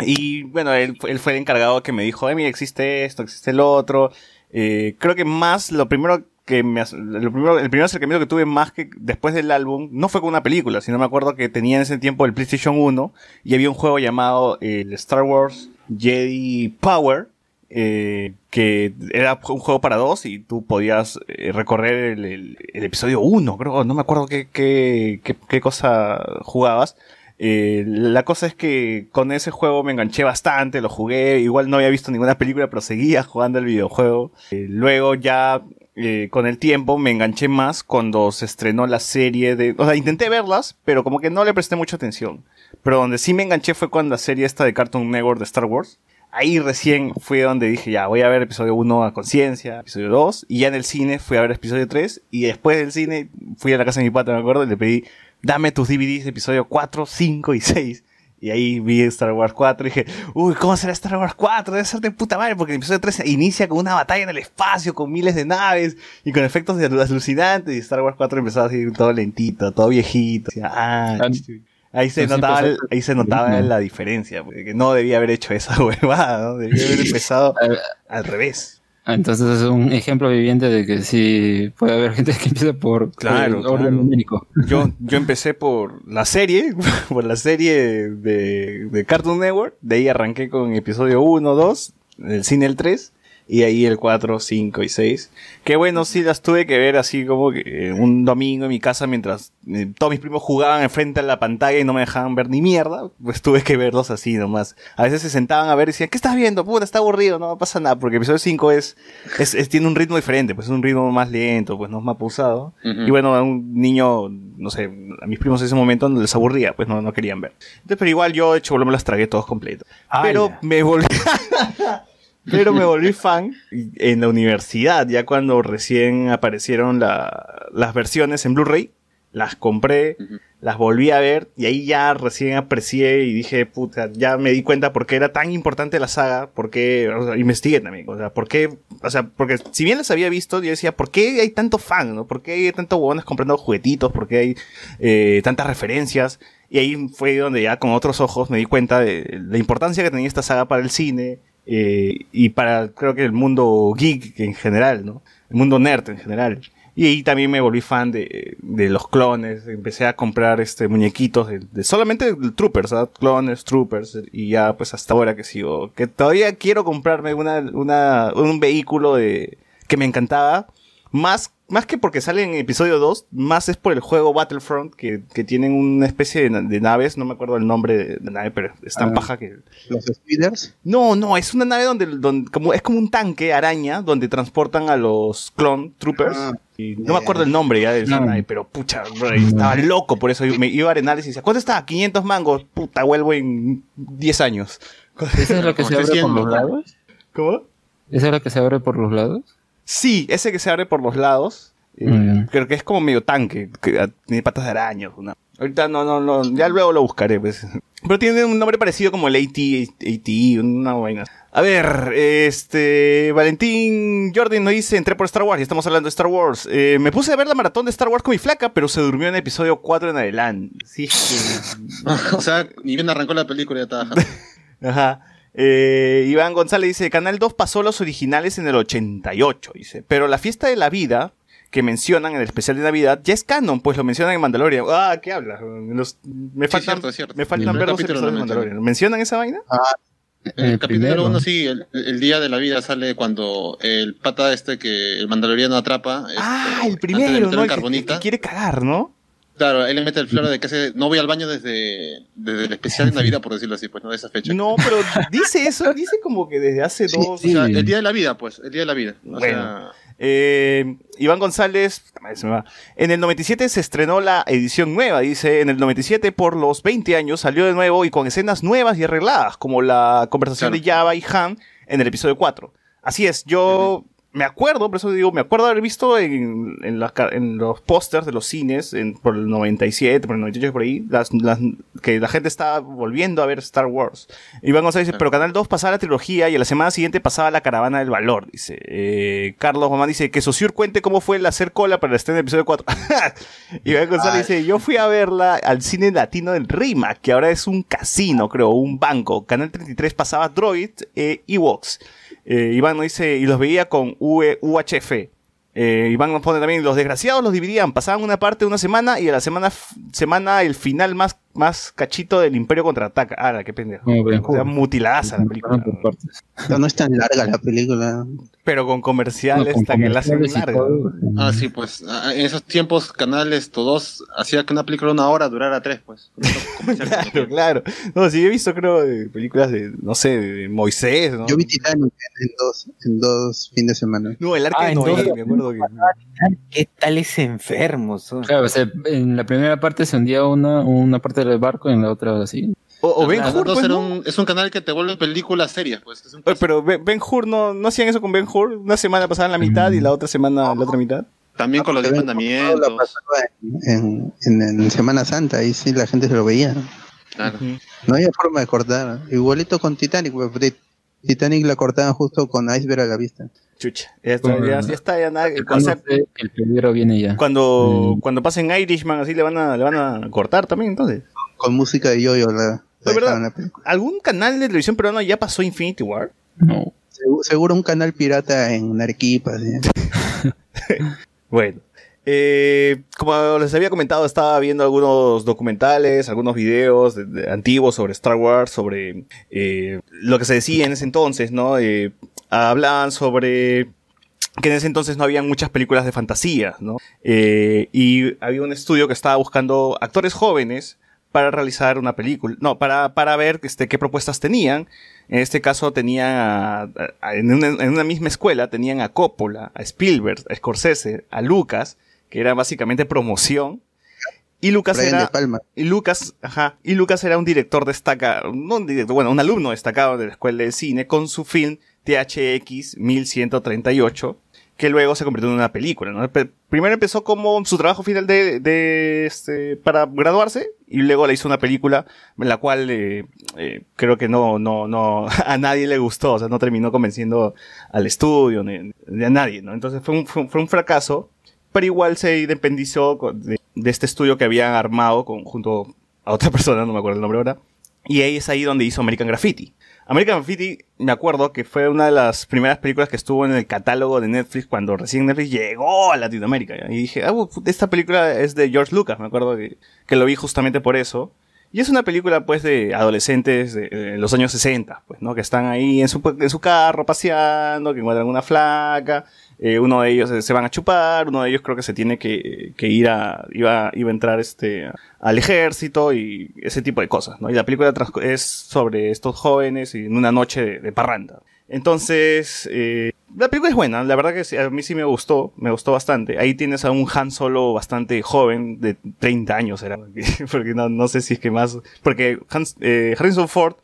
Y bueno, él, él fue el encargado que me dijo, eh, mira, existe esto, existe el otro. Eh, creo que más, lo primero que me, lo primero, el primer acercamiento que tuve más que después del álbum, no fue con una película, sino me acuerdo que tenía en ese tiempo el PlayStation 1 y había un juego llamado el Star Wars Jedi Power, eh, que era un juego para dos y tú podías eh, recorrer el, episodio 1, creo, no me acuerdo qué, qué, qué, cosa jugabas. Eh, la cosa es que con ese juego me enganché bastante, lo jugué, igual no había visto ninguna película, pero seguía jugando el videojuego. Luego ya eh, con el tiempo me enganché más cuando se estrenó la serie de... O sea, intenté verlas, pero como que no le presté mucha atención. Pero donde sí me enganché fue con la serie esta de Cartoon Network de Star Wars. Ahí recién fue donde dije, ya, voy a ver episodio 1 a conciencia, episodio 2, y ya en el cine fui a ver episodio 3, y después del cine fui a la casa de mi pata, me acuerdo, y le pedí, dame tus DVDs de episodio 4, 5 y 6. Y ahí vi Star Wars 4 y dije, uy, ¿cómo será Star Wars 4? Debe ser de puta madre, porque el episodio 3 inicia con una batalla en el espacio, con miles de naves y con efectos de alucinantes. Y Star Wars 4 empezaba así todo lentito, todo viejito. Así, ah, Ah, ahí se notaba, el- ahí se notaba no. la diferencia, porque no debía haber hecho esa huevada, ¿no? Debía haber empezado al revés. Entonces es un ejemplo viviente de que sí puede haber gente que empieza por, Claro, el orden claro. numérico. Yo, yo empecé por la serie, por la serie de, de Cartoon Network, de ahí arranqué con episodio 1, 2, el cine el 3, Y ahí el 4, 5 y 6. Que bueno, sí las tuve que ver así como que eh, un domingo en mi casa mientras eh, todos mis primos jugaban enfrente a la pantalla y no me dejaban ver ni mierda. Pues tuve que verlos así nomás. A veces se sentaban a ver y decían, ¿qué estás viendo? Puta, está aburrido, no pasa nada. Porque el episodio 5 es, es, es- tiene un ritmo diferente, pues es un ritmo más lento, pues no es más pausado. Ujú. Y bueno, a un niño, no sé, a mis primos en ese momento les aburría, pues no, no querían ver. Entonces, pero igual yo, de hecho, me las tragué todos completos. Pero ¡Hala! me volví. Pero me volví fan en la universidad, ya cuando recién aparecieron la- las versiones en Blu-ray, las compré, las volví a ver y ahí ya recién aprecié y dije, puta, ya me di cuenta por qué era tan importante la saga, por qué, o sea, investigué también, o sea, por qué, o sea, porque si bien las había visto, yo decía, ¿por qué hay tanto fan, no? ¿Por qué hay tantos huevones comprando juguetitos? ¿Por qué hay eh, tantas referencias? Y ahí fue donde ya con otros ojos me di cuenta de la importancia que tenía esta saga para el cine eh, y para, creo que el mundo geek en general, ¿no? El mundo nerd en general. Y ahí también me volví fan de, de los clones, empecé a comprar este muñequitos de, solamente de Troopers, ¿ah? clones, Troopers, y ya pues hasta ahora que sigo, que todavía quiero comprarme una, una, un vehículo de, que me encantaba, más, más que porque sale en episodio 2, más es por el juego Battlefront, que, que tienen una especie de, na- de naves, no me acuerdo el nombre de, de nave, pero es tan Ah. paja que... Los speeders. No, no, es una nave donde, donde como, es como un tanque araña donde transportan a los clone troopers. Ah, y no me acuerdo el nombre ya de esa No. nave, pero pucha, bro, estaba loco por eso. Yo me iba a Arenales y decía, ¿cuánto está? 500 mangos. Puta, vuelvo en 10 años. ¿Esa es la que se abre por los lados? ¿Cómo? ¿Esa es la que se abre por los lados? Sí, ese que se abre por los lados. eh, creo que es como medio tanque, que ah, tiene patas de araña. una- Ahorita no, no, no, ya luego lo buscaré, pues. Pero tiene un nombre parecido como el AT, AT, una vaina. A ver, este, Valentín Jordan nos dice, entré por Star Wars, y estamos hablando de Star Wars. Eh, me puse a ver la maratón de Star Wars con mi flaca, pero se durmió en el episodio 4 en adelante. Sí, es que- o sea, ni bien arrancó la película ya estaba. Ajá. Eh, Iván González dice, Canal 2 pasó los originales en el 88, dice. Pero la fiesta de la vida que mencionan en el especial de Navidad ya es canon, pues lo mencionan en Mandalorian. Ah, ¿qué hablas? Los- me Sí, faltan, cierto, es cierto. Me faltan El ver los capítulo episodios de. Mandalorian. ¿Mencionan esa vaina? En El el capítulo primero. 1 sí, el, el día de la vida sale cuando el pata este que el mandaloriano atrapa. este, ah, el antes de primero, ¿no? El que, que quiere cagar, ¿no? Claro, él le mete el flor de que hace, no voy al baño desde, desde el especial de Navidad, por decirlo así, pues no de esa fecha. No, pero dice eso, dice como que desde hace Sí, dos... O sea, Sí. el día de la vida, pues, el día de la vida. O Bueno. sea, Eh, Iván González, puta madre, se me va. en el 97 se estrenó la edición nueva, dice, en el 97 por los 20 años salió de nuevo y con escenas nuevas y arregladas, como la conversación Claro. de Java y Han en el episodio 4. Así es, yo me acuerdo, por eso digo, me acuerdo haber visto en, en, los pósters de los cines en- por el 97, por el 98, por ahí, las, las- que la gente estaba volviendo a ver Star Wars. Iván González dice, Claro. pero Canal 2 pasaba la trilogía y a la semana siguiente pasaba la Caravana del Valor, dice. Eh, Carlos Mamán dice, que Sociur cuente cómo fue el hacer cola para el estreno del episodio 4. Iván González dice, yo fui a verla al cine latino del Rima, que ahora es un casino, creo, un banco. Canal 33 pasaba Droid e Ewoks. Eh, Iván nos dice, y los veía con UE UHF. Eh, Iván nos pone también, los desgraciados los dividían, pasaban una parte una semana y a la semana, semana el final más, más cachito del Imperio contraataca. Ah, qué pendejo. Como Ben O sea, Hur. mutiladaza la película. No, no es tan larga la película. Pero con comerciales, No, con hasta que la hacen larga. todo. ah, sí, pues, ah, en esos tiempos, canales todos hacía que una película de una hora durara tres, pues. Claro, claro. No, sí, he visto, creo, de películas de, no sé, de Moisés, ¿no? Yo vi Titanic en, dos, en dos fines de semana. No, el arca Ah, de Noé, me acuerdo que... ¿Qué tales enfermos son? Claro, o sea, en la primera parte se hundía una, una parte del barco y en la otra así. O, o Ben Hur, 2 pues, era ¿no? un- es un canal que te vuelve películas serias, pues. Es un Oye, pero Ben Ben Hur, ¿no, ¿no hacían eso con Ben Hur? Una semana pasaban la mitad y la otra semana la otra mitad. También con los diez mandamientos. en, en, en Semana Santa, ahí sí la gente se lo veía. Claro. No había forma de cortar. Igualito con Titanic, pues, Tit- Titanic la cortaban justo con iceberg a la vista. Chucha, ya está, ya, ya está, ya nada. O sea, el peligro viene ya. cuando, Mm. cuando pasen Irishman, así le van a, le van a cortar también, entonces. Con música de yoyo la, la Es verdad. dejaban la película. ¿Algún canal de televisión peruano ya pasó Infinity War? No. Segu- Seguro un canal pirata en Arequipa. ¿sí? Bueno. Eh, como les había comentado, estaba viendo algunos documentales, algunos videos de- de- antiguos sobre Star Wars, sobre eh, lo que se decía en ese entonces, ¿no? Eh, hablaban sobre que en ese entonces no había muchas películas de fantasía, ¿no? Eh, y había un estudio que estaba buscando actores jóvenes para realizar una película, no, para, para ver este, qué propuestas tenían. En este caso tenían a- a- en, una, en una misma escuela tenían a Coppola, a Spielberg, a Scorsese, a Lucas, que era básicamente promoción. Y Lucas Brian era y Lucas, ajá, y Lucas era un director destacado, no un director, bueno, un alumno destacado de la escuela de cine con su film THX 1138, que luego se convirtió en una película, ¿no? Primero empezó como su trabajo final de, de este, para graduarse, y luego le hizo una película, en la cual eh, eh, creo que no, no, no, a nadie le gustó, o sea, no terminó convenciendo al estudio, ni, ni a nadie, ¿no? Entonces fue un, fue fue un fracaso, pero igual se independizó de, de este estudio que habían armado con, junto a otra persona, no me acuerdo el nombre ahora, y ahí es ahí donde hizo American Graffiti. American Graffiti, me acuerdo que fue una de las primeras películas que estuvo en el catálogo de Netflix cuando recién Netflix llegó a Latinoamérica. Y dije, ah, esta película es de George Lucas, me acuerdo que, que lo vi justamente por eso. Y es una película, pues, de adolescentes de, de los años 60, pues, ¿no? Que están ahí en su, en su carro paseando, que encuentran una flaca, eh, uno de ellos eh, se van a chupar, uno de ellos creo que se tiene que, que ir a, iba, iba a entrar este, al ejército y ese tipo de cosas, ¿no? Y la película es sobre estos jóvenes y en una noche de, parranda. Entonces, eh, la película es buena, la verdad que a mí sí me gustó, me gustó bastante. Ahí tienes a un Han Solo bastante joven, de 30 años era, porque no, no sé si es que más, porque Hans, Harrison Ford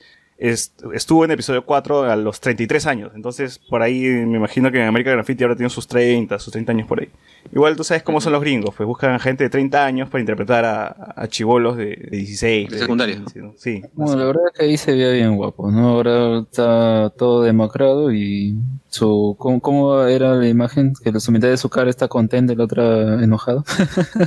estuvo en episodio 4 a los 33 años, entonces por ahí me imagino que en American Graffiti ahora tiene sus 30, sus 30 años por ahí. Igual tú sabes cómo son los gringos, pues buscan gente de 30 años para interpretar a, a chivolos de, de 16. De secundaria. 15, ¿no? Sí. Bueno, la verdad es que ahí se veía bien guapo, ¿no? Ahora está todo demacrado y su ¿cómo, cómo era la imagen? Que su mitad de su cara está contenta y la otra enojada.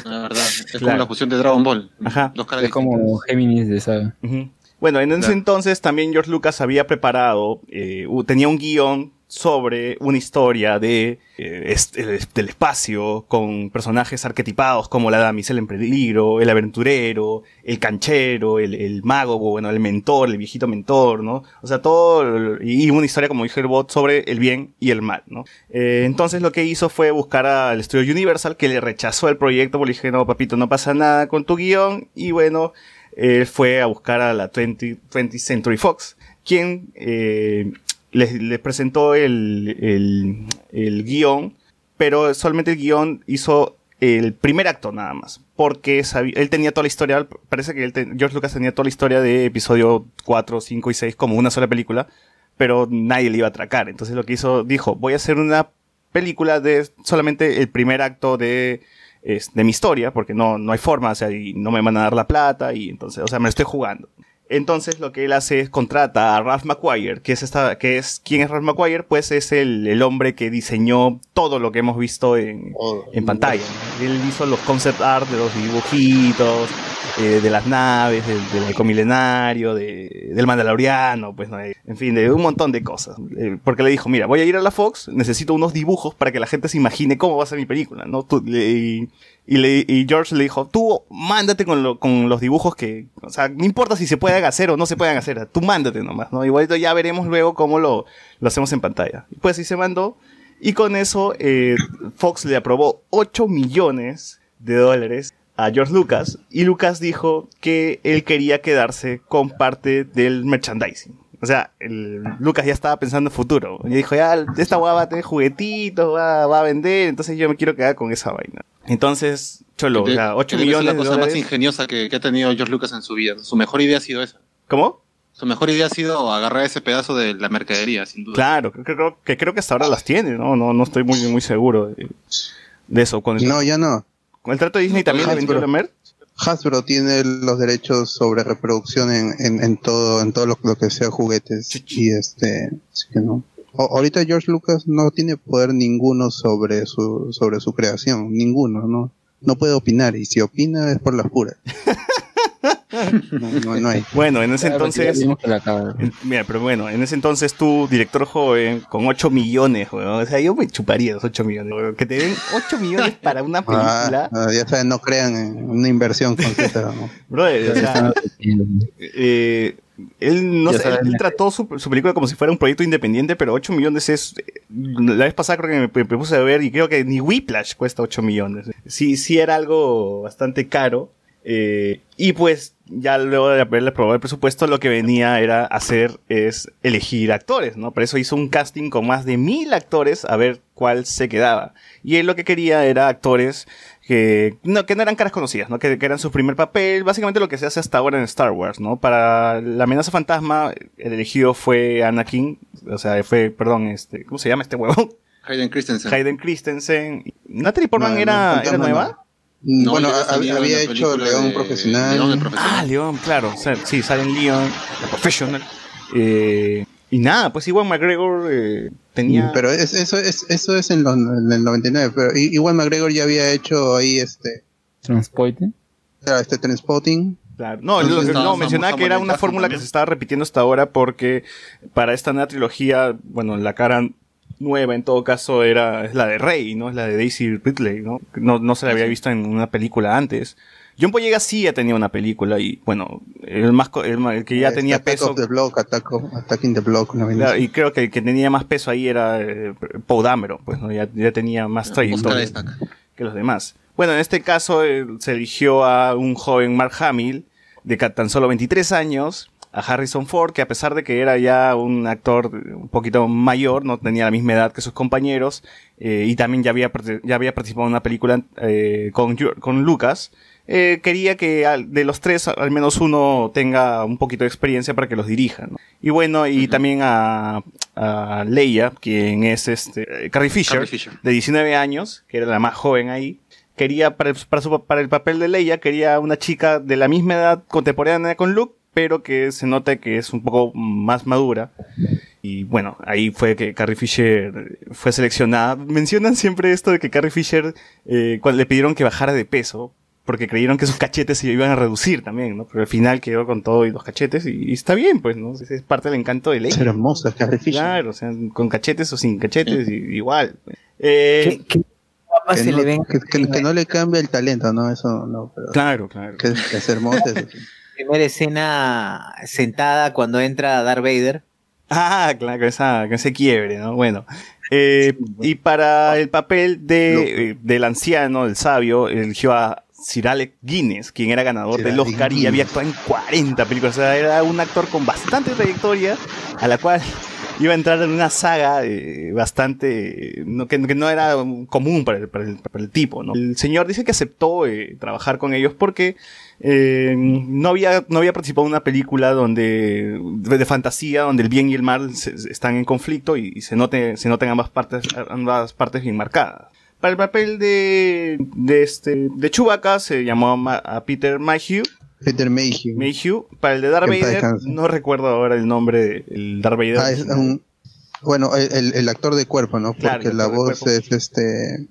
La verdad, es como la fusión de Dragon Ball. Ajá. Dos caras es como Géminis de saga. Ujú. Bueno, en ese entonces también George Lucas había preparado, eh, tenía un guion sobre una historia de eh, est- del espacio con personajes arquetipados como la damisela en peligro, el aventurero, el canchero, el, el mago, bueno, el mentor, el viejito mentor, ¿no? O sea, todo, y una historia, como dije el bot, sobre el bien y el mal, ¿no? Eh, entonces lo que hizo fue buscar al estudio Universal que le rechazó el proyecto porque le dije, no, papito, no pasa nada con tu guion, y bueno, él fue a buscar a la 20, 20th Century Fox, quien eh, les, presentó el, el, guion, pero solamente el guion hizo el primer acto nada más, porque él tenía toda la historia, parece que él te- George Lucas tenía toda la historia de episodio 4, 5 y 6 como una sola película, pero nadie le iba a atracar, entonces lo que hizo, dijo, voy a hacer una película de solamente el primer acto de, es- de mi historia, porque no, no hay forma, o sea, y no me van a dar la plata, y entonces, o sea, me lo estoy jugando. Entonces lo que él hace es contrata a Ralph McQuire, que es esta, que es, ¿quién es Ralph McQuire? Pues es el, el hombre que diseñó todo lo que hemos visto en, en pantalla. ¿no? Él hizo los concept art de los dibujitos, eh, de las naves, del, del halcón milenario, de, del mandaloriano, pues, ¿no? en fin, de un montón de cosas. Eh, porque le dijo, mira, voy a ir a la Fox, necesito unos dibujos para que la gente se imagine cómo va a ser mi película, ¿no? Tú- le- y, le- y George le dijo, tú mándate con, lo- con los dibujos que, o sea, no importa si se pueden hacer o no se pueden hacer, tú mándate nomás, ¿no? Igualito ya veremos luego cómo lo, lo hacemos en pantalla. Pues sí se mandó, y con eso eh, Fox le aprobó 8 millones de dólares a George Lucas, y Lucas dijo que él quería quedarse con parte del merchandising. O sea, el, Lucas ya estaba pensando en futuro. Y dijo, ya, esta hueá va a tener juguetitos, va, va a vender, entonces yo me quiero quedar con esa vaina. Entonces, cholo, o De- sea, 8 que debe ser millones la de cosa dólares. más ingeniosa que, que ha tenido George Lucas en su vida. Su mejor idea ha sido esa. ¿Cómo? Su mejor idea ha sido agarrar ese pedazo de la mercadería, sin duda. Claro, creo, creo- que creo que hasta ahora las tiene, ¿no? No, no estoy muy, muy seguro de, de eso. Con el, No, ya no. con el trato de Disney también le vendió la mer. Hasbro tiene los derechos sobre reproducción en, en, en todo en todo lo, lo que sea juguetes y este así que no. O- ahorita George Lucas no tiene poder ninguno sobre su sobre su creación ninguno no no puede opinar y si opina es por las puras No, no, no hay. Bueno, en ese Claro, entonces... en- Mira, pero bueno, en ese entonces tú, director joven, con 8 millones, weón. O sea, yo me chuparía los 8 millones, weón. Que te den 8 millones para una película. Ah, ah, ya saben, no crean en una inversión con ¿no? Brother, o sea, eh, él, no sé, él trató su, su película como si fuera un proyecto independiente, pero 8 millones es... La vez pasada creo que me, me puse a ver y creo que ni Whiplash cuesta 8 millones. Sí, sí era algo bastante caro. Eh, y pues ya luego de haberle probado el presupuesto, lo que venía era hacer es elegir actores, ¿no? Por eso hizo un casting con más de mil actores a ver cuál se quedaba. Y él lo que quería era actores que no, que no eran caras conocidas, ¿no? Que, que eran su primer papel, básicamente lo que se hace hasta ahora en Star Wars, ¿no? Para la amenaza fantasma, el elegido fue Anakin, o sea, fue, perdón, este, ¿cómo se llama este huevón? Hayden Christensen. Hayden Christensen. ¿Natalie Portman No, era, era nueva? No. Mm, No, bueno, había hecho León de- Profesional. León el Profesional. Ah, León, claro. o sea, sí, sale en Leon, la Professional. Eh, y nada, pues igual McGregor eh, tenía... Pero es- eso es eso es en, los- en el 99, pero igual McGregor ya había hecho ahí este Transporte. claro, este Transpotting. Claro. No, Entonces no, mencionaba que era una fórmula que se estaba repitiendo hasta ahora porque para esta nueva trilogía, bueno, la cara nueva en todo caso era es la de Rey, ¿no? Es la de Daisy Ridley, ¿no? No, no se la había visto en una película antes. John Boyega sí ya tenía una película y, bueno, el más, co- el, el que ya tenía Attack peso... of the Block, Attack of- Attacking the Block. una Claro, y creo que el que tenía más peso ahí era eh, Poe Dameron, pues, ¿no? Ya, ya tenía más Oscar trayectoria Isaac. que los demás. Bueno, en este caso eh, se eligió a un joven Mark Hamill, de tan solo 23 años, a Harrison Ford, que a pesar de que era ya un actor un poquito mayor, no tenía la misma edad que sus compañeros, eh, y también ya había, ya había participado en una película eh, con, con Lucas, eh, quería que al- de los tres al menos uno tenga un poquito de experiencia para que los dirija. ¿no? Y bueno, y también a, a Leia, quien es este, Carrie Fisher, Carrie Fisher. de 19 años, que era la más joven ahí, quería para el, para, su- para el papel de Leia, quería una chica de la misma edad contemporánea con Luke, pero que se note que es un poco más madura. Y bueno, ahí fue que Carrie Fisher fue seleccionada. Mencionan siempre esto de que Carrie Fisher, eh, cuando le pidieron que bajara de peso, porque creyeron que sus cachetes se iban a reducir también, ¿no? Pero al final quedó con todo y los cachetes y, y está bien, pues, ¿no? Es parte del encanto de Leia. Es hermosa, Carrie Fisher. Claro, o sea, con cachetes o sin cachetes, y- igual. Eh, ¿Qué, qué guapa Que se no, le ven que, que- que no le cambia el talento, ¿no? Eso no, pero Claro, claro. que, que es eso. Primera escena sentada cuando entra Darth Vader. Ah, claro, con, esa, con ese quiebre, ¿no? Bueno. eh, y para el papel de, eh, del anciano, el sabio, eligió a Sir Alec Guinness, quien era ganador Sir del Oscar y había actuado en 40 películas. O sea, era un actor con bastante trayectoria, a la cual iba a entrar en una saga eh, bastante. No, que, que no era común para el, para el- para el tipo, ¿no? El señor dice que aceptó eh, trabajar con ellos porque eh, no había no había participado en una película donde de, de fantasía donde el bien y el mal se- están en conflicto y, y se note se noten ambas partes ambas partes bien marcadas para el papel de de este de Chewbacca se llamó a, a Peter Mayhew Peter Mayhew. Mayhew para el de Darth Vader no recuerdo ahora el nombre del Darth Vader Ah, es un- bueno, el, el- actor de cuerpo, ¿no? Claro, Porque la voz es este.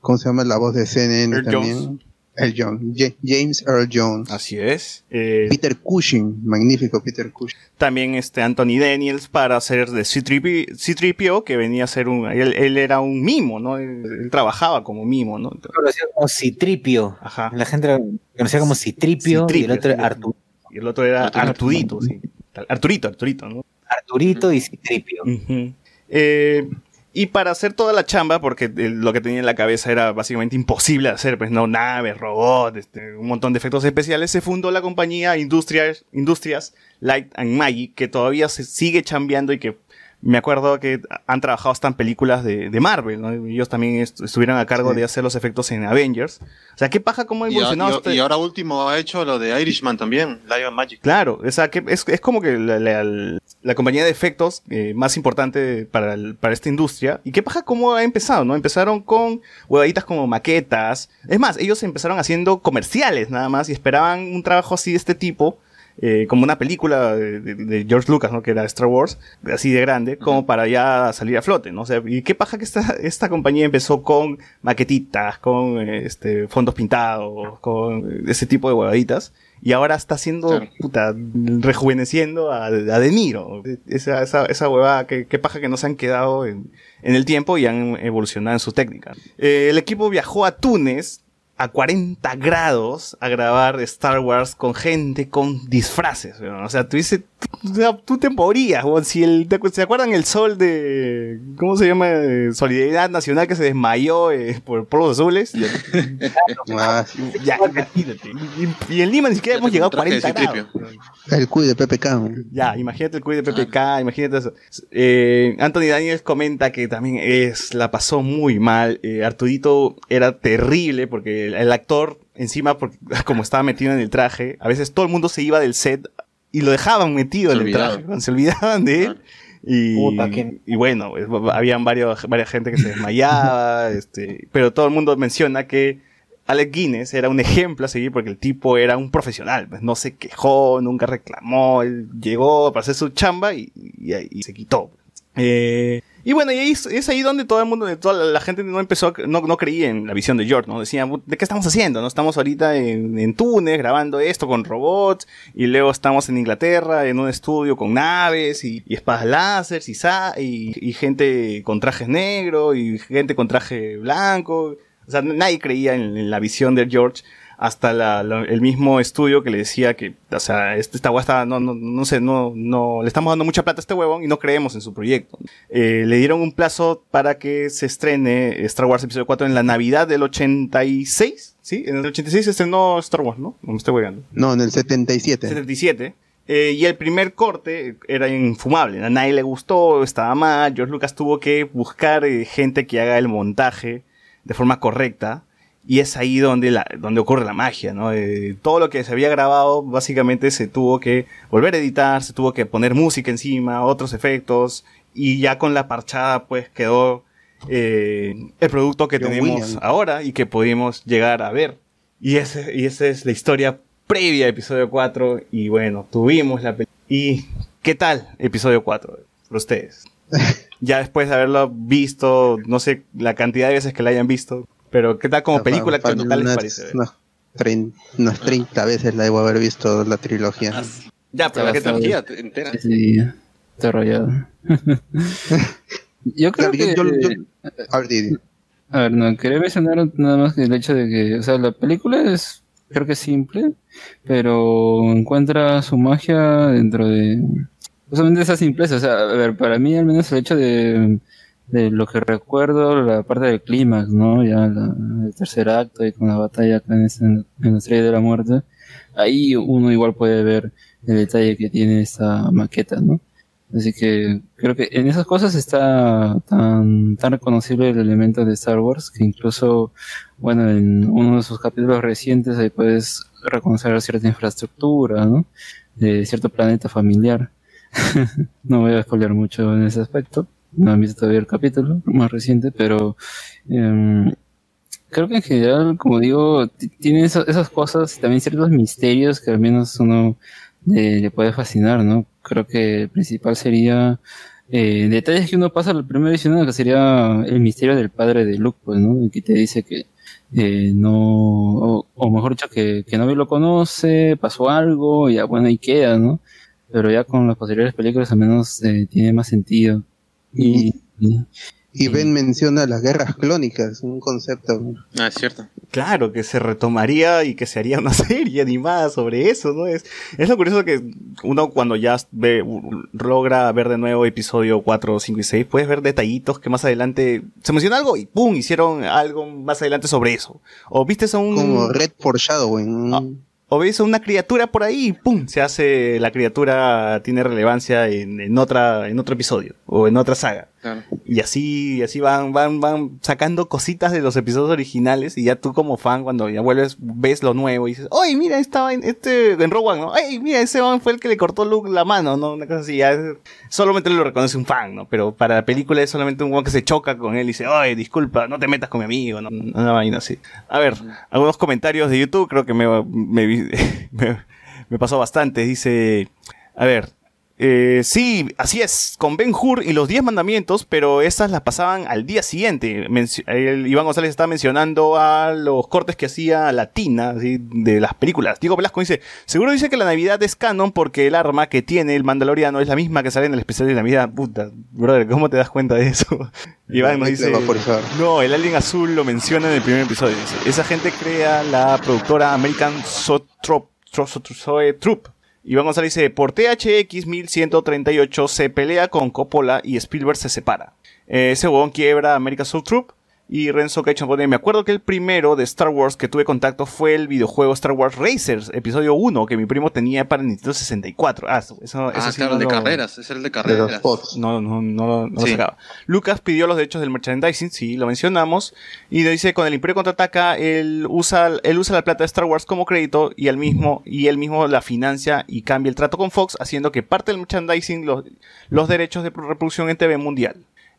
¿Cómo se llama la voz de CNN Earl también? Jones. El John. Ja- James Earl Jones. así es Eh, Peter Cushing, magnífico Peter Cushing. también este Anthony Daniels para hacer de C-3P C-3PO, que venía a ser un él, él era un mimo, ¿no? Él, él trabajaba como mimo, ¿no? Conocido como Citripio. Ajá. La gente lo conocía como Citripio, y el Citripio, otro sí. Artu- Y el otro era Arturito. Arturito, sí. Arturito, Arturito, ¿no? Arturito y Citripio. Ujú. Eh, y para hacer toda la chamba, porque eh, lo que tenía en la cabeza era básicamente imposible hacer, pues no, naves, robots, este, un montón de efectos especiales, se fundó la compañía Industrias, Industrias Light and Magic, que todavía se sigue chambeando y que me acuerdo que han trabajado hasta en películas de, de Marvel, ¿no? Ellos también est- estuvieron a cargo Sí. de hacer los efectos en Avengers. O sea, ¿qué paja cómo ha Y, a- evolucionado y- este- y ahora último ha hecho lo de Irishman también, Lion Magic. Claro, o sea, que es, es como que la, la- la compañía de efectos eh, más importante para, el- para esta industria. ¿Y qué pasa cómo ha empezado? ¿no? Empezaron con huevaditas como maquetas. Es más, ellos empezaron haciendo comerciales nada más y esperaban un trabajo así de este tipo. Eh, como una película de, George Lucas, ¿no? Que era Star Wars, así de grande, como para ya salir a flote, ¿no? O sea, ¿y qué pasa que esta, esta compañía empezó con maquetitas, con este, fondos pintados, con ese tipo de huevaditas? y ahora está haciendo, Claro. puta, rejuveneciendo a, a De Niro. Esa, esa, esa huevada, que, que paja que no se han quedado en, en el tiempo y han evolucionado en su técnica. Eh, el equipo viajó a Túnez a 40 grados a grabar Star Wars con gente con disfraces. weón. O sea, tú dices, tú, te morías, weón. Si el, ¿te ¿Se acuerdan el sol de, ¿cómo se llama? Solidaridad Nacional que se desmayó eh, por polvos azules? Ah, Ya, imagínate. Y, y en Lima ni siquiera hemos llegado a Traje de 40 grados. El cuy de PPK. weón. Ya, imagínate el cuid de PPK, imagínate eso. Eh, Anthony Daniels comenta que también es, la pasó muy mal. Eh, Arturito era terrible porque el, el actor, encima, porque, como estaba metido en el traje, a veces todo el mundo se iba del set y lo dejaban metido Se en el traje. Se olvidaban de él. Y, Puta, qué- y bueno, pues, habían varios, varias gente que se desmayaba, este, pero todo el mundo menciona que Alec Guinness era un ejemplo a seguir porque el tipo era un profesional, pues no se quejó, nunca reclamó, él llegó para hacer su chamba y, y, y se quitó. Eh, y bueno, y ahí es, ahí donde todo el mundo, toda la, gente no empezó, no, no creía en la visión de George, ¿no? Decían, ¿de qué estamos haciendo? No estamos ahorita en, en Túnez grabando esto con robots y luego estamos en Inglaterra en un estudio con naves y, y espadas láser y, y, y gente con trajes negros y gente con traje blanco. O sea, nadie creía en la visión de George hasta la- la- el mismo estudio que le decía que, o sea, este, esta está, no, no, no sé, no, no, le estamos dando mucha plata a este huevón y no creemos en su proyecto. Eh, le dieron un plazo para que se estrene Star Wars Episodio 4 en la Navidad del 86, ¿sí? En el 86 se estrenó Star Wars, ¿no? No me estoy hueando. No, en el 77. 77. Eh, y el primer corte era infumable. A nadie le gustó, estaba mal. George Lucas tuvo que buscar eh, gente que haga el montaje de forma correcta. Y es ahí donde, la, donde ocurre la magia, ¿no? Eh, todo lo que se había grabado, básicamente se tuvo que volver a editar, se tuvo que poner música encima, otros efectos. Y ya con la parchada, pues quedó eh, el producto que John tenemos ahora y que pudimos llegar a ver. Y, ese, y esa es la historia previa a episodio 4. Y bueno, tuvimos la película. ¿Y qué tal episodio 4 para ustedes? ya después de haberlo visto, no sé la cantidad de veces que la hayan visto, pero ¿qué tal como película? ¿Qué Fácil, tal les parece? unas trein- unas 30 veces la debo haber visto la trilogía. Ya, pero ¿qué tal? Trilogía entera. Sí, sí, está rayado. yo creo yo- que... yo- yo- a ver, Didi. A ver, no, quería mencionar nada más que el hecho de que, o sea, la película es, creo que simple, pero encuentra su magia dentro de, justamente esa simpleza. O sea, a ver, para mí al menos el hecho de, de lo que recuerdo, la parte del clímax, ¿no? Ya la- el tercer acto y con la batalla acá en, ese- en la estrella de la muerte, ahí uno igual puede ver el detalle que tiene esta maqueta, ¿no? Así que creo que en esas cosas está tan, tan reconocible el elemento de Star Wars que incluso, bueno, en uno de sus capítulos recientes ahí puedes reconocer cierta infraestructura, ¿no? De cierto planeta familiar. no voy a spoiler mucho en ese aspecto. No han visto todavía el capítulo más reciente, pero em, creo que en general, como digo, tiene esas cosas y también ciertos misterios que al menos uno le, le puede fascinar, ¿no? Creo que el principal sería eh, detalles que uno pasa al primer visionado, que sería el misterio del padre de Luke, pues, ¿no? Que te dice que eh, no, o, o mejor dicho, que, que nadie lo conoce, pasó algo, y ya bueno, ahí queda, ¿no? Pero ya con las posteriores películas al menos eh, tiene más sentido. Y, y- Y Ben menciona las guerras clónicas, un concepto. Ah, es cierto. Claro, que se retomaría y que se haría una serie animada sobre eso, ¿no? Es, es lo curioso que uno cuando ya ve, logra ver de nuevo episodio 4, 5 y 6, puedes ver detallitos que más adelante se menciona algo y ¡pum! hicieron algo más adelante sobre eso. O viste a un... Como Red Foreshadowing. Ah, o ves a una criatura por ahí y ¡pum! Se hace, la criatura tiene relevancia en, en otra, en otro episodio o en otra saga. Claro. Y así, así van, van, van sacando cositas de los episodios originales y ya tú como fan cuando ya vuelves, ves lo nuevo y dices, oye, mira, estaba en este, en Rogue One, ¿no? Ay, mira, ese man fue el que le cortó Luke la mano, ¿no? Una cosa así, ya es- solamente lo reconoce un fan, ¿no? Pero para la película es solamente un one que se choca con él y dice, oye, disculpa, no te metas con mi amigo, ¿no? Una vaina así. A ver, algunos comentarios de YouTube, creo que me, me, me, pasó bastante, dice, a ver, Eh, sí, así es, con Ben Hur y los 10 mandamientos, pero esas las pasaban al día siguiente. El Iván González está mencionando a los cortes que hacía Latina así, de las películas. Diego Velasco dice, seguro dice que la Navidad es canon porque el arma que tiene el Mandaloriano es la misma que sale en el especial de Navidad. Puta, brother, ¿cómo te das cuenta de eso? Iván nos dice, no, el alien azul lo menciona en el primer episodio. Dice, esa gente crea la productora American Sotrop, Troop. Iván González dice, por THX 1138 se pelea con Coppola y Spielberg se separa. Eh, ese huevón quiebra American Soul Troop. Y Renzo Cachon pone, me acuerdo que el primero de Star Wars que tuve contacto fue el videojuego Star Wars Racers, episodio 1, que mi primo tenía para Nintendo 64. Ah, eso, eso Ah, sí claro, no el de lo- carreras, es el de De los carreras. no, no, no, no lo Sí. sacaba. Lucas pidió los derechos del merchandising, sí, lo mencionamos. Y dice, con el Imperio contraataca, él usa, él usa la plata de Star Wars como crédito y él mismo, y él mismo la financia y cambia el trato con Fox, haciendo que parte del merchandising los, los derechos de reproducción en TV mundial.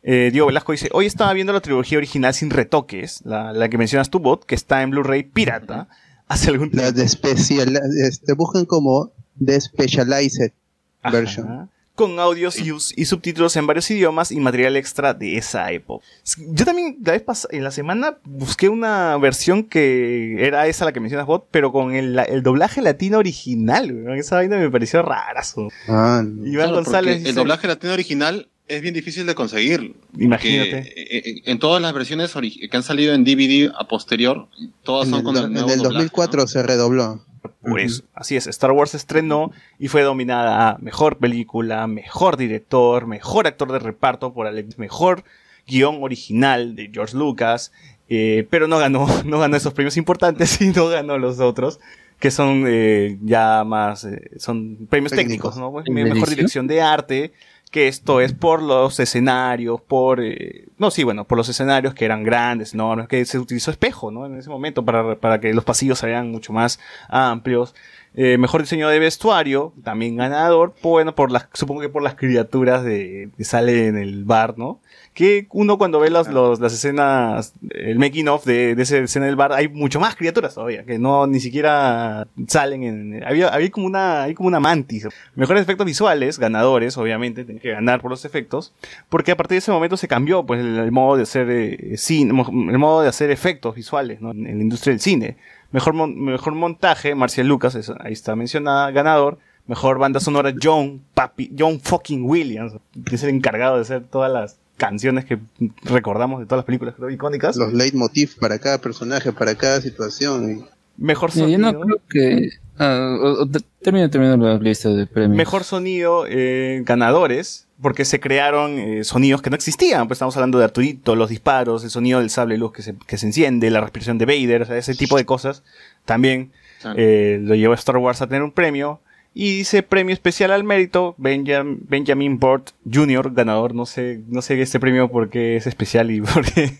Eh, Diego Velasco dice, hoy estaba viendo la trilogía original sin retoques, la, la que mencionas tu bot, que está en Blu-ray pirata, hace algún La tiempo. de especial, este, buscan como de specialized Ajá. version. Con audios y, subtítulos en varios idiomas y material extra de esa época. Yo también, la vez pas- en la semana, busqué una versión que era esa la que mencionas bot, pero con el, la- el doblaje latino original. Esa vaina me pareció rarazo. Ah, no. Iván Claro, González dice, el doblaje latino original es bien difícil de conseguir. Imagínate. Eh, eh, en todas las versiones que han salido en DVD a posterior, todas En son el, con el en nuevo el doblaje, 2004 ¿no? se redobló. Pues así es, Star Wars se estrenó y fue dominada a mejor película, mejor director, mejor actor de reparto por Alex, mejor guion original de George Lucas, eh, pero no ganó, no ganó esos premios importantes y no ganó los otros, que son eh, ya más, eh, son premios técnicos, Técnicos. ¿no? Pues, ¿En mejor dirección de arte, que esto es por los escenarios, por, eh, no, sí, bueno, por los escenarios que eran grandes, enormes, que se utilizó espejo, ¿no? En ese momento para, para que los pasillos se vean mucho más amplios. Eh, mejor diseño de vestuario, también ganador, bueno, por las, supongo que por las criaturas de, que sale en el bar, ¿no? Que uno cuando ve los, los- las escenas, el making of de, de esa escena del bar, hay mucho más criaturas todavía, que no ni siquiera salen en, había, había como una, hay como una mantis. Mejores efectos visuales, ganadores, obviamente, tienen que ganar por los efectos, porque a partir de ese momento se cambió, pues, el, el modo de hacer eh, cine, el modo de hacer efectos visuales, ¿no? En la industria del cine. Mejor, mon- mejor montaje, Marcial Lucas, es- ahí está mencionada, ganador. Mejor banda sonora, John Papi, John fucking Williams, que es el encargado de hacer todas las canciones que recordamos de todas las películas creo, icónicas. Los leitmotiv para cada personaje, para cada situación. y- Mejor Mira, yo sonido. no creo que. ah, o- o te- termina, termina la lista de premios. Mejor sonido, eh, ganadores, porque se crearon eh, sonidos que no existían. Pues estamos hablando de Arturito, los disparos, el sonido del sable luz que se, que se enciende, la respiración de Vader, o sea, ese tipo de cosas. También Claro. eh, lo llevó a Star Wars a tener un premio. Y dice premio especial al mérito, Benjam- Benjamin Bort Jr., ganador. No sé, no sé este premio por qué es especial y por qué,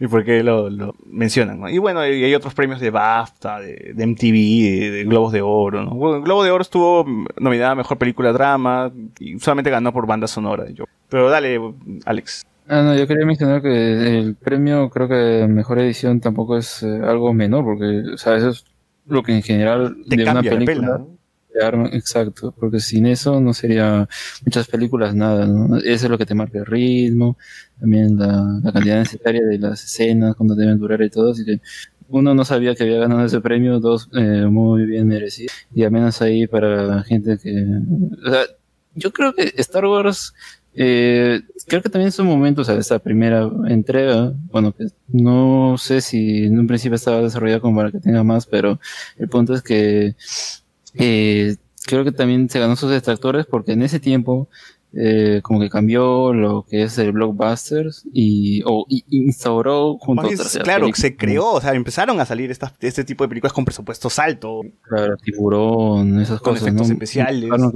y por qué lo, lo mencionan. ¿no? Y bueno, y hay otros premios de BAFTA, de, de MTV, de, de Globos de Oro. ¿no? Bueno, Globo de Oro estuvo nominada a Mejor Película Drama y solamente ganó por banda sonora. Yo. Pero dale, Alex. Ah, no, yo quería mencionar que el premio, creo que mejor edición tampoco es eh, algo menor, porque, o sea, eso es lo que en general Te de una la película pela. ¿no? Exacto, porque sin eso no sería muchas películas nada, ¿no? Eso es lo que te marca el ritmo, también la, la cantidad necesaria de las escenas, cuando deben durar y todo, así que uno no sabía que había ganado ese premio, dos eh, muy bien merecido, y al menos ahí para la gente que, o sea, yo creo que Star Wars eh, creo que también en su momento, o sea, esta primera entrega, bueno, que no sé si en un principio estaba desarrollada como para que tenga más, pero el punto es que eh, creo que también se ganó sus detractores porque en ese tiempo eh, como que cambió lo que es el blockbusters y o y- instauró junto Más a otras claro, películas, se creó, o sea, empezaron a salir estas, este tipo de películas con presupuestos altos. claro, tiburón esas Con cosas efectos ¿no? especiales. Claro, O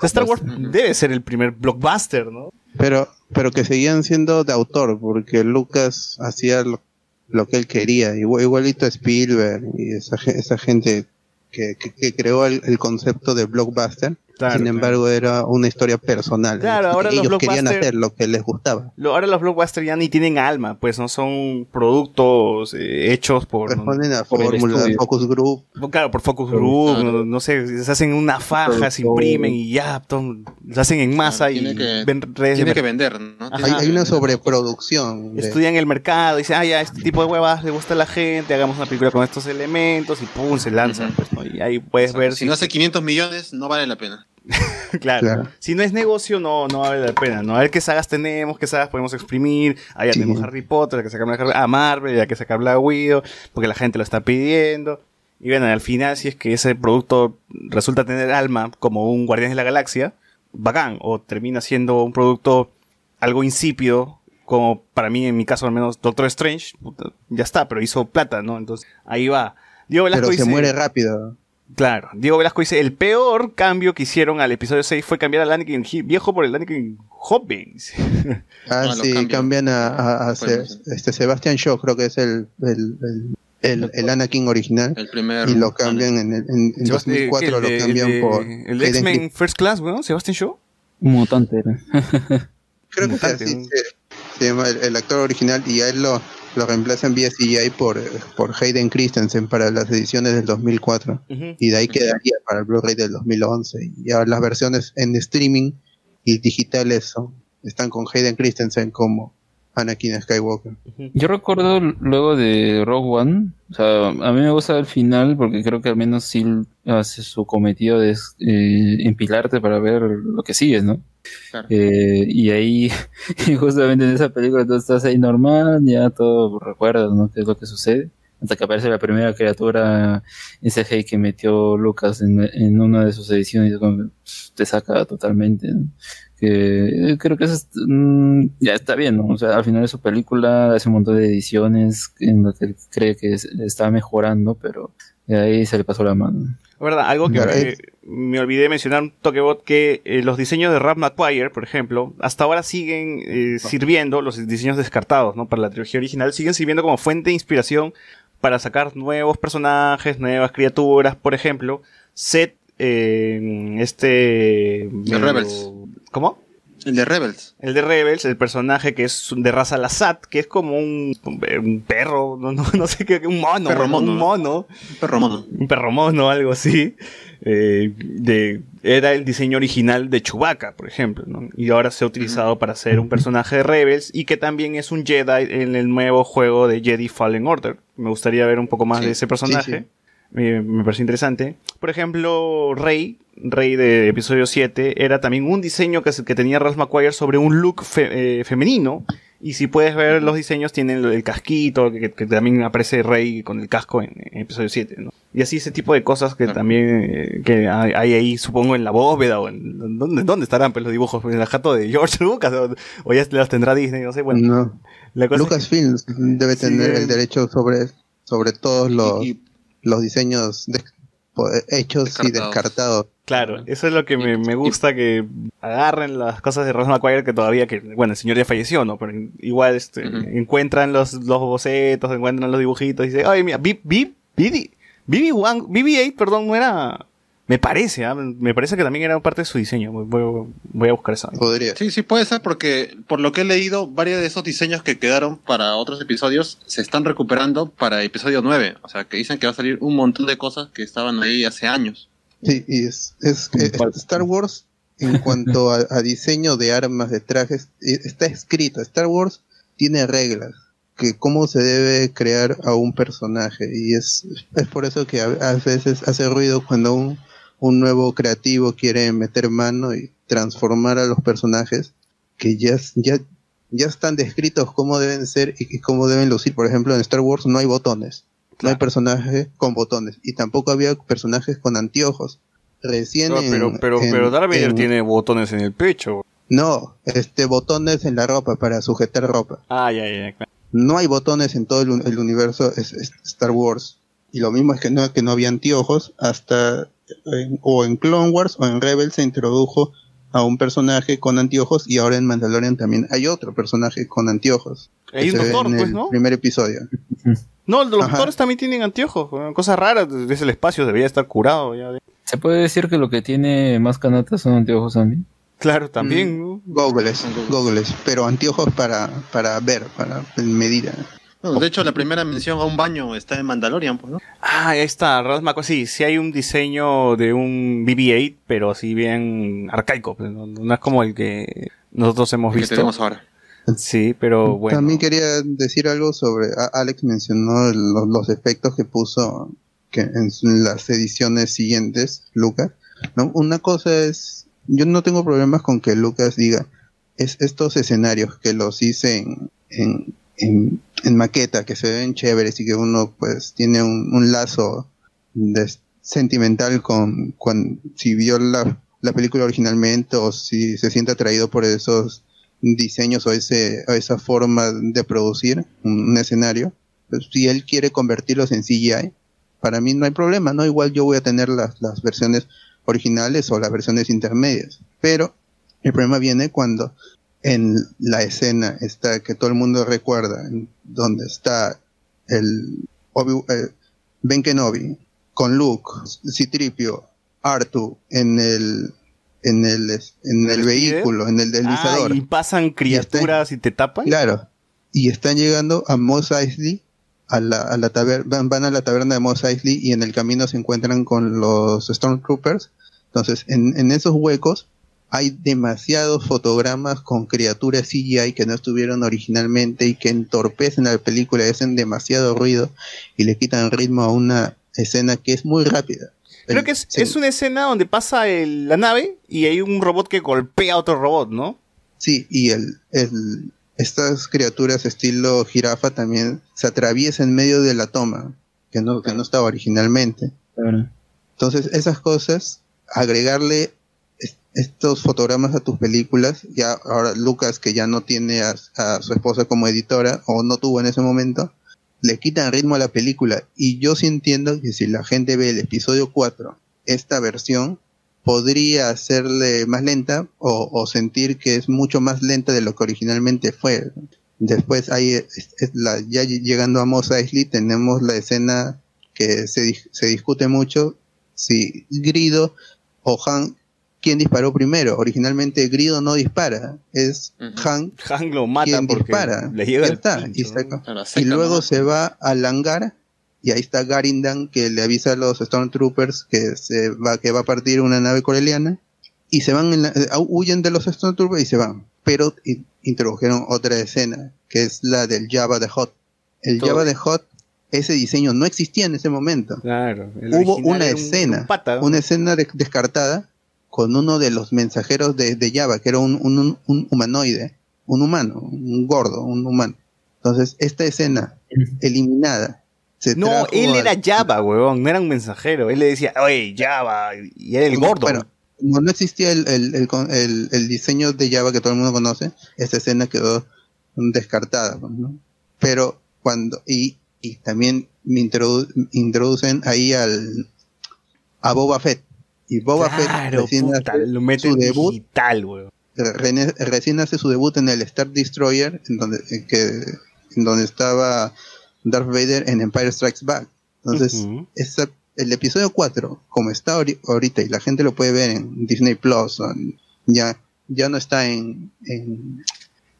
sea, Star Wars debe ser el primer blockbuster, ¿no? Pero, pero que seguían siendo de autor, porque Lucas hacía lo, lo que él quería, igual- igualito a Spielberg y esa, esa gente que, que- que creó el, el concepto de blockbuster. Claro, Sin claro. embargo, era una historia personal. Claro, Y ahora los ellos querían blockbuster- hacer lo que les gustaba. Lo- ahora los blockbusters ya ni tienen alma, pues no son productos eh, hechos por... Responden a por el fórmula, estudio. Focus Group. Claro, por Focus Group, Claro. no, no sé, se hacen una faja, se imprimen y ya, tom- se hacen en masa y tiene que- ven redes de Tiene que vender, ¿no? Hay, una sobreproducción. de- Estudian el mercado, dicen, ah, ya, este tipo de huevas le gusta a la gente, hagamos una película con estos elementos y pum, se lanza. Ujú. pues, ¿no? Y ahí puedes ver Si no hace 500 millones, no vale la pena. claro. Claro. Si no es negocio, no, no vale la pena, ¿no? A ver qué sagas tenemos, qué sagas podemos exprimir. Ah, ya Sí. tenemos Harry Potter, hay que sacar Harry- a Marvel, ya hay que sacar Black Widow, porque la gente lo está pidiendo. Y bueno, al final, si es que ese producto resulta tener alma, como un Guardián de la Galaxia, bacán. O termina siendo un producto algo insípido, como para mí, en mi caso al menos, Doctor Strange, ya está, pero hizo plata, ¿no? Entonces, ahí va. Diego Velasco pero se dice- muere rápido. Claro, Diego Velasco dice, el peor cambio que hicieron al episodio 6 fue cambiar al Anakin viejo por el Anakin joven. Ah, No, sí, cambian. a, a- Se- este Sebastian Shaw, creo que es el, el, el, el- el Anakin original. El primer. Y lo cambian en, el- en, en Sebastián- 2004, ¿qué? lo El de- cambian de- por. El X-Men First Class, ¿no? Sebastian Shaw. Un mutante era. Creo que Mutante, sí, ¿no? se, se llama el, el actor original y a él lo, lo reemplazan vía CGI por, por Hayden Christensen para las ediciones del 2004. Ujú. Y de ahí quedaría para el Blu-ray del 2011. Y ahora las versiones en streaming y digitales son, están con Hayden Christensen como Anakin Skywalker. Yo recuerdo luego de Rogue One, o sea, a mí me gusta el final porque creo que al menos sí hace su cometido de eh, empilarte para ver lo que sigues, ¿no? Claro. Eh, y ahí, y justamente en esa película tú estás ahí normal, ya todo recuerdas, ¿no? ¿Qué es lo que sucede? Hasta que aparece la primera criatura, ese hey que metió Lucas en, en una de sus ediciones, te saca totalmente, ¿no? Que eh, creo que eso es, mm, ya está bien, ¿no? O sea, al final de su película hace un montón de ediciones en las que él cree que es- está mejorando, pero de ahí se le pasó la mano. La verdad, algo que me, olvidé mencionar un toquebot que eh, los diseños de Rap McQuire, por ejemplo, hasta ahora siguen eh, sirviendo, los diseños descartados, ¿no? Para la trilogía original, siguen sirviendo como fuente de inspiración para sacar nuevos personajes, nuevas criaturas, por ejemplo, Set, eh, este... medio- Rebels. ¿Cómo? El de Rebels. El de Rebels, el personaje que es de raza Lasat, que es como un, un perro, no, no, no sé qué, un mono, Perro mono, un ¿no? mono, Un perro mono. un perro mono, algo así. eh, de, era el diseño original de Chewbacca, por ejemplo, ¿no? Y ahora se ha utilizado para hacer un personaje de Rebels y que también es un Jedi en el nuevo juego de Jedi Fallen Order. Me gustaría ver un poco más Sí, de ese personaje. sí, sí. Me, me parece interesante. Por ejemplo, Rey, Rey de episodio 7, era también un diseño que, que tenía Ralph McQuire sobre un look fe- eh, femenino. Y si puedes ver los diseños, tienen el casquito, que, que también aparece Rey con el casco en, en episodio 7, ¿no? Y así ese tipo de cosas que Claro. también eh, que hay, hay ahí, supongo, en la bóveda o en... ¿Dónde, dónde estarán pues, los dibujos? ¿En la jato de George Lucas? ¿O, o ya los tendrá Disney? No sé, bueno. no. La cosa es que- debe Sí, tener el- el derecho sobre, sobre todos los, Y- y- los diseños de- po- hechos y Descartados. Claro, eso es lo que me, me gusta, que agarren las cosas de Ross McQuire que todavía, que bueno, el señor ya falleció, ¿no? Pero igual este, encuentran los, los bocetos, encuentran los dibujitos y dicen, ay, mira, B- B- BB BB1 BB-8, perdón, no era... Me parece, ¿ah? me parece que también era parte de su diseño. Voy, voy- a buscar eso. Podría. Sí, sí, puede ser porque por lo que he leído, varios de esos diseños que quedaron para otros episodios se están recuperando para episodio 9. O sea, que dicen que va a salir un montón de cosas que estaban ahí hace años. Sí, y es, es, es- Star Wars en cuanto a, a diseño de armas, de trajes, eh, está escrito. Star Wars tiene reglas que cómo se debe crear a un personaje y es, es por eso que a, a veces hace ruido cuando un, un nuevo creativo quiere meter mano y transformar a los personajes que ya, ya, ya están descritos cómo deben ser y, cómo deben lucir. Por ejemplo, en Star Wars no hay botones. No hay personajes con botones. Y tampoco había personajes con anteojos. Recién No, en- pero, pero, en- pero Darth Vader en- tiene botones en el pecho. No, este, botones en la ropa para sujetar ropa. Ah, ya, ya, claro. No hay botones en todo el, un- el universo es- es Star Wars. Y lo mismo es que no, que no había anteojos hasta en- o en Clone Wars o en Rebels se introdujo a un personaje con anteojos y ahora en Mandalorian también hay otro personaje con anteojos. Hay un doctor, en pues, el ¿no? Primer episodio. No, los Ajá. doctores también tienen anteojos. weón. Cosas raras. Desde el espacio debería estar curado ya. de- ¿Se puede decir que lo que tiene más canatas son anteojos también? Claro, también. ¿no? Goggles, goggles, pero anteojos para, para ver, para medir. Bueno, de hecho, la primera mención a un baño está en Mandalorian, pues, ¿no? Ah, ahí está, McQuarrie. Sí, sí hay un diseño de un BB-8, pero así bien arcaico. pues, No, no es como el que nosotros hemos Que visto. tenemos ahora. Sí, pero bueno. También quería decir algo sobre, Alex mencionó los, los efectos que puso que en las ediciones siguientes, Lucas. ¿no? Una cosa es, yo no tengo problemas con que Lucas diga, es estos escenarios que los hice en, en, en, maqueta, que se ven chéveres y que uno pues tiene un, un lazo sentimental con, con si vio la, la película originalmente o si se siente atraído por esos diseños o ese o esa forma de producir un, un escenario pues, si él quiere convertirlos en CGI para mí no hay problema no igual yo voy a tener las, las versiones originales o las versiones intermedias pero el problema viene cuando en la escena está que todo el mundo recuerda en donde está el Obi- eh, Ben Kenobi con Luke Citripio Artu en el en el en el vehículo en el deslizador Ah, y pasan criaturas y te tapan. Claro. Y están llegando a Mos Eisley, a la, a la taberna, van, van a la taberna de Mos Eisley y en el camino se encuentran con los Stormtroopers. Entonces, en, en esos huecos hay demasiados fotogramas con criaturas CGI que no estuvieron originalmente y que entorpecen a la película, hacen demasiado ruido y le quitan ritmo a una escena que es muy rápida. Creo que es, es una escena donde pasa el- la nave y hay un robot que golpea a otro robot, ¿no? Sí, y el, el, estas criaturas estilo jirafa también se atraviesan en medio de la toma, que no, que no estaba originalmente. Entonces, esas cosas, agregarle estos fotogramas a tus películas, ya ahora Lucas, que ya no tiene a, su esposa como editora, o no tuvo en ese momento, le quitan ritmo a la película. Y yo sí entiendo que si la gente ve el episodio 4, esta versión, podría hacerle más lenta o, sentir que es mucho más lenta de lo que originalmente fue. Después ahí ya llegando a Mos Eisley tenemos la escena que se, se discute mucho si Grido o Han quién disparó primero. Originalmente Grido no dispara, es Han Han lo mata quien porque dispara. le llega el está, y, saca- y luego se va al hangar y ahí está Garindan que le avisa a los Stormtroopers que se va que va a partir una nave coreliana y se van en la- eh, huyen de los Stormtroopers y se van pero in- introdujeron otra escena que es la del Java de Hot el Todo Java de Hot ese diseño no existía en ese momento Claro. hubo una era un- escena un pata, ¿no? una escena de- descartada con uno de los mensajeros de, de Java que era un, un- un- humanoide un humano un gordo un humano entonces esta escena eliminada se No, trajo él al- era Java, huevón, no era un mensajero. Él le decía, oye, Java, y era el gordo. Bueno, como no existía el, el, el con- el- el diseño de Java que todo el mundo conoce, esta escena quedó descartada, pues, ¿no? Pero cuando, y, y también me introdu- introducen ahí al, a Boba Fett. Y Boba Claro, Fett recién puta, hace lo su debut, digital, re- recién hace su debut en el Star Destroyer, en donde, en que, en donde estaba Darth Vader en Empire Strikes Back. Entonces, esa- el episodio 4, como está ahori- ahorita y la gente lo puede ver en Disney Plus, en- ya, ya no está en, en,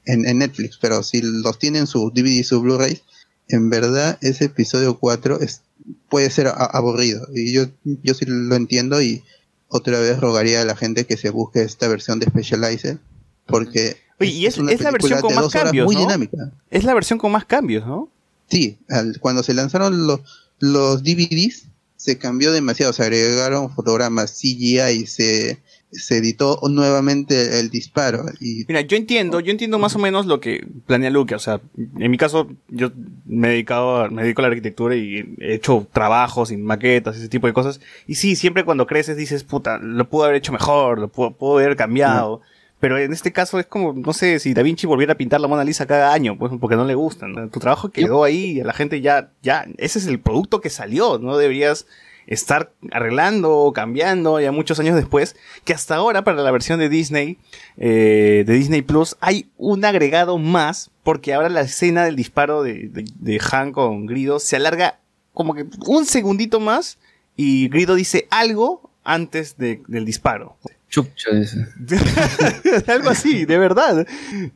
en- en Netflix, pero si los tienen su DVD y su Blu-ray, en verdad ese episodio 4 es, puede ser a- aburrido. Y yo, yo sí lo entiendo y otra vez rogaría a la gente que se busque esta versión de Specializer, porque Oye, y es, la versión con más cambios, muy ¿no? dinámica. Es la versión con más cambios, ¿no? Sí, al- cuando se lanzaron los, los DVDs, se cambió demasiado, se agregaron fotogramas CGI, se, se editó nuevamente el disparo. Y Mira, yo entiendo, yo entiendo más o menos lo que planea Luke. O sea, en mi caso, yo me he dedicado, a- me dedico a la arquitectura y he hecho trabajos y maquetas, ese tipo de cosas. Y sí, siempre cuando creces dices, puta, lo pudo haber hecho mejor, lo pudo, pudo haber cambiado. Pero en este caso es como, no sé, si Da Vinci volviera a pintar la Mona Lisa cada año, pues porque no le gustan. ¿no? Tu trabajo quedó ahí la gente ya, ya, ese es el producto que salió, no deberías estar arreglando o cambiando ya muchos años después, que hasta ahora para la versión de Disney, eh, de Disney Plus, hay un agregado más, porque ahora la escena del disparo de, de, de Han con Grido se alarga como que un segundito más y Grido dice algo antes de- del disparo. Chucha. Algo así, de verdad.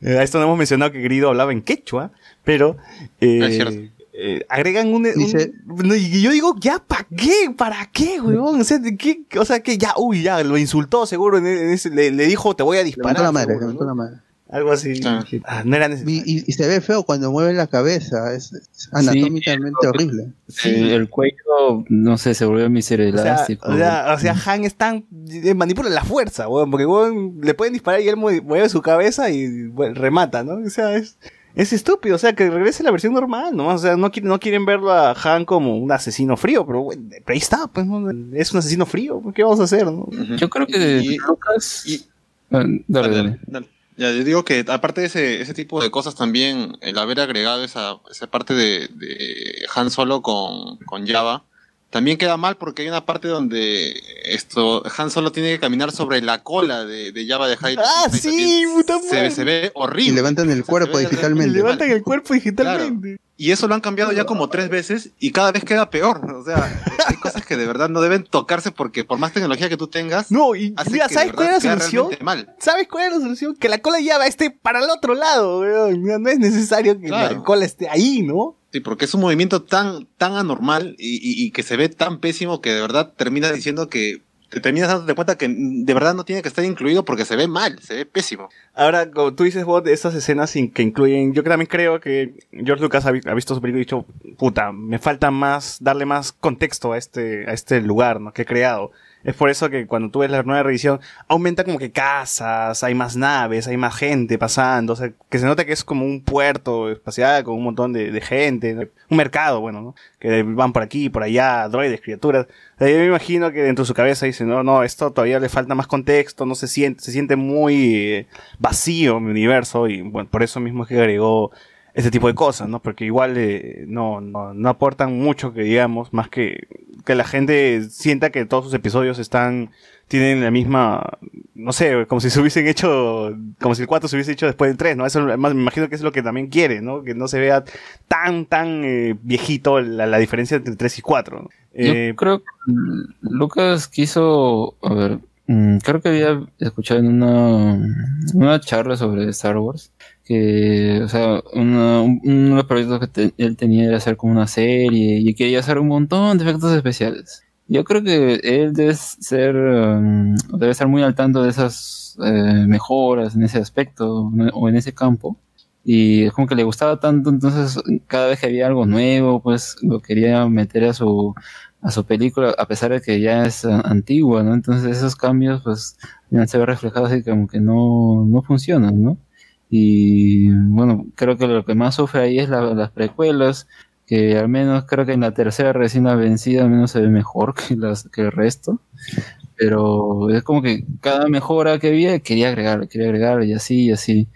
Eh, a esto no hemos mencionado que Grido hablaba en quechua, pero eh, Ah, es cierto. Eh, agregan un, Dice- y yo digo, ya, ¿para qué? ¿Para qué, weón? O sea, ¿de qué? O sea, que ya, uy, ya, lo insultó seguro, en ese- le, le dijo, te voy a disparar. Levantó la madre, seguro, levantó ¿no? la madre. Algo así. Ah, no era necesario. Y, y- y se ve feo cuando mueve la cabeza, es, es anatómicamente horrible. El, el cuello, no sé, se volvió miseria O sea, o sea, o sea, Han es tan. eh, manipula la fuerza, weón. Porque weón, le pueden disparar y él mue- mueve su cabeza y bueno, remata, ¿no? O sea, es. Es estúpido, o sea, que regrese la versión normal, ¿no? O sea, no, quieren- no quieren verlo a Han como un asesino frío, pero, bueno, pero ahí está, pues, ¿no? es un asesino frío, ¿qué vamos a hacer, no? Yo creo que Y- Lucas. y- Ah, dale, Dale, dale. dale, dale. Ya, yo digo que aparte de ese, ese tipo de cosas también, el haber agregado esa, esa parte de, de Han Solo con, con Java, también queda mal porque hay una parte donde esto Han Solo tiene que caminar sobre la cola de, de Java de Hyde. Ah, sí, puta se, se ve horrible. Y levantan el cuerpo digitalmente. Y levantan el cuerpo digitalmente. Claro. Y eso lo han cambiado ya como tres veces y cada vez queda peor. O sea, hay cosas que de verdad no deben tocarse porque por más tecnología que tú tengas, No, y mira, ¿sabes de cuál es la solución? ¿Sabes cuál es la solución? Que la cola ya va esté para el otro lado, weón. No, no es necesario que Claro. la cola esté ahí, ¿no? Sí, porque es un movimiento tan, tan anormal y, y- y que se ve tan pésimo que de verdad termina diciendo que te terminas dándote cuenta que de verdad no tiene que estar incluido porque se ve mal, se ve pésimo. Ahora, como tú dices vos, de estas escenas sin- que incluyen, yo también creo que George Lucas ha, vi- ha visto su película y dicho, puta, me falta más, darle más contexto a este, a este lugar, ¿no? Que he creado. Es por eso que cuando tú ves la nueva revisión, aumenta como que casas, hay más naves, hay más gente pasando, o sea, que se nota que es como un puerto espacial con un montón de, gente, un mercado, bueno, ¿no? Que van por aquí, por allá, droides, criaturas. O sea, yo me imagino que dentro de su cabeza dice, no, no, esto todavía le falta más contexto, no se siente, se siente muy eh, vacío mi universo y bueno, por eso mismo es que agregó ese tipo de cosas, ¿no? Porque igual eh, no, no, no aportan mucho que digamos, más que que la gente sienta que todos sus episodios están, tienen la misma, no sé, como si se hubiesen hecho, como si el 4 se hubiese hecho después del 3, ¿no? Eso más me imagino que es lo que también quiere, ¿no? Que no se vea tan, tan eh, viejito la, la diferencia entre 3 y 4, ¿no? Eh, Yo creo que Lucas quiso, a ver, mm, creo que había escuchado en una, una charla sobre Star Wars que, o sea, una- un- uno de los proyectos que él tenía era hacer como una serie y quería hacer un montón de efectos especiales. Yo creo que él debe ser, um, debe estar muy al tanto de esas eh, mejoras en ese aspecto o en ese campo. Y es como que le gustaba tanto, entonces cada vez que había algo nuevo, pues lo quería meter a su, a su película, a pesar de que ya es antigua, ¿no? Entonces esos cambios, pues, ya se ve reflejados y como que no, no funcionan, ¿no? Y bueno, creo que lo que más sufre ahí es la- las precuelas, que al menos creo que en la tercera recién vencida al menos se ve mejor que, las, que el resto. Pero es como que cada mejora que había quería agregarle, quería agregarle y así y así.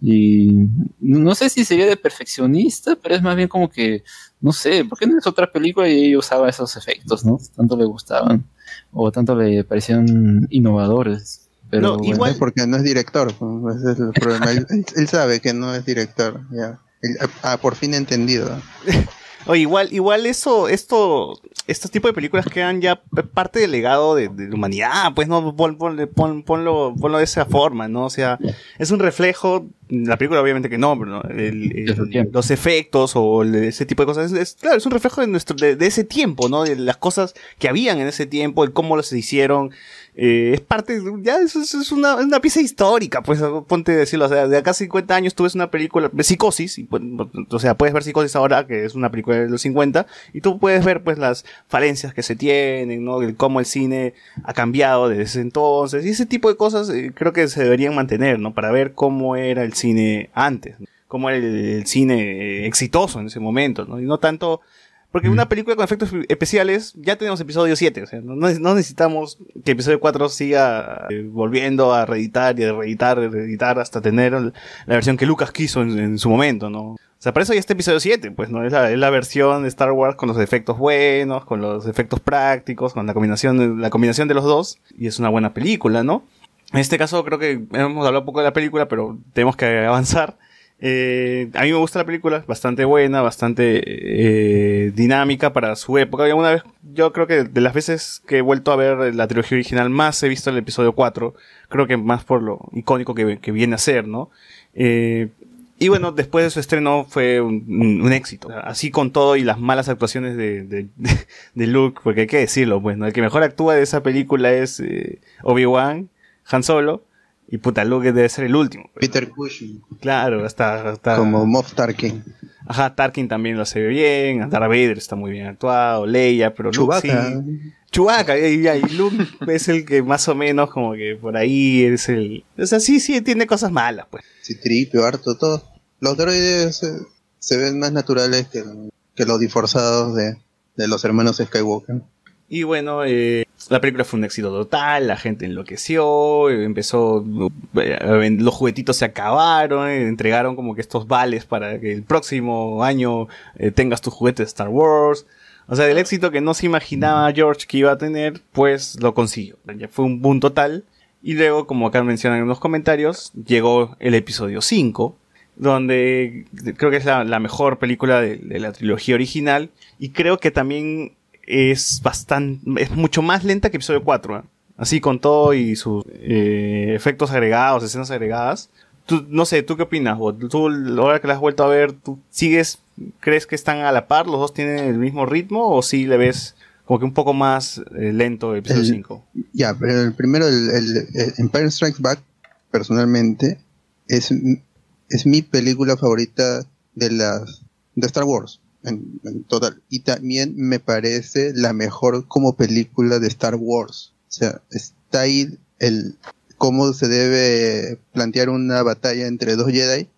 Y no sé si sería de perfeccionista, pero es más bien como que, no sé, ¿por qué no otra película ella usaba esos efectos, ¿no? Tanto le gustaban o tanto le parecían innovadores. Pero No, bueno. igual- Es porque no es director, ese es el problema. él, sabe que no es director, ya. Él, ah, por fin entendido. O igual, igual eso, esto, estos tipos de películas quedan ya parte del legado de, de la humanidad, pues no, pon, ponle- pon- ponlo, ponlo de esa forma, ¿no? O sea, es un reflejo, la película obviamente que no, pero ¿no? El- el- De su tiempo. los efectos o el- ese tipo de cosas, es, es- claro, es un reflejo de nuestro, de, de ese tiempo, ¿no? De las cosas que habían en ese tiempo, el cómo se hicieron, eh, es parte, ya es, una, una pieza histórica, pues ponte a decirlo, o sea, de acá a 50 años tú ves una película, de Psicosis, y, pues, o sea, puedes ver Psicosis ahora, que es una película de los 50, y tú puedes ver pues las falencias que se tienen, ¿no? El cómo el cine ha cambiado desde ese entonces, y ese tipo de cosas eh, creo que se deberían mantener, ¿no? Para ver cómo era el cine antes, ¿no? cómo era el, el cine eh, exitoso en ese momento, ¿no? Y no tanto... Porque una película con efectos especiales, ya tenemos episodio 7, o sea, no, no necesitamos que episodio 4 siga eh, volviendo a reeditar y a reeditar y reeditar hasta tener la versión que Lucas quiso en, en su momento, ¿no? O sea, para eso ya está episodio 7, pues, ¿no? Es la, es la versión de Star Wars con los efectos buenos, con los efectos prácticos, con la combinación, la combinación de los dos, y es una buena película, ¿no? En este caso creo que hemos hablado un poco de la película, pero tenemos que avanzar. Eh, a mí me gusta la película, bastante buena, bastante eh, dinámica para su época. Y una vez, yo creo que de las veces que he vuelto a ver la trilogía original, más he visto el episodio 4. Creo que más por lo icónico que, viene a ser, ¿no? Eh, y bueno, después de su estreno fue un, éxito. Así con todo y las malas actuaciones de, de, de- Luke, porque hay que decirlo, pues, ¿no? El que mejor actúa de esa película es eh, Obi-Wan, Han Solo, y puta, Luke debe ser el último. Peter Cushing, Claro, hasta, hasta como Moff Tarkin. Ajá, Tarkin también lo hace bien, Darth Vader está muy bien actuado, Leia, pero Luke Chewbacca. sí. Chewbacca, y, Luke es el que más o menos como que por ahí es el... O sea, sí, sí, tiene cosas malas, pues. Citripio, harto, todo. Los droides se ven más naturales que, que los disforzados de, de los hermanos Skywalker. Y bueno, eh, la película fue un éxito total, la gente enloqueció, eh, empezó, eh, los juguetitos se acabaron, entregaron como que estos vales para que el próximo año eh, tengas tus juguetes de Star Wars. O sea, el éxito que no se imaginaba George que iba a tener, pues lo consiguió. Ya fue un boom total. Y luego, como acá mencionan en los comentarios, llegó el episodio 5, donde creo que es la, la mejor película de, de la trilogía original. Y creo que también es bastante, es mucho más lenta que episodio 4. ¿eh? Así con todo y sus eh, efectos agregados, escenas agregadas. Tú, no sé, ¿tú qué opinas? Bot? Tú, ahora que la has vuelto a ver, ¿tú sigues, crees que están a la par? ¿Los dos tienen el mismo ritmo? ¿O sí le ves como que un poco más eh, lento el episodio El- 5? Ya, pero el primero, el, el- el Empire Strikes Back, personalmente, es, es mi película favorita de las de Star Wars, en, en total. Y también me parece la mejor como película de Star Wars. O sea, está ahí el cómo se debe plantear una batalla entre dos Jedi,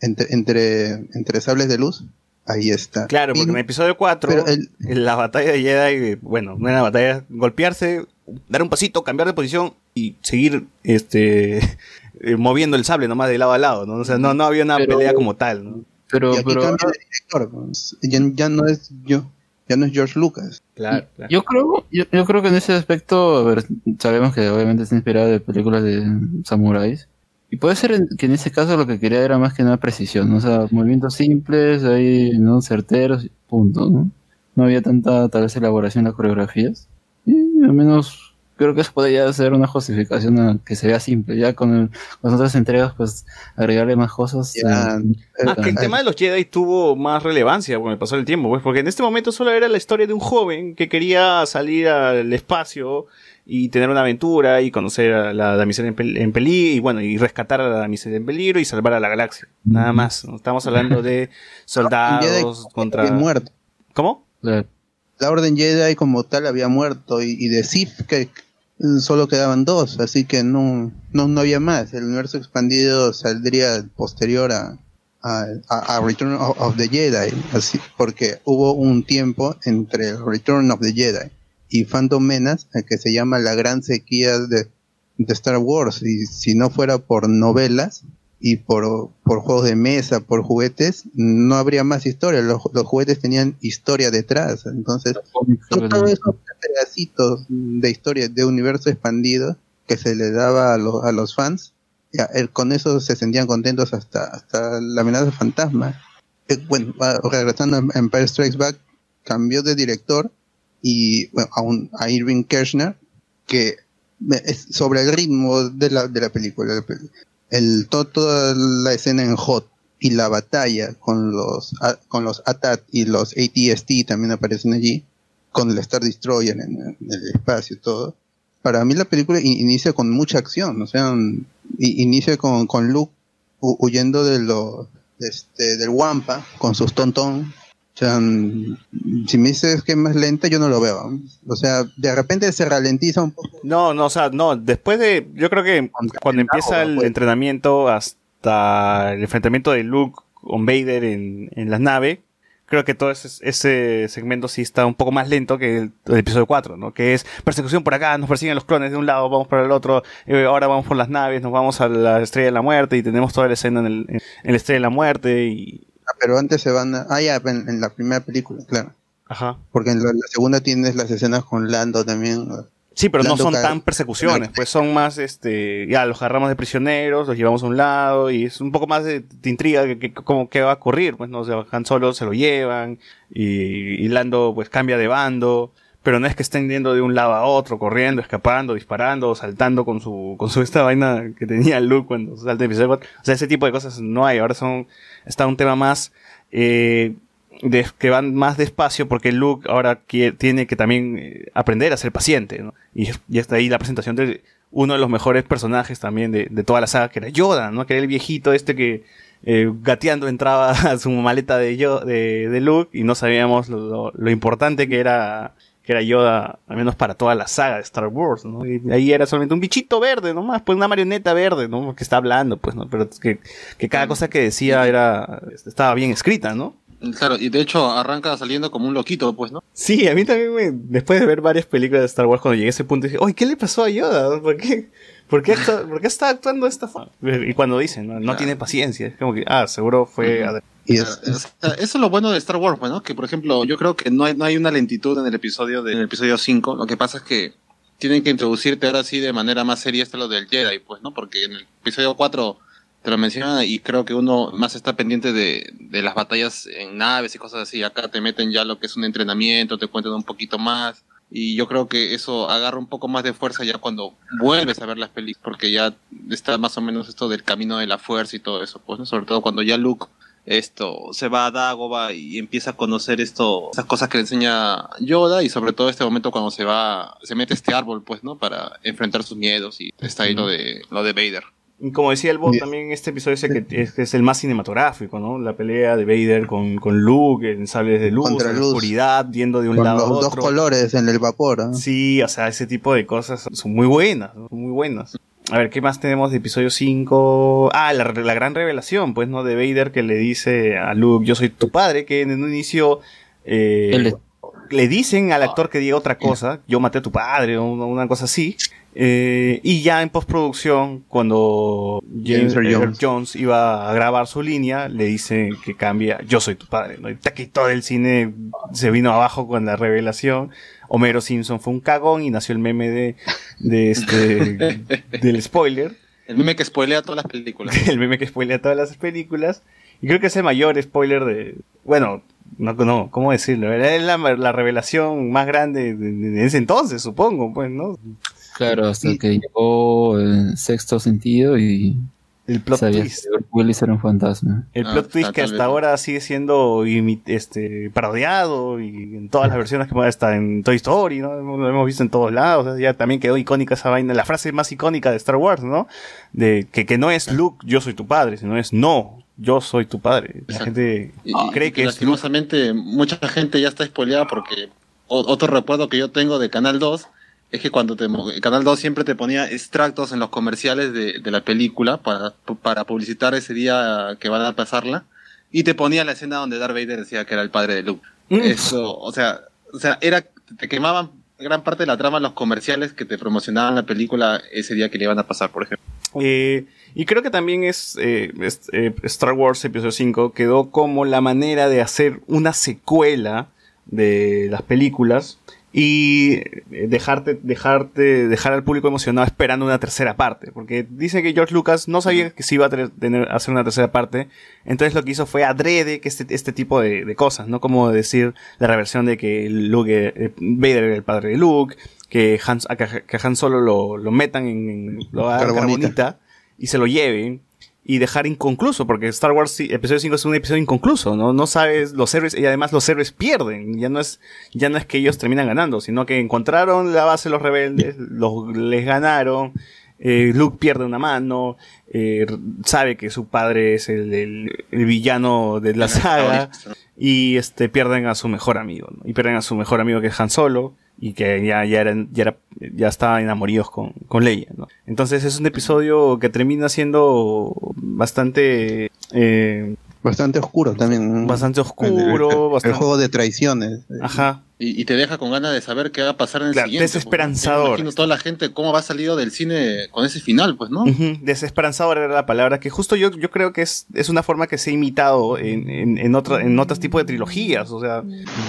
entre, entre, entre sables de luz. Ahí está. Claro, porque Y- en el episodio 4, pero el- en la batalla de Jedi, bueno, no era batalla, golpearse, dar un pasito, cambiar de posición y seguir este eh, moviendo el sable nomás de lado a lado, ¿no? O sea, no, no había una Pero- pelea como tal, ¿no? Pero, y aquí pero cambia de director. pues. Ya, ya no es yo, ya no es George Lucas. Claro, claro. yo creo, yo, yo creo que en ese aspecto, a ver, sabemos que obviamente está inspirada de películas de samuráis. Y puede ser que en ese caso lo que quería era más que nada precisión, ¿no? o sea, movimientos simples, ahí, ¿no? Certeros, y punto, ¿no? No había tanta, tal vez, elaboración en las coreografías. Y al menos creo que eso podría ser una justificación a que se vea simple. Ya con, el- con las otras entregas, pues, agregarle más cosas. Ya, eh, Ah, que el eh, tema de los Jedi tuvo más relevancia con el paso del tiempo, pues, porque en este momento solo era la historia de un joven que quería salir al espacio y tener una aventura y conocer a la damisela en, pel- en peligro y bueno, y rescatar a la damisela en peligro y salvar a la galaxia. Nada más. Estamos hablando de soldados Jedi contra... había muerto. ¿Cómo? La Orden Jedi como tal había muerto y, y de Sith que solo quedaban dos, así que no, no, no había más. El universo expandido saldría posterior a, a, Return of, of the Jedi, así, porque hubo un tiempo entre Return of the Jedi y Phantom Menace eh, que se llama la gran sequía de, de Star Wars y si no fuera por novelas y por, por juegos de mesa, por juguetes, no habría más historia. Los, los juguetes tenían historia detrás. Entonces, to- todos esos pedacitos de historia de universo expandido que se le daba a, los a los fans, ya, el- con eso se sentían contentos hasta, hasta la amenaza fantasma. Eh, bueno, regresando a Empire Strikes Back, cambió de director y bueno, a, un, a Irving Kershner, que es sobre el ritmo de la, de la película. El, to- toda la escena en Hot y la batalla con los, con los ATAT y los ATST también aparecen allí, con el Star Destroyer en, el espacio y todo. Para mí la película in- inicia con mucha acción, o sea, inicia con, con Luke hu- huyendo de lo, este, del Wampa con sus tontón. O sea, si me dices que es más lenta, yo no lo veo. O sea, de repente se ralentiza un poco. No, no, o sea, no, después de, yo creo que cuando empieza el pues. entrenamiento hasta el enfrentamiento de Luke con Vader en, en la nave, creo que todo ese, ese segmento sí está un poco más lento que el, el episodio 4, ¿no? Que es persecución por acá, nos persiguen los clones de un lado, vamos para el otro, eh, ahora vamos por las naves, nos vamos a la Estrella de la Muerte y tenemos toda la escena en, el, en la Estrella de la Muerte y... Ah, Pero antes se van a... Ah, ya, en, en la primera película, claro. Ajá. Porque en la, la segunda tienes las escenas con Lando también. Sí, pero no son tan persecuciones, pues son más, este, ya los agarramos de prisioneros, los llevamos a un lado y es un poco más de, de intriga que, que- como va a ocurrir, pues no, o sea, Han Solo se lo llevan y, y Lando pues cambia de bando, pero no es que estén yendo de un lado a otro, corriendo, escapando, disparando, saltando con su, con su esta vaina que tenía Luke cuando salta en episodio 4. O sea, ese tipo de cosas no hay, ahora son, está un tema más, eh, que van más despacio porque Luke ahora tiene que también eh, aprender a ser paciente, ¿no? Y, y está ahí la presentación de uno de los mejores personajes también de, toda la saga, que era Yoda, ¿no? Que era el viejito este que eh, gateando entraba a su maleta de, Yo- de, Luke y no sabíamos lo importante que era que era Yoda, al menos para toda la saga de Star Wars, ¿no? Y ahí era solamente un bichito verde, nomás, pues una marioneta verde, ¿no? Que está hablando, pues, ¿no? Pero que, que cada cosa que decía era, estaba bien escrita, ¿no? Claro, y de hecho arranca saliendo como un loquito, pues, ¿no? Sí, a mí también me, después de ver varias películas de Star Wars, cuando llegué a ese punto dije, oye, ¿qué le pasó a Yoda? ¿Por qué, por qué, actúa- por qué está actuando de esta forma? Y cuando dicen, no, no tiene paciencia, es como que, ah, seguro fue... adre- Y eso es lo bueno de Star Wars, pues, ¿no? Que, por ejemplo, yo creo que no hay, no hay una lentitud en el episodio de, el episodio 5. Lo que pasa es que tienen que introducirte ahora sí de manera más seria esto lo del Jedi, pues, ¿no? Porque en el episodio 4 te lo menciona y creo que uno más está pendiente de, de las batallas en naves y cosas así. Acá te meten ya lo que es un entrenamiento, te cuentan un poquito más. Y yo creo que eso agarra un poco más de fuerza ya cuando vuelves a ver las películas, porque ya está más o menos esto del camino de la fuerza y todo eso, pues, ¿no? Sobre todo cuando ya Luke esto se va a Dagobah y empieza a conocer esto esas cosas que le enseña Yoda y sobre todo este momento cuando se va se mete a este árbol pues no para enfrentar sus miedos y está ahí lo de lo de Vader Y como decía el bot, también este episodio es, el que, es, que es el más cinematográfico, ¿no? La pelea de Vader con, con Luke, en sables de luz, Contra en la luz. oscuridad, yendo de un con lado los a dos otro. colores en el vapor. ¿ah? Sí, o sea, ese tipo de cosas son muy buenas, son muy buenas. A ver, ¿qué más tenemos de episodio 5? Ah, la, la gran revelación, pues, ¿no? De Vader que le dice a Luke, yo soy tu padre, que en un inicio eh, Él es- le dicen al actor que diga otra cosa, yo maté a tu padre, o una, una cosa así. Eh, y ya en postproducción, cuando James James Jones. Jones. iba a grabar su línea, le dice que cambia, yo soy tu padre, ¿no? Y todo el cine se vino abajo con la revelación. Homero Simpson fue un cagón y nació el meme de, de este, del spoiler, el meme que spoilea todas las películas el meme que spoilea todas las películas. Y creo que es el mayor spoiler de, bueno, no, no, ¿cómo decirlo? Es la, la revelación más grande de, de- de ese entonces, supongo, pues, ¿no? Claro, hasta Y- que llegó el sexto sentido y El plot sabía twist. que Willis era un fantasma. El Ah, plot twist que hasta ahora sigue siendo este, parodiado y en todas las versiones que está en Toy Story, ¿no? Lo hemos visto en todos lados. o sea, ya también quedó icónica esa vaina, la frase más icónica de Star Wars, ¿no? De que, que no es Luke, yo soy tu padre, sino es no, yo soy tu padre. La Exacto. gente Y- cree y que es lastimosamente mucha gente ya está spoileada porque otro recuerdo que yo tengo de Canal 2 es que cuando te, Canal 2 siempre te ponía extractos en los comerciales de, de la película para, para publicitar ese día que van a pasarla y te ponía la escena donde Darth Vader decía que era el padre de Luke. Mm. Eso, o sea, o sea, era te quemaban gran parte de la trama en los comerciales que te promocionaban la película ese día que le iban a pasar, por ejemplo. Eh, y creo que también es, eh, es- eh, Star Wars Episodio 5 quedó como la manera de hacer una secuela de las películas y eh, dejarte, dejarte, dejar al público emocionado esperando una tercera parte. Porque dice que George Lucas no sabía que se iba a tener, hacer una tercera parte. Entonces lo que hizo fue adrede que este, este tipo de, de cosas, ¿no? Como decir la reversión de que Luke, eh, Vader era el padre de Luke, que Han, a que, Han Solo lo, lo metan en, en- lo Carbonita. carbonita y se lo lleven y dejar inconcluso, porque Star Wars episodio 5 es un episodio inconcluso, ¿no? No sabes los héroes, y además los héroes pierden, ya no es, ya no es que ellos terminan ganando, sino que encontraron la base de los rebeldes, los, les ganaron, eh, Luke pierde una mano, eh, sabe que su padre es el, el- el villano de la saga, y este pierden a su mejor amigo, ¿no? Y pierden a su mejor amigo que es Han Solo y que ya ya eran ya era ya estaban enamorados con con Leia, ¿no? Entonces es un episodio que termina siendo bastante eh, Bastante oscuro también. Bastante oscuro, el, bastante- el juego de traiciones. Ajá. Y, y te deja con ganas de saber qué va a pasar en el Claro, siguiente. desesperanzador. Me imagino toda la gente cómo va salido del cine con ese final, pues, ¿no? Desesperanzador era la palabra que justo yo, yo creo que es, es una forma que se ha imitado en, en, en, otra, en otros tipos de trilogías. O sea,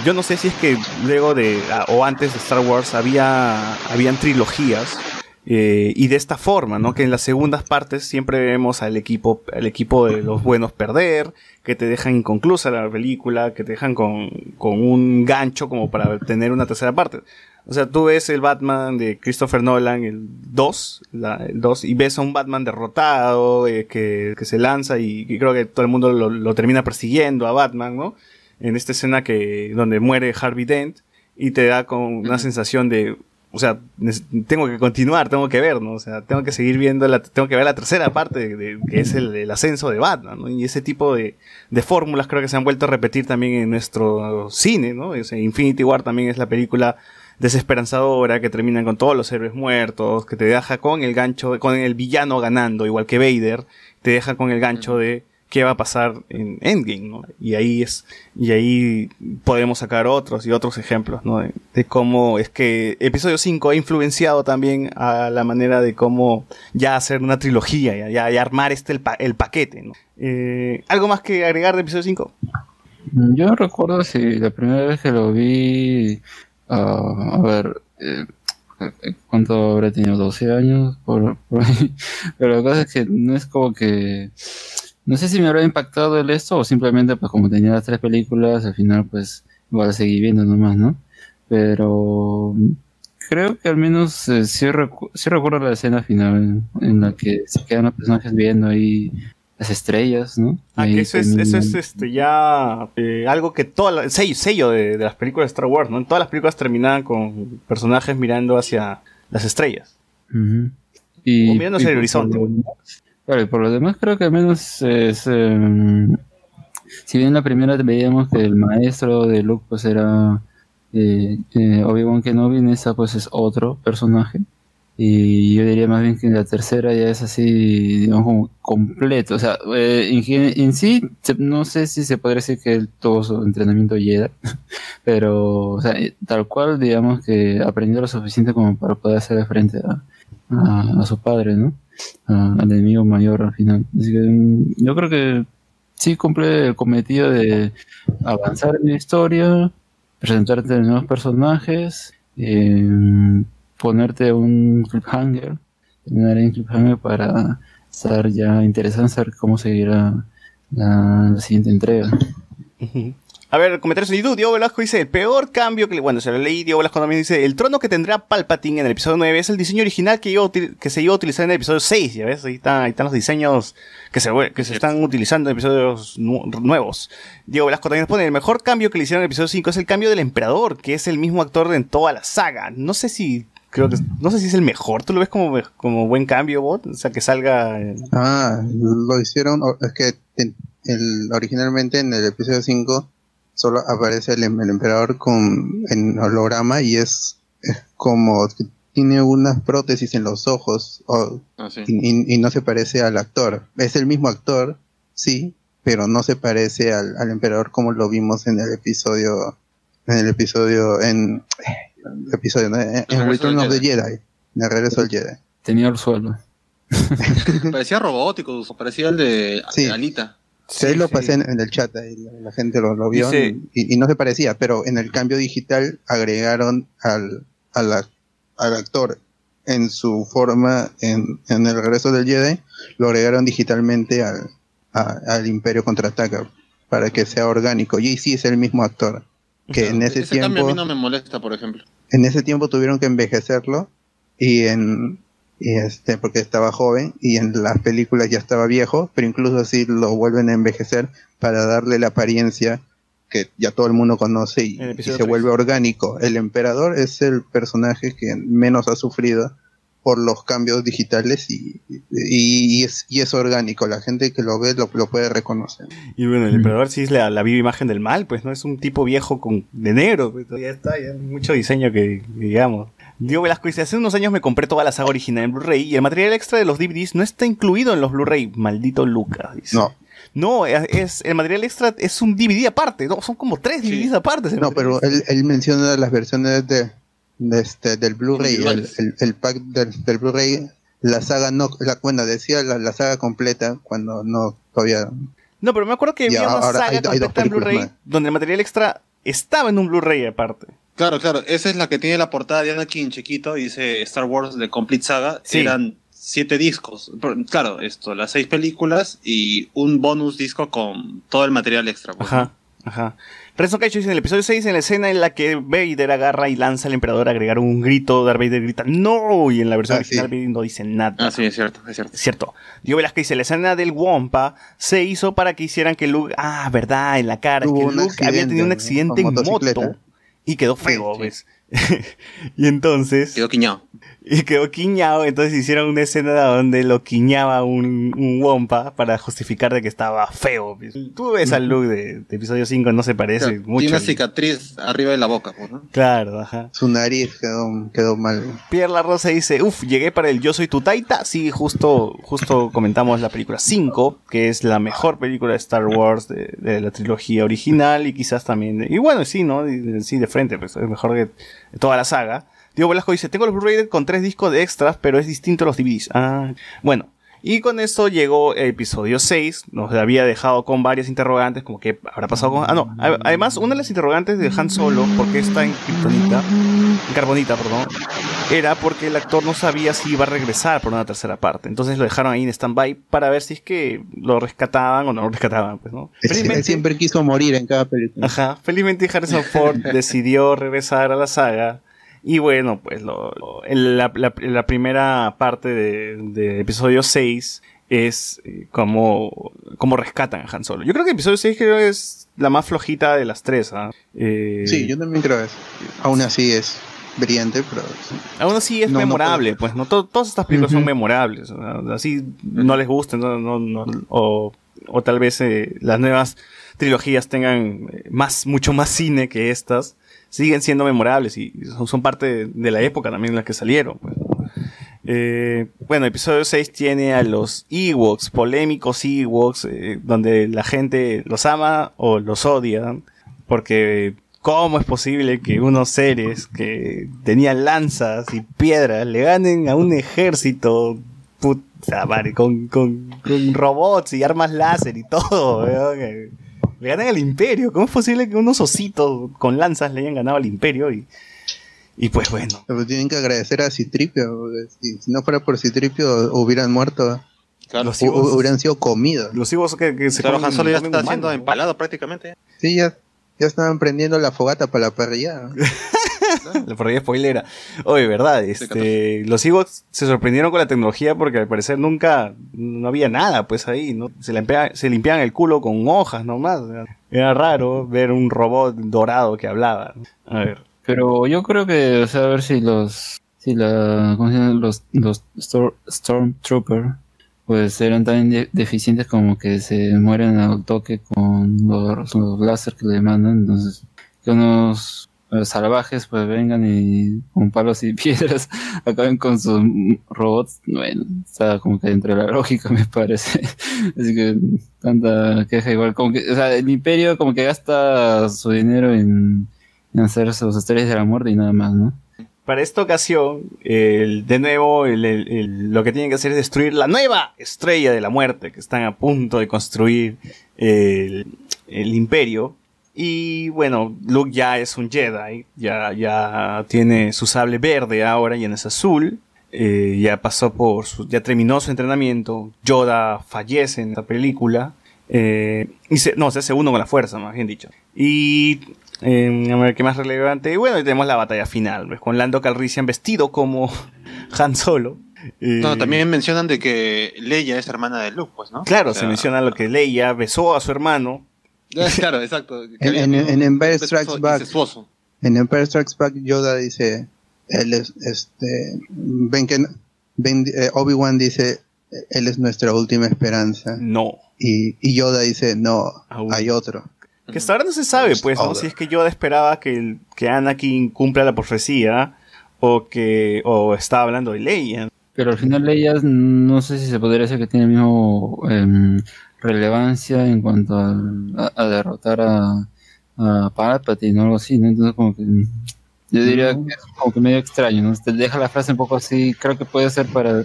yo no sé si es que luego de ah, o antes de Star Wars había habían trilogías eh, y de esta forma, ¿no? Que en las segundas partes siempre vemos al equipo al equipo de los buenos perder, que te dejan inconclusa la película, que te dejan con, con un gancho como para tener una tercera parte. O sea, tú ves el Batman de Christopher Nolan, el 2, la- el 2 y ves a un Batman derrotado, eh, que, que se lanza y, y creo que todo el mundo lo, lo termina persiguiendo a Batman, ¿no? En esta escena que, donde muere Harvey Dent y te da con una sensación de, o sea, tengo que continuar, tengo que ver, ¿no? O sea, tengo que seguir viendo, la, tengo que ver la tercera parte, de, de- que es el, el ascenso de Batman, ¿no? Y ese tipo de, de fórmulas creo que se han vuelto a repetir también en nuestro cine, ¿no? O sea, Infinity War también es la película desesperanzadora que terminan con todos los héroes muertos, que te deja con el gancho, con el villano ganando, igual que Vader, te deja con el gancho de qué va a pasar en Endgame, ¿no? Y ahí es, y ahí podemos sacar otros y otros ejemplos, ¿no? De, cómo es que episodio 5 ha influenciado también a la manera de cómo ya hacer una trilogía, ya, ya, armar este el, pa- el paquete, ¿no? Eh, ¿Algo más que agregar de episodio 5? Yo recuerdo si la primera vez que lo vi, ah, a ver, eh, ¿cuánto habré tenido? 12 años, por ahí. Pero la cosa es que no es como que, no sé si me habrá impactado el esto o simplemente pues como tenía las tres películas, al final pues igual seguí viendo nomás, ¿no? Pero creo que al menos eh, sí, recu- sí recuerdo la escena final en la que se quedan los personajes viendo ahí las estrellas, ¿no? Ah, que eso es, eso es este, ya eh, algo que todo el sello, sello de, de las películas de Star Wars, ¿no? En todas las películas terminaban con personajes mirando hacia las estrellas. Y, O mirando hacia y el por horizonte, Y por lo demás creo que al menos es... em, si bien la primera veíamos que el maestro de Luke pues era eh, eh, Obi-Wan Kenobi, en esta pues es otro personaje. Y yo diría más bien que en la tercera ya es así, digamos, como completo. O sea, eh, en, sí, no sé si se podría decir que tuvo su entrenamiento Jedi, pero, o sea, eh, tal cual, digamos que aprendió lo suficiente como para poder hacer frente a, a, a su padre, ¿no? Al enemigo mayor al final. Así que mm, yo creo que sí cumple el cometido de avanzar en la historia, presentarte nuevos personajes, eh, ponerte un cliffhanger, terminar en para estar ya interesado en saber cómo seguirá la siguiente entrega. A ver, comentarios en YouTube. Diego Velasco dice, el peor cambio que... le- Bueno, se lo leí. Diego Velasco también dice, el trono que tendrá Palpatine en el episodio 9 es el diseño original que, se iba a utilizar en el episodio 6. Ya ves, ahí, está- ahí están los diseños que se, que se están utilizando en episodios nu- nuevos. Diego Velasco también nos pone, el mejor cambio que le hicieron en el episodio 5 es el cambio del emperador, que es el mismo actor en toda la saga. No sé si... Creo que, no sé si es el mejor. ¿Tú lo ves como, como buen cambio, bot? O sea, que salga... Ah, lo hicieron, es que el, originalmente en el episodio 5 solo aparece el, em- el emperador con, en holograma y es, es como que tiene unas prótesis en los ojos o- Ah, sí. y, y- y no se parece al actor. Es el mismo actor, sí, pero no se parece al, al emperador como lo vimos en el episodio, en el episodio, en, el episodio, ¿no? en, en Return of the Jedi. Jedi, en el regreso del Jedi. Tenía el suelo. Parecía robótico, parecía el de Sí. de Alita. Sí, ahí lo pasé en, en el chat, ahí la, la gente lo, lo vio Dice- y, y no se parecía, pero en el cambio digital agregaron al, al, ac- al actor en su forma en, en el regreso del Jedi, lo agregaron digitalmente al, a- al Imperio Contraataca para que sea orgánico. Y sí es el mismo actor, que en ese, Ese cambio a tiempo mí no me molesta, por ejemplo. en ese tiempo tuvieron que envejecerlo y en y este porque estaba joven y en las películas ya estaba viejo, pero incluso así lo vuelven a envejecer para darle la apariencia que ya todo el mundo conoce y, se vuelve orgánico. El emperador es el personaje que menos ha sufrido por los cambios digitales y, y, y es, y es orgánico. La gente que lo ve lo, lo puede reconocer. Y bueno, el emperador sí es la, la viva imagen del mal, pues, ¿no? Es un tipo viejo con de negro, pues, ya está, ya mucho diseño que digamos. Diego Velasco dice, hace unos años me compré toda la saga original en Blu-ray y el material extra de los DVDs no está incluido en los Blu-ray. Maldito Lucas, dice. No, No, es, es- el material extra es un DVD aparte, no, son como tres DVDs aparte. No, material pero él, él menciona las versiones de, de este, del Blu-ray, el, el- el pack del, del Blu-ray, la saga no, la, bueno, decía la, la saga completa cuando no todavía. No, pero me acuerdo que había una ahora saga hay- hay completa en Blu-ray donde el material extra estaba en un Blu-ray aparte. Claro, claro. Esa es la que tiene la portada de Anakin chiquito. Dice Star Wars The Complete Saga. Sí. Eran siete discos. Pero, Claro, esto, las seis películas y un bonus disco con todo el material extra. pues, Ajá, ajá. Renzo Caicho dice en el episodio 6, en la escena en la que Vader agarra y lanza al emperador a agregar un grito, Darth Vader grita ¡No! Y en la versión Ah, original sí. Vader no dice nada. Ah, sí, es cierto, es cierto. Es Cierto. Diego Velázquez dice, la escena del Wampa se hizo para que hicieran que Luke... Ah, verdad, en la cara. Que Luke había tenido un accidente, en moto y quedó feo, sí. ¿ves? y entonces... Quedó quiñado. Y quedó quiñado, entonces hicieron una escena donde lo quiñaba un, un Wampa para justificar de que estaba feo. Tú ves al Luke de, de episodio 5, no se parece Claro, mucho. Tiene una cicatriz arriba de la boca, pues, ¿no? Claro, ajá. Su nariz quedó, quedó mal. Pierre La Rosa dice, uff, llegué para el Yo Soy Tu Taita. Sí, justo, justo comentamos la película 5, que es la mejor película de Star Wars de, de la trilogía original y quizás también, de- y bueno, sí, ¿no? Sí, de frente, pues es mejor que toda la saga. Diego Velasco dice, tengo los Blu-ray con tres discos de extras, pero es distinto a los DVDs. Ah, bueno. Y con esto llegó el episodio 6, nos había dejado con varias interrogantes, como que habrá pasado con... Ah, no, además una de las interrogantes de Han Solo, porque está en Kryptonita, en Carbonita, perdón, era porque el actor no sabía si iba a regresar por una tercera parte. Entonces lo dejaron ahí en stand-by para ver si es que lo rescataban o no lo rescataban, pues, ¿no? Él siempre quiso morir en cada película. Ajá, felizmente Harrison Ford decidió regresar a la saga. Y bueno, pues lo, lo- el- la, la- la primera parte de, de episodio 6 es eh, como, como rescatan a Han Solo. Yo creo que episodio 6 creo que es la más flojita de las tres. ¿ah? Eh, Sí, yo también creo eso. Aún así es brillante, pero Aún así es No, no memorable, pues, ¿no? To- todas estas películas son memorables. Así no les gusten, no, no, no- o, o tal vez eh, las nuevas trilogías tengan eh, más, mucho más cine que estas. Siguen siendo memorables y son, parte de, la época también en la que salieron. pues. Eh, bueno, episodio 6 tiene a los Ewoks, polémicos Ewoks, eh, donde la gente los ama o los odia, porque ¿cómo es posible que unos seres que tenían lanzas y piedras le ganen a un ejército puta madre, con, con, robots y armas láser y todo? Le ganan al imperio. ¿Cómo es posible que unos ositos con lanzas le hayan ganado al imperio? Y, y pues bueno. pero tienen que agradecer a Citripio. Si, si no fuera por Citripio, hubieran muerto. Claro. Los Ewoks- hubieran sido comidos. Los Ewoks que, que se Han Solo ya comen está humanos, siendo ¿no? empalado prácticamente. Sí, ya, ya estaban prendiendo la fogata para la parrilla. La parrilla spoilera. Oye, verdad, este, los Ewoks se sorprendieron con la tecnología porque al parecer nunca, no había nada, pues ahí, ¿no? Se, limpia- se limpiaban el culo con hojas nomás. Era raro ver un robot dorado que hablaba. A ver. Pero yo creo que, o sea, a ver si los, si la, ¿cómo se llama? Los, los Stor- Stormtrooper, pues eran tan de- deficientes como que se mueren al toque con los, los láser que le mandan, entonces, que unos eh, salvajes pues vengan y con palos y piedras acaben con sus robots, bueno, está como que entre la lógica me parece. Así que tanta queja igual, como que, o sea, el imperio como que gasta su dinero en, en hacer sus estrellas de la muerte y nada más, ¿no? Para esta ocasión, de nuevo, el- lo que tienen que hacer es destruir la nueva estrella de la muerte que están a punto de construir el imperio. Y bueno, Luke ya es un Jedi, ya, ya tiene su sable verde ahora y en es azul. eh, ya pasó por su, ya terminó su entrenamiento. Yoda fallece en esta película. eh, y se, no, se hace uno con la fuerza, más bien dicho. Y eh, a ver qué más relevante. Y bueno, y tenemos la batalla final, pues, con Lando Calrissian vestido como Han Solo. Eh, No, también mencionan de que Leia es hermana de Luke, pues, ¿no? Claro, O se menciona lo que Leia besó a su hermano. Claro, exacto. En, Empire Strikes Back, en Empire Strikes Back, Yoda dice, él es, este, ven que, ven, eh, Obi-Wan dice, él es nuestra última esperanza. No. Y, y Yoda dice, no, Aún. hay otro. Que hasta ahora no se sabe, pues. Si es que Yoda esperaba que, el- que Anakin cumpla la profecía o que o estaba hablando de Leia. Pero al final ellas no sé si se podría decir que tiene el mismo em, relevancia en cuanto al- a, a derrotar a, a Palpatine o algo así, ¿no? Entonces como que yo diría que es como que medio extraño, ¿no? Te deja la frase un poco así, creo que puede ser para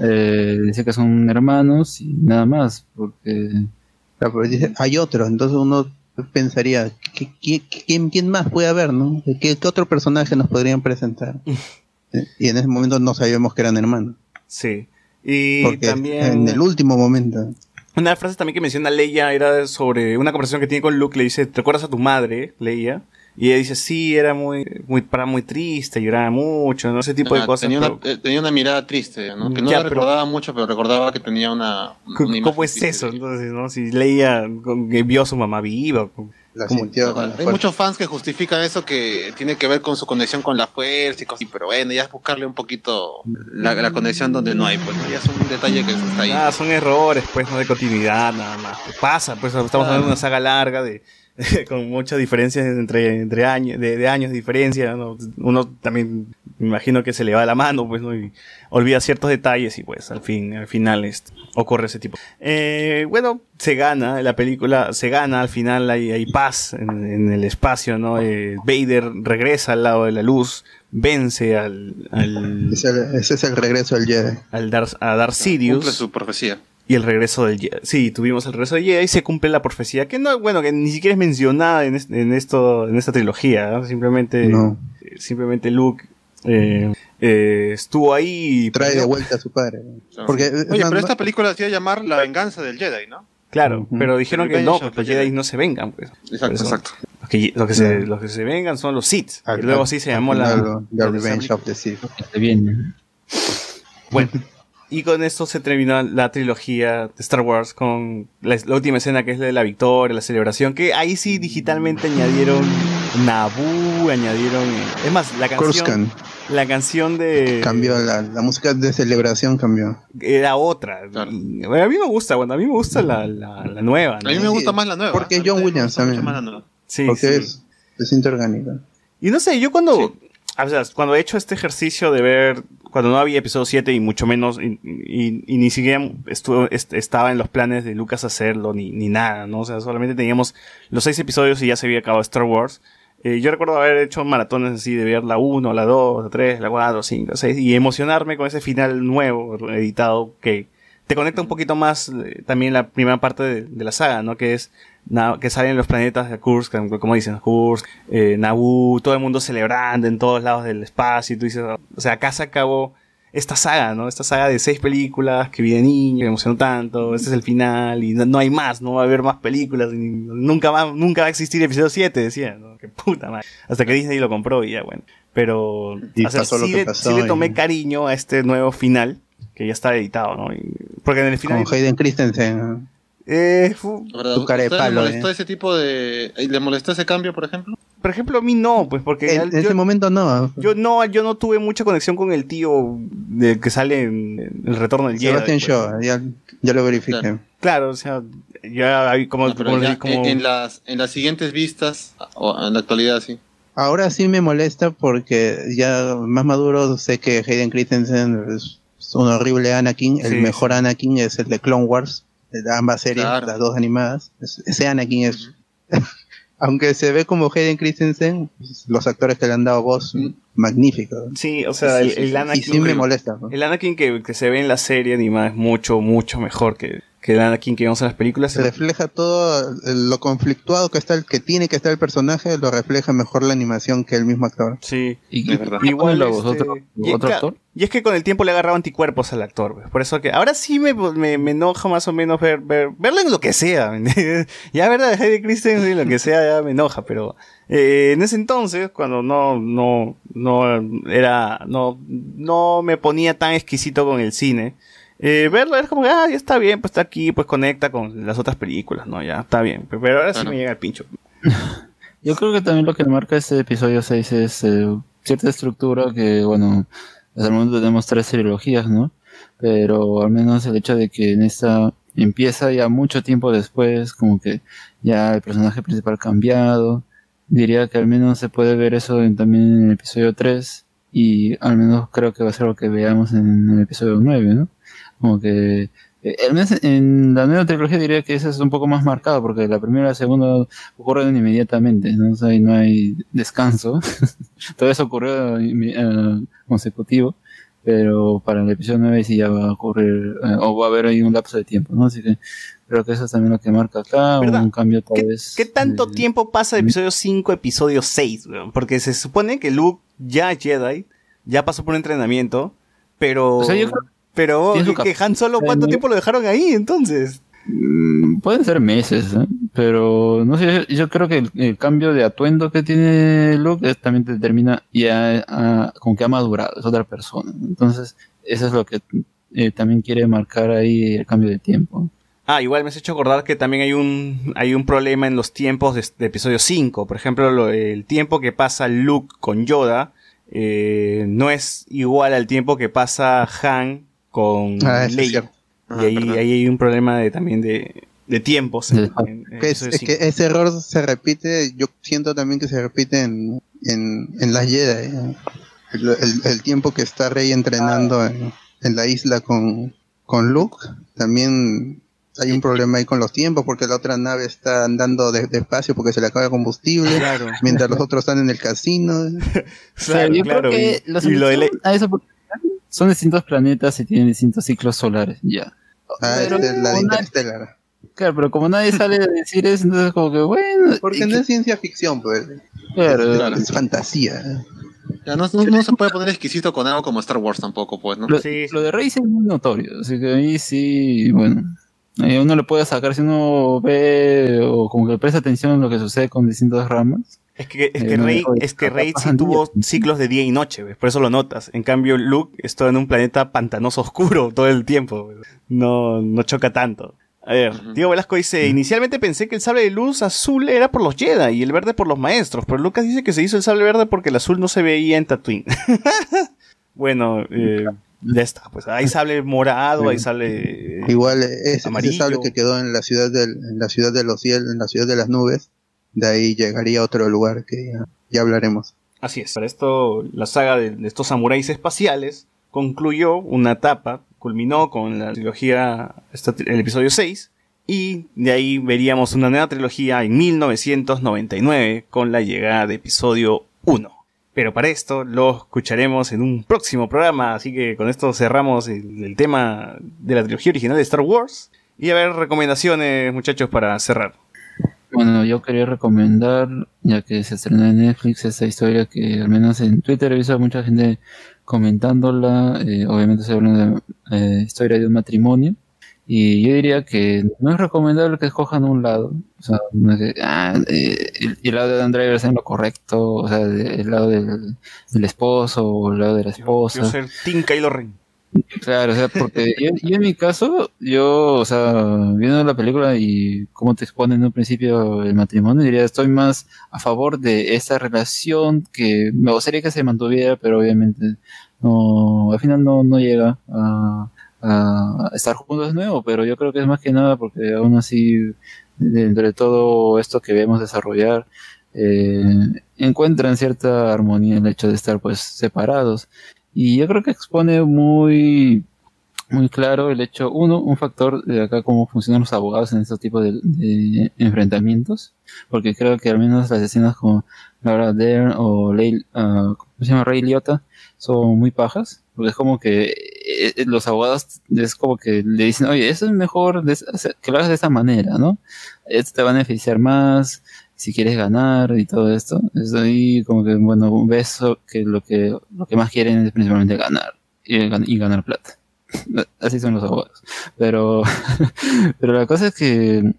eh, decir que son hermanos y nada más, porque Claro, pero dice, hay otro, entonces uno pensaría, ¿qué- qué- quién, quién más puede haber, no? ¿Qué, qué otro personaje nos podrían presentar? Y en ese momento no sabíamos que eran hermanos. Sí. Y Porque también. en el último momento. Una de las frases también que menciona Leia era sobre una conversación que tiene con Luke. Le dice, ¿te acuerdas a tu madre, Leia? Y ella dice, sí, era muy, muy, para muy triste, lloraba mucho, no ese tipo de cosas. tenía, pero- una, eh, tenía una mirada triste, ¿no? Que no Ya, la pero- recordaba mucho, pero recordaba que tenía una. ¿Cómo una ¿Cómo es triste. eso? Entonces, ¿no? Si Leia vio a su mamá viva. con- La ¿cómo- sintió con la Hay fuerza. muchos fans que justifican eso que tiene que ver con su conexión con la fuerza y cosas, así, pero bueno, ya es buscarle un poquito la, la conexión donde no hay, pues ¿no? ya es un detalle que está ahí. Ah, son errores, pues, no de continuidad, nada más. Pasa, pues, estamos hablando de una saga larga de con muchas diferencias entre, entre años, de, de años de diferencia, ¿no? Uno también, me imagino que se le va la mano, pues, ¿no? Y olvida ciertos detalles y, pues, al fin, al final, este, ocurre ese tipo. Eh, bueno, se gana, la película se gana, al final hay, hay paz en, en el espacio, ¿no? Eh, Vader regresa al lado de la luz, vence al, al, Ese, es el- ese es el regreso del Jedi. al Dar- a Darth Sidious. Cumple su profecía. Y el regreso del Jedi. Sí, tuvimos el regreso del Jedi y se cumple la profecía. Que no, bueno, que ni siquiera es mencionada en, es- en esto, en esta trilogía. ¿no? Simplemente, No. eh, simplemente Luke eh, eh, estuvo ahí. y Trae de vuelta a su padre. Porque, Oye, es pero esta película se iba a llamar La venganza del Jedi, ¿no? Claro, pero dijeron que no, pues the los Jedi no se vengan. Pues. Exacto, eso, exacto. Los que, los, que se, los que se vengan son los Sith. al- y luego así se llamó la. The Revenge of the Sith. Bueno, y con esto se terminó la trilogía de Star Wars con la, la última escena que es la de la victoria, la celebración, que ahí sí digitalmente añadieron Naboo, añadieron... Es más, la canción, la canción de... cambió, la, la música de celebración cambió. Era otra. Claro. Y, bueno, a mí me gusta, bueno, a mí me gusta la, la, la nueva. ¿no? A mí me gusta más la nueva. Porque A mí John me Williams también. más la nueva. Sí, porque sí. es, es interorgánica. Y no sé, yo cuando, Sí. o sea, cuando he hecho este ejercicio de ver, cuando no había episodio 7 y mucho menos, y, ni siquiera estuvo, est- estaba en los planes de Lucas hacerlo, ni, ni nada, ¿no? O sea, solamente teníamos los seis episodios y ya se había acabado Star Wars. Eh, yo recuerdo haber hecho maratones así de ver la 1, la 2, la 3, la 4, 5, 6 y emocionarme con ese final nuevo, editado, que te conecta un poquito más eh, también la primera parte de, de la saga, ¿no? Que es que salen los planetas de Kursk, como dicen, Kursk, eh, Naboo, todo el mundo celebrando en todos lados del espacio, y tú dices, o sea, acá se acabó esta saga, ¿no? Esta saga de seis películas que vi de niño, me emocionó tanto, este es el final, y no, no hay más, no va a haber más películas, y nunca va, nunca va a existir episodio 7, decía, ¿no? Qué puta madre. Hasta que Disney lo compró y ya, bueno. Pero, Y o sea, sí, que le, pasó sí le y- tomé cariño a este nuevo final, que ya está editado, ¿no? Y- porque en el final... Con Hayden Christensen. Eh, fu- Tu cara de ¿ustedes palo, ¿Le molestó eh. ese tipo de. eh, ¿Le molestó ese cambio, por ejemplo? por ejemplo, a mí no, pues porque En, en yo, ese momento no. yo no, yo no tuve mucha conexión con el tío de que sale en, el retorno del Jedi. Sebastian pues. Shaw, ya, ya lo verifiqué. Claro. Claro, o sea, ya hay como, No, como, ya como- en, en las, en las siguientes vistas, o en la actualidad sí. Ahora sí me molesta porque ya más maduro sé que Hayden Christensen es un horrible Anakin. El Sí, mejor Anakin es el de Clone Wars, ambas series, Claro. las dos animadas. Es- Ese Anakin es. Aunque se ve como Hayden Christensen, pues, los actores que le han dado voz, Mm. magníficos. sí, o sea, Sí, el. Anakin, Y sí me molesta. ¿no? el Anakin que, que se ve en la serie animada es mucho, mucho mejor que, que el Anakin que vemos en las películas. Se refleja todo lo conflictuado que está el que tiene que estar el personaje, lo refleja mejor la animación que el mismo actor. Sí. ¿Y, Es verdad. Igual, este, otro, y- otro actor? Y es que con el tiempo le ha agarrado anticuerpos al actor, pues. Por eso que ahora sí me, me, me enoja más o menos ver, ver, verlo en lo que sea. ya verdad, Heidi Christensen, lo que sea, ya me enoja, pero eh, en ese entonces, cuando no, no, no era, no, no me ponía tan exquisito con el cine, eh, verlo era como que, ah, ya está bien, pues está aquí, pues conecta con las otras películas, ¿no? Ya está bien. Pero ahora sí me llega el pincho. Yo creo que también lo que marca este episodio 6 es eh, cierta estructura que, bueno, hasta el momento tenemos tres trilogías, ¿no? Pero al menos el hecho de que en esta empieza ya mucho tiempo después, como que ya el personaje principal ha cambiado. Diría que al menos se puede ver eso en- también en el episodio 3 y al menos creo que va a ser lo que veamos en el episodio 9, ¿no? Como que Eh, en la nueva trilogía diría que ese es un poco más marcado, porque la primera y la segunda ocurren inmediatamente, ¿no? O sea, no hay descanso. Todo eso ocurrió eh, consecutivo, pero para el episodio 9 sí ya va a ocurrir, eh, o va a haber ahí un lapso de tiempo, ¿no? Así que creo que eso es también lo que marca acá, ¿Verdad? un cambio tal vez. ¿Qué tanto tiempo pasa de episodio 5 a episodio 6, weón? Porque se supone que Luke ya Jedi, ya pasó por un entrenamiento, pero... O sea, yo creo- pero que Han Solo, ¿cuánto tiempo lo dejaron ahí entonces? Mm, Pueden ser meses, ¿eh? pero no sé, yo creo que el, el cambio de atuendo que tiene Luke es- también determina ya como que ha madurado, es otra persona. Entonces, eso es lo que eh, también quiere marcar ahí el cambio de tiempo. Ah, igual me has hecho acordar que también hay un, hay un problema en los tiempos de, de episodio 5. Por ejemplo, lo- el tiempo que pasa Luke con Yoda eh, no es igual al tiempo que pasa Han con Ah, Leia. cierto. y ahí, ahí hay un problema de, también de, de tiempos. en- en- en Que es, que 5. ese error se repite, yo siento también que se repite en, en, en las Jedi. ¿eh? El, el- el tiempo que está Rey entrenando en, en la isla con, con Luke, también hay un problema ahí con los tiempos porque la otra nave está andando de- despacio porque se le acaba el combustible, mientras los otros están en el casino. Claro, yo creo que los y lo de a eso son distintos planetas y tienen distintos ciclos solares, ya. Ah, Pero esta es la de Interstellar. Claro, pero como nadie sale a decir eso, entonces como que bueno. Porque no es ciencia ficción, pues. Claro. Es, es fantasía. Ya, no, no- no se puede poner exquisito con algo como Star Wars tampoco, pues, ¿no? Lo, lo de Rey sí es muy notorio, así que ahí sí, bueno, ahí uno le puede sacar si uno ve o como que presta atención a lo que sucede con distintas ramas. Es que, es Eh, que Rey, es que sí tuvo ciclos de día y noche, ¿ves? por eso lo notas. En cambio, Luke está en un planeta pantanoso oscuro todo el tiempo. ¿ves? No, no choca tanto. A ver, Diego Velasco dice, inicialmente pensé que el sable de luz azul era por los Jedi y el verde por los maestros, pero Lucas dice que se hizo el sable verde porque el azul no se veía en Tatooine. bueno, eh, ya está, pues hay sable morado, hay sable... eh, Igual eh, ese, amarillo. ese sable que quedó en la ciudad del, en la ciudad de los cielos, en la ciudad de las nubes, de ahí llegaría otro lugar que ya, hablaremos. Así es. Para esto, la saga de, estos samuráis espaciales concluyó una etapa, culminó con la trilogía, el episodio 6, y de ahí veríamos una nueva trilogía en 1999 con la llegada de episodio 1. Pero para esto lo escucharemos en un próximo programa, así que con esto cerramos el tema de la trilogía original de Star Wars. Y a ver, recomendaciones, muchachos, para cerrar. Bueno, yo quería recomendar, ya que se estrenó en Netflix, esta historia que al menos en Twitter he visto a mucha gente comentándola, eh, obviamente se habla de eh, historia de un matrimonio, y yo diría que no es recomendable que escojan un lado, o sea, no es que, ah, eh, el, el lado de Dan Driver está en lo correcto, o sea, el lado del, del esposo o el lado de la esposa. Yo ser Team Kylo Ren. Claro, o sea, porque yo, en mi caso, yo, o sea, viendo la película y cómo te expone en un principio el matrimonio, diría, estoy más a favor de esta relación que me gustaría que se mantuviera, pero obviamente no, al final no, no llega a, a estar juntos de nuevo, pero yo creo que es más que nada porque aún así, dentro de todo esto que vemos desarrollar, eh, encuentran cierta armonía en el hecho de estar pues separados. Y yo creo que expone muy, muy claro el hecho, uno, un factor de acá cómo funcionan los abogados en estos tipos de, enfrentamientos, porque creo que al menos las escenas como Laura Dern o Leil, ah, ¿cómo se llama? Ray Liotta son muy pajas, porque es como que eh, eh, los abogados es como que le dicen, oye, eso es mejor de que lo hagas de esta manera, ¿no? Esto te va a beneficiar más, si quieres ganar y todo esto. Es ahí como que, bueno, ves que lo que, lo que más quieren es principalmente ganar y, gan- y ganar plata. Así son los abogados. Pero, pero la cosa es que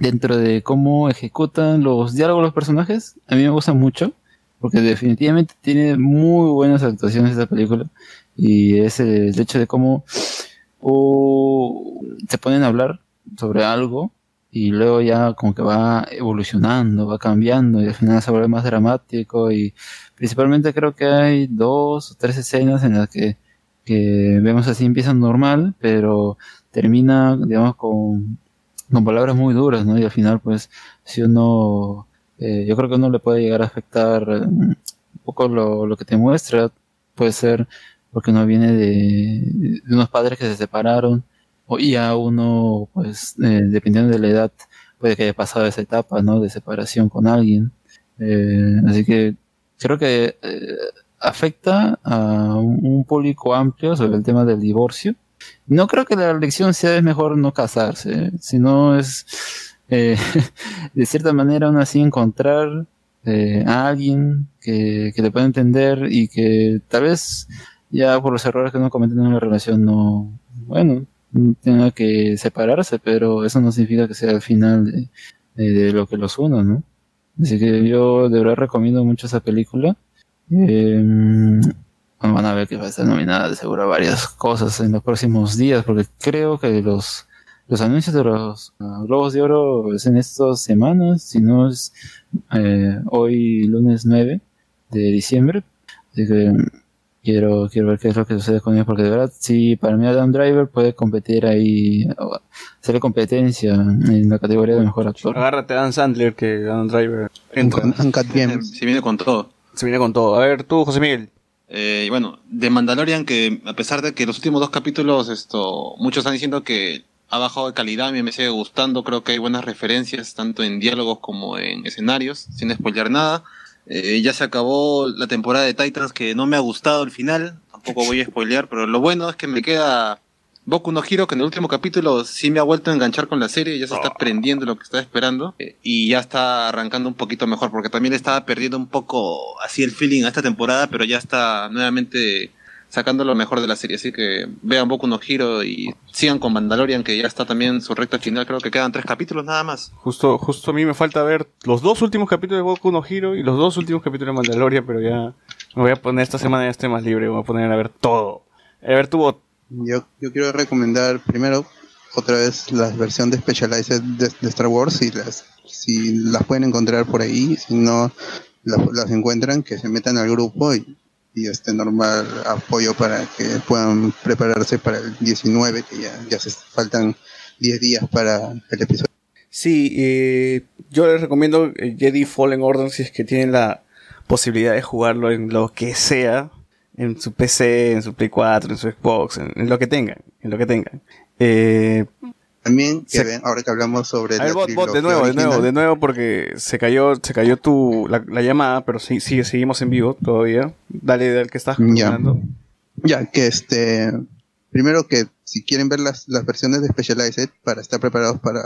dentro de cómo ejecutan los diálogos los personajes, a mí me gusta mucho, porque definitivamente tiene muy buenas actuaciones esta película, y es el, el hecho de cómo o se ponen a hablar sobre algo y luego ya como que va evolucionando, va cambiando y al final se vuelve más dramático y principalmente creo que hay dos o tres escenas en las que, que vemos así empiezan normal, pero termina, digamos, con, con palabras muy duras, ¿no? Y al final, pues, si uno, eh, yo creo que uno le puede llegar a afectar eh, un poco lo, lo que te muestra, puede ser porque uno viene de, de unos padres que se separaron o ya uno, pues, eh, dependiendo de la edad, puede que haya pasado esa etapa, ¿no? De separación con alguien. Eh, así que creo que eh, afecta a un, público amplio sobre el tema del divorcio. No creo que la lección sea es mejor no casarse, sino es de cierta manera aún así encontrar a alguien que, que le pueda entender y que tal vez ya por los errores que uno cometen en una relación no, bueno, tenga que separarse, pero eso no significa que sea el final de, de- lo que los una, ¿no? Así que yo de verdad recomiendo mucho esa película. Eh, bueno, van a ver que va a estar nominada de seguro a varias cosas en los próximos días, porque creo que los, los anuncios de los ah, Globos de Oro es en estas semanas, si no es eh, hoy lunes 9 de diciembre. Así que quiero, quiero ver qué es lo que sucede con ellos, porque de verdad, sí, para mí Adam Driver puede competir ahí, o hacerle competencia en la categoría de mejor actor. Agárrate a Dan Sandler que Dan Driver entra. Gems. Se viene con todo. Se viene con todo. A ver, tú, José Miguel. Eh, bueno, de Mandalorian, que a pesar de que los últimos dos capítulos, esto, muchos están diciendo que ha bajado de calidad, a mí me sigue gustando, creo que hay buenas referencias, tanto en diálogos como en escenarios, sin spoilear nada. Eh, ya se acabó la temporada de Titans, que no me ha gustado el final, tampoco voy a spoilear, pero lo bueno es que me queda Boku no Hero, que en el último capítulo sí me ha vuelto a enganchar con la serie, ya se está aprendiendo lo que estaba esperando eh, y ya está arrancando un poquito mejor, porque también estaba perdiendo un poco así el feeling a esta temporada, pero ya está nuevamente sacando lo mejor de la serie. Así que vean Boku no Hero y sigan con Mandalorian, que ya está también su recta final, creo que quedan tres capítulos nada más. Justo, justo a mí me falta ver los dos últimos capítulos de Boku no Hero y los dos últimos capítulos de Mandalorian, pero ya me voy a poner esta semana ya estoy más libre, me voy a poner a ver todo. A ver, tu bot. Yo, yo quiero recomendar primero otra vez la versión de Specialized de, de Star Wars, si las, si las pueden encontrar por ahí, si no las, las encuentran, que se metan al grupo y, y este normal apoyo para que puedan prepararse para el 19, que ya, faltan 10 días para el episodio. Sí, eh, yo les recomiendo eh, Jedi Fallen Order si es que tienen la posibilidad de jugarlo en lo que sea, en su PC, en su Play 4, en su Xbox, en, en lo que tengan, en lo que tengan. Eh, También que Se- ven, ahora que hablamos sobre a ver, bot, bot, de nuevo, de nuevo, de nuevo, porque se cayó, se cayó tu, la, la llamada, pero sí, sí, seguimos en vivo todavía. Dale, dale, que estás Ya. comentando. Ya, que este. Primero que si quieren ver las, las versiones de Specialized para estar preparados para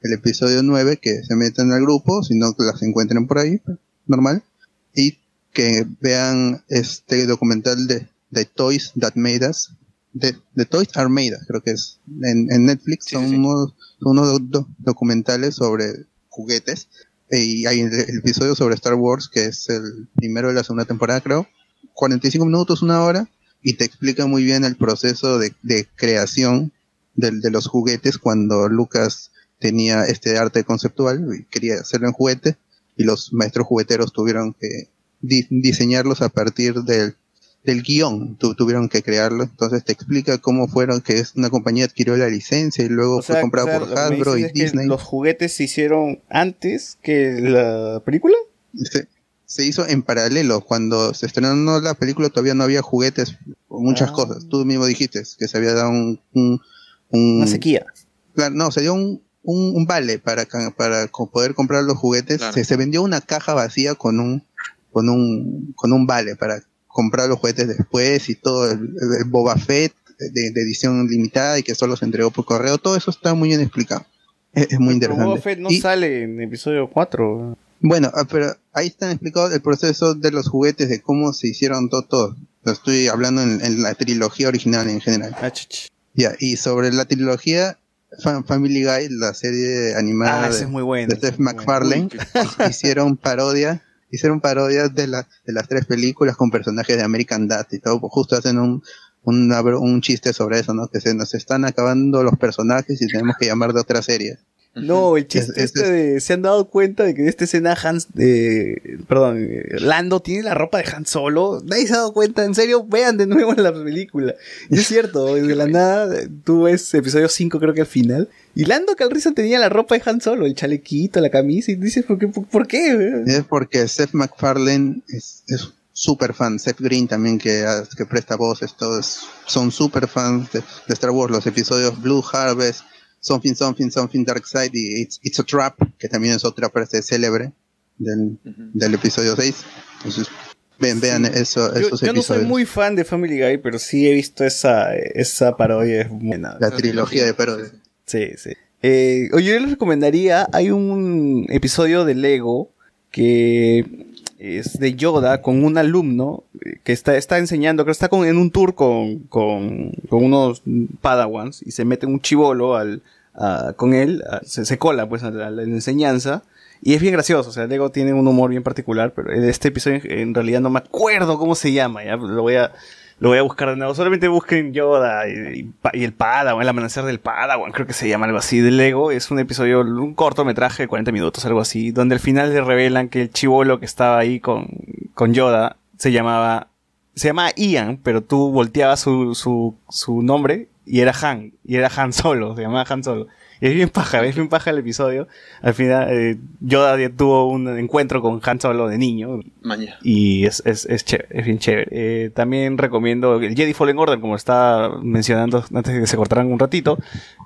el episodio 9, que se metan al grupo, si no que las encuentren por ahí, normal. Y que vean este documental de, de Toys That Made Us. De, de Toys Are Made Us, creo que es. En, en Netflix Sí, son sí, unos, son unos do- documentales sobre juguetes. Y hay el, el episodio sobre Star Wars, que es el primero de la segunda temporada, creo. 45 minutos, una hora y te explica muy bien el proceso de, de creación del- de, los juguetes cuando Lucas tenía este arte conceptual y quería hacerlo en juguete y los maestros jugueteros tuvieron que di- diseñarlos a partir del, del guion, tu- tuvieron que crearlo, entonces te explica cómo fueron que es una compañía adquirió la licencia y luego O sea, fue comprada o sea, por Hasbro y Disney. los juguetes se hicieron antes que la película. se, se hizo en paralelo. Cuando se estrenó la película todavía no había juguetes o muchas Ah. cosas. Tú mismo dijiste que se había dado un... un, un- Una sequía. Claro, no, se dio un, un, un vale para, para poder comprar los juguetes. Claro. Se, se vendió una caja vacía con un, con un, con un vale para comprar los juguetes después y todo el, Boba Fett de, de edición limitada y que solo se entregó por correo. Todo eso está muy bien explicado. Es, es muy interesante. Boba Fett no Y- sale en episodio 4. bueno, ah, pero ahí está explicado el proceso de los juguetes, de cómo se hicieron todo. todo. Estoy hablando en, en la trilogía original en general. Ah. Ya, y sobre la trilogía Fa- Family Guy, la serie animada Ah, de, es muy bueno. de bueno. MacFarlane, hicieron parodia, hicieron parodias de, la, de las tres películas con personajes de American Dad y todo. Justo hacen un, bro- un chiste sobre eso, ¿no? Que se nos están acabando los personajes y tenemos que llamar de otra serie. No, el chiste Es- es- este de, se han dado cuenta de que en esta escena Hans, eh, perdón, eh, Lando tiene la ropa de Han Solo. Nadie se ha dado cuenta, en serio, vean de nuevo la película. Y es cierto, de la nada, tú ves episodio 5 creo que al final, y Lando Calrissian tenía la ropa de Han Solo, el chalequito, la camisa, y dices, ¿por qué? ¿Por, por qué? Es porque Seth MacFarlane es, es super fans. Seth Green también que, que presta voz, estos son super fans de, de Star Wars. Los episodios Blue Harvest, Something Something Something Dark Side y It's, It's a Trap, que también es otra frase célebre del, del episodio 6. Entonces, ven, vean eso, Yo, esos yo no soy muy fan de Family Guy, pero sí he visto esa, esa parodia. Es buena. La trilogía de parodias. Sí, sí. Eh, yo les recomendaría, hay un episodio de Lego que es de Yoda con un alumno eh, que está, está enseñando, creo que está con, en un tour con, con, unos padawans y se mete un chivolo con él, se, se cola pues a la, a la enseñanza. Y es bien gracioso, o sea, Lego tiene un humor bien particular, pero este episodio en realidad no me acuerdo cómo se llama, ya lo voy a... Lo voy a buscar de nuevo. Solamente busquen Yoda y, el Padawan, el amanecer del Padawan, creo que se llama algo así, de Lego. Es un episodio, un cortometraje de 40 minutos, algo así, donde al final le revelan que el chivolo que estaba ahí con, con Yoda se llamaba, se llamaba Ian, pero tú volteabas su, su, su nombre y era Han, y era Han Solo, se llamaba Han Solo. Es bien paja, es bien paja el episodio. Al final, eh, Yoda tuvo un encuentro con Han Solo de niño, Maña. y es, es, es, chévere, es bien chévere. Eh, también recomiendo el Jedi Fallen Order, como estaba mencionando antes de que se cortaran un ratito,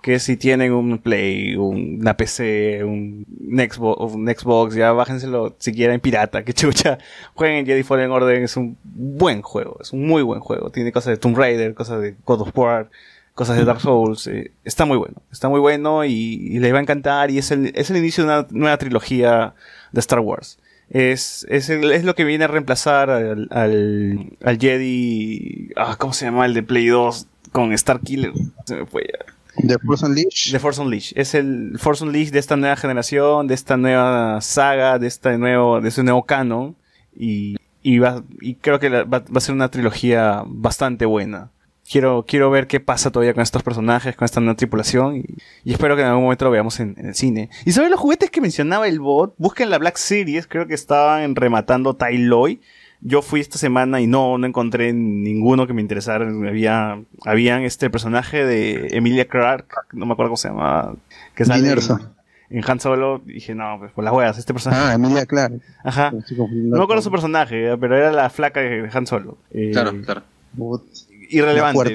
que si tienen un Play, un- una PC, un Xbox, un Xbox, ya bájenselo si quieren pirata, que chucha, jueguen Jedi Fallen Order, es un buen juego, es un muy buen juego. Tiene cosas de Tomb Raider, cosas de God of War, cosas de Dark Souls, eh, está muy bueno, está muy bueno y, y les va a encantar y es el, es el inicio de una nueva trilogía de Star Wars. Es, es, el- es lo que viene a reemplazar al, al, al Jedi. Ah, ¿Cómo se llama? El de Play 2 con Star Killer. Se me fue ya. The Force Unleashed. The Force Unleashed. Es el Force Unleashed de esta nueva generación, de esta nueva saga, de este nuevo, de este nuevo canon. Y, y, va, y creo que la- va, va a ser una trilogía bastante buena. Quiero, quiero ver qué pasa todavía con estos personajes, con esta nueva tripulación. Y, y espero que en algún momento lo veamos en, en el cine. ¿Y saben los juguetes que mencionaba el bot? Busquen la Black Series, creo que estaban rematando Tyloy. Yo fui esta semana y no, no encontré ninguno que me interesara. Había, habían este personaje de Emilia Clarke, no me acuerdo cómo se llama, que sale en, en Han Solo. Dije, no, pues por las huevas, este personaje. Ah, Emilia Clarke. Ajá. No me acuerdo su personaje, pero era la flaca de Han Solo. Eh, Claro, claro. Put- Irrelevante.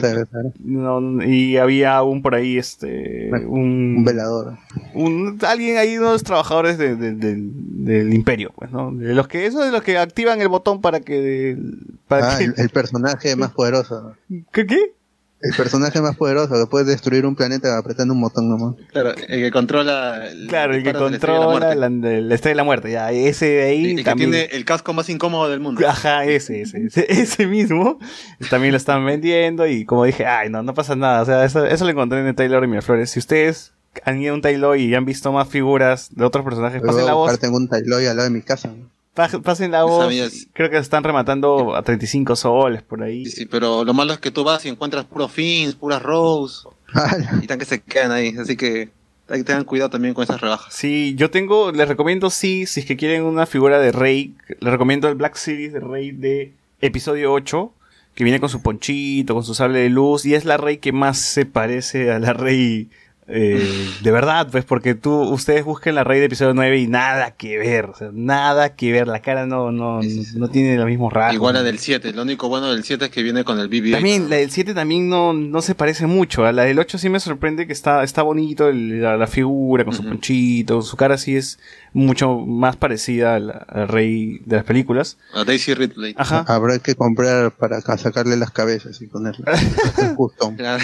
No, y había un por ahí, este, Un un, velador. un- alguien ahí, unos trabajadores de- de- del- del imperio, pues, ¿no? De los que, esos de los que activan el botón para que, para Ah, que, el, el personaje más poderoso. ¿qué, qué? El personaje más poderoso que puede destruir un planeta apretando un botón nomás. Claro, el que controla. el- Claro, el que disparo de la estrella de la controla muerte. la, la estrella de la muerte, ya, ese de ahí El que también. tiene el casco más incómodo del mundo. Ajá, ese, ese, ese, ese mismo. También lo están vendiendo y como dije, ay, no, no pasa nada. O sea, eso, eso lo encontré en el Taylor y Miraflores. Si ustedes han ido a un Taylor y han visto más figuras de otros personajes, pasen la voz. tengo un Tailoy al lado de mi casa. ¿no? Pa- Pasen la voz. Sabías. Creo que están rematando a 35 soles por ahí. Sí, sí, pero lo malo es que tú vas y encuentras puros fins, puras Rose, y tan que se quedan ahí. Así que hay que tengan cuidado también con esas rebajas. Sí, yo tengo, les recomiendo, sí, si es que quieren una figura de Rey, les recomiendo el Black Series de Rey de episodio 8, que viene con su ponchito, con su sable de luz, y es la Rey que más se parece a la Rey eh, de verdad, pues, porque tú, ustedes busquen la Rey de episodio 9 y nada que ver, o sea, nada que ver, la cara no, no, no, no tiene los mismos rasgos. Igual la del 7. Lo único bueno del 7 es que viene con el BB-8. También, la del 7 también no, no se parece mucho. A la del 8 sí me sorprende que está, está bonito el- la, la figura con su Ujú. ponchito. Su cara sí es mucho más parecida al, al rey de las películas. A Daisy Ridley. Ajá. Habrá que comprar para ca- sacarle las cabezas y ponerle un custom. Claro.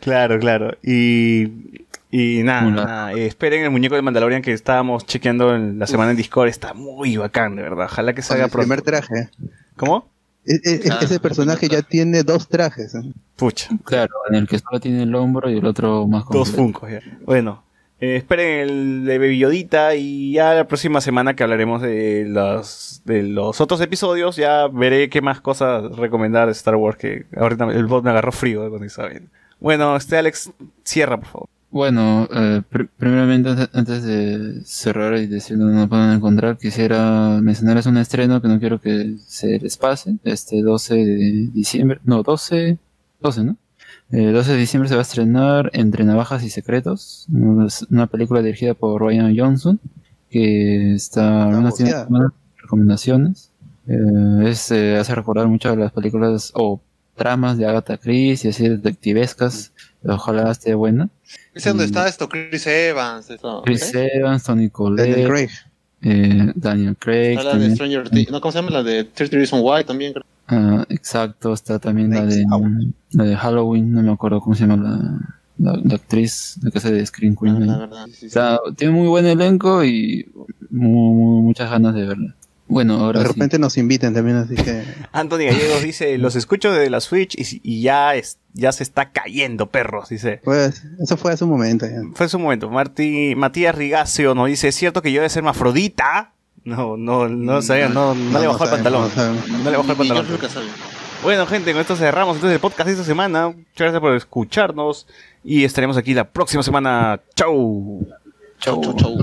Claro, claro. Y, y nada, nada, eh, esperen el muñeco de Mandalorian que estábamos chequeando en la semana en Discord. Está muy bacán, de verdad. Ojalá que salga el pronto. primer traje. ¿Cómo? E- e- Ah, ese personaje ya tiene dos trajes. ¿eh? Pucha. Claro, en el que solo tiene el hombro y el otro más Dos. Funkos ya. Bueno, eh, esperen el de Baby Yodita y ya la próxima semana que hablaremos de los, de los otros episodios, ya veré qué más cosas recomendar de Star Wars que ahorita el bot me agarró frío estaba viendo. Bueno, este Alex, cierra por favor. Bueno, eh, pr- primeramente antes de cerrar y decir dónde nos pueden encontrar, quisiera mencionarles un estreno que no quiero que se les pase. Este 12 de diciembre, no, 12, 12, ¿no? Eh, 12 de diciembre se va a estrenar Entre Navajas y Secretos, una, película dirigida por Ryan Johnson, que está, al menos tiene recomendaciones. Eh, es, eh, hace recordar mucho a las películas o tramas de Agatha Christie, así detectivescas. Ojalá esté buena. Es donde está esto, Chris Evans. Esto, Chris ¿eh? Evans, Tony Collette, Daniel Craig. Daniel Craig. La de. Stranger Things. No, ¿cómo se llama? La de 30 Reasons Why también. creo. Ah, exacto, está también la de, Out. La de Halloween, no me acuerdo cómo se llama la, la, la actriz, la que hace de Screen Queen. La verdad. Sí, sí, sí. Tiene muy buen elenco y mu- mu- muchas ganas de verla. Bueno, ahora De sí. repente nos inviten también, así que Anthony Gallegos dice, los escucho desde la Switch y, y ya, es, ya se está cayendo, perros, dice. pues eso fue hace un momento ya. Fue su momento. Martí, Matías Rigacio nos dice, ¿es cierto que yo debe ser hermafrodita? No, no, no sabía, no, no, le bajó el sabemos, pantalón. no. No le bajó el pantalón. Bueno, gente, con esto cerramos entonces el podcast de esta semana. Muchas gracias por escucharnos y estaremos aquí la próxima semana. ¡Chau! Chau, chau, chau.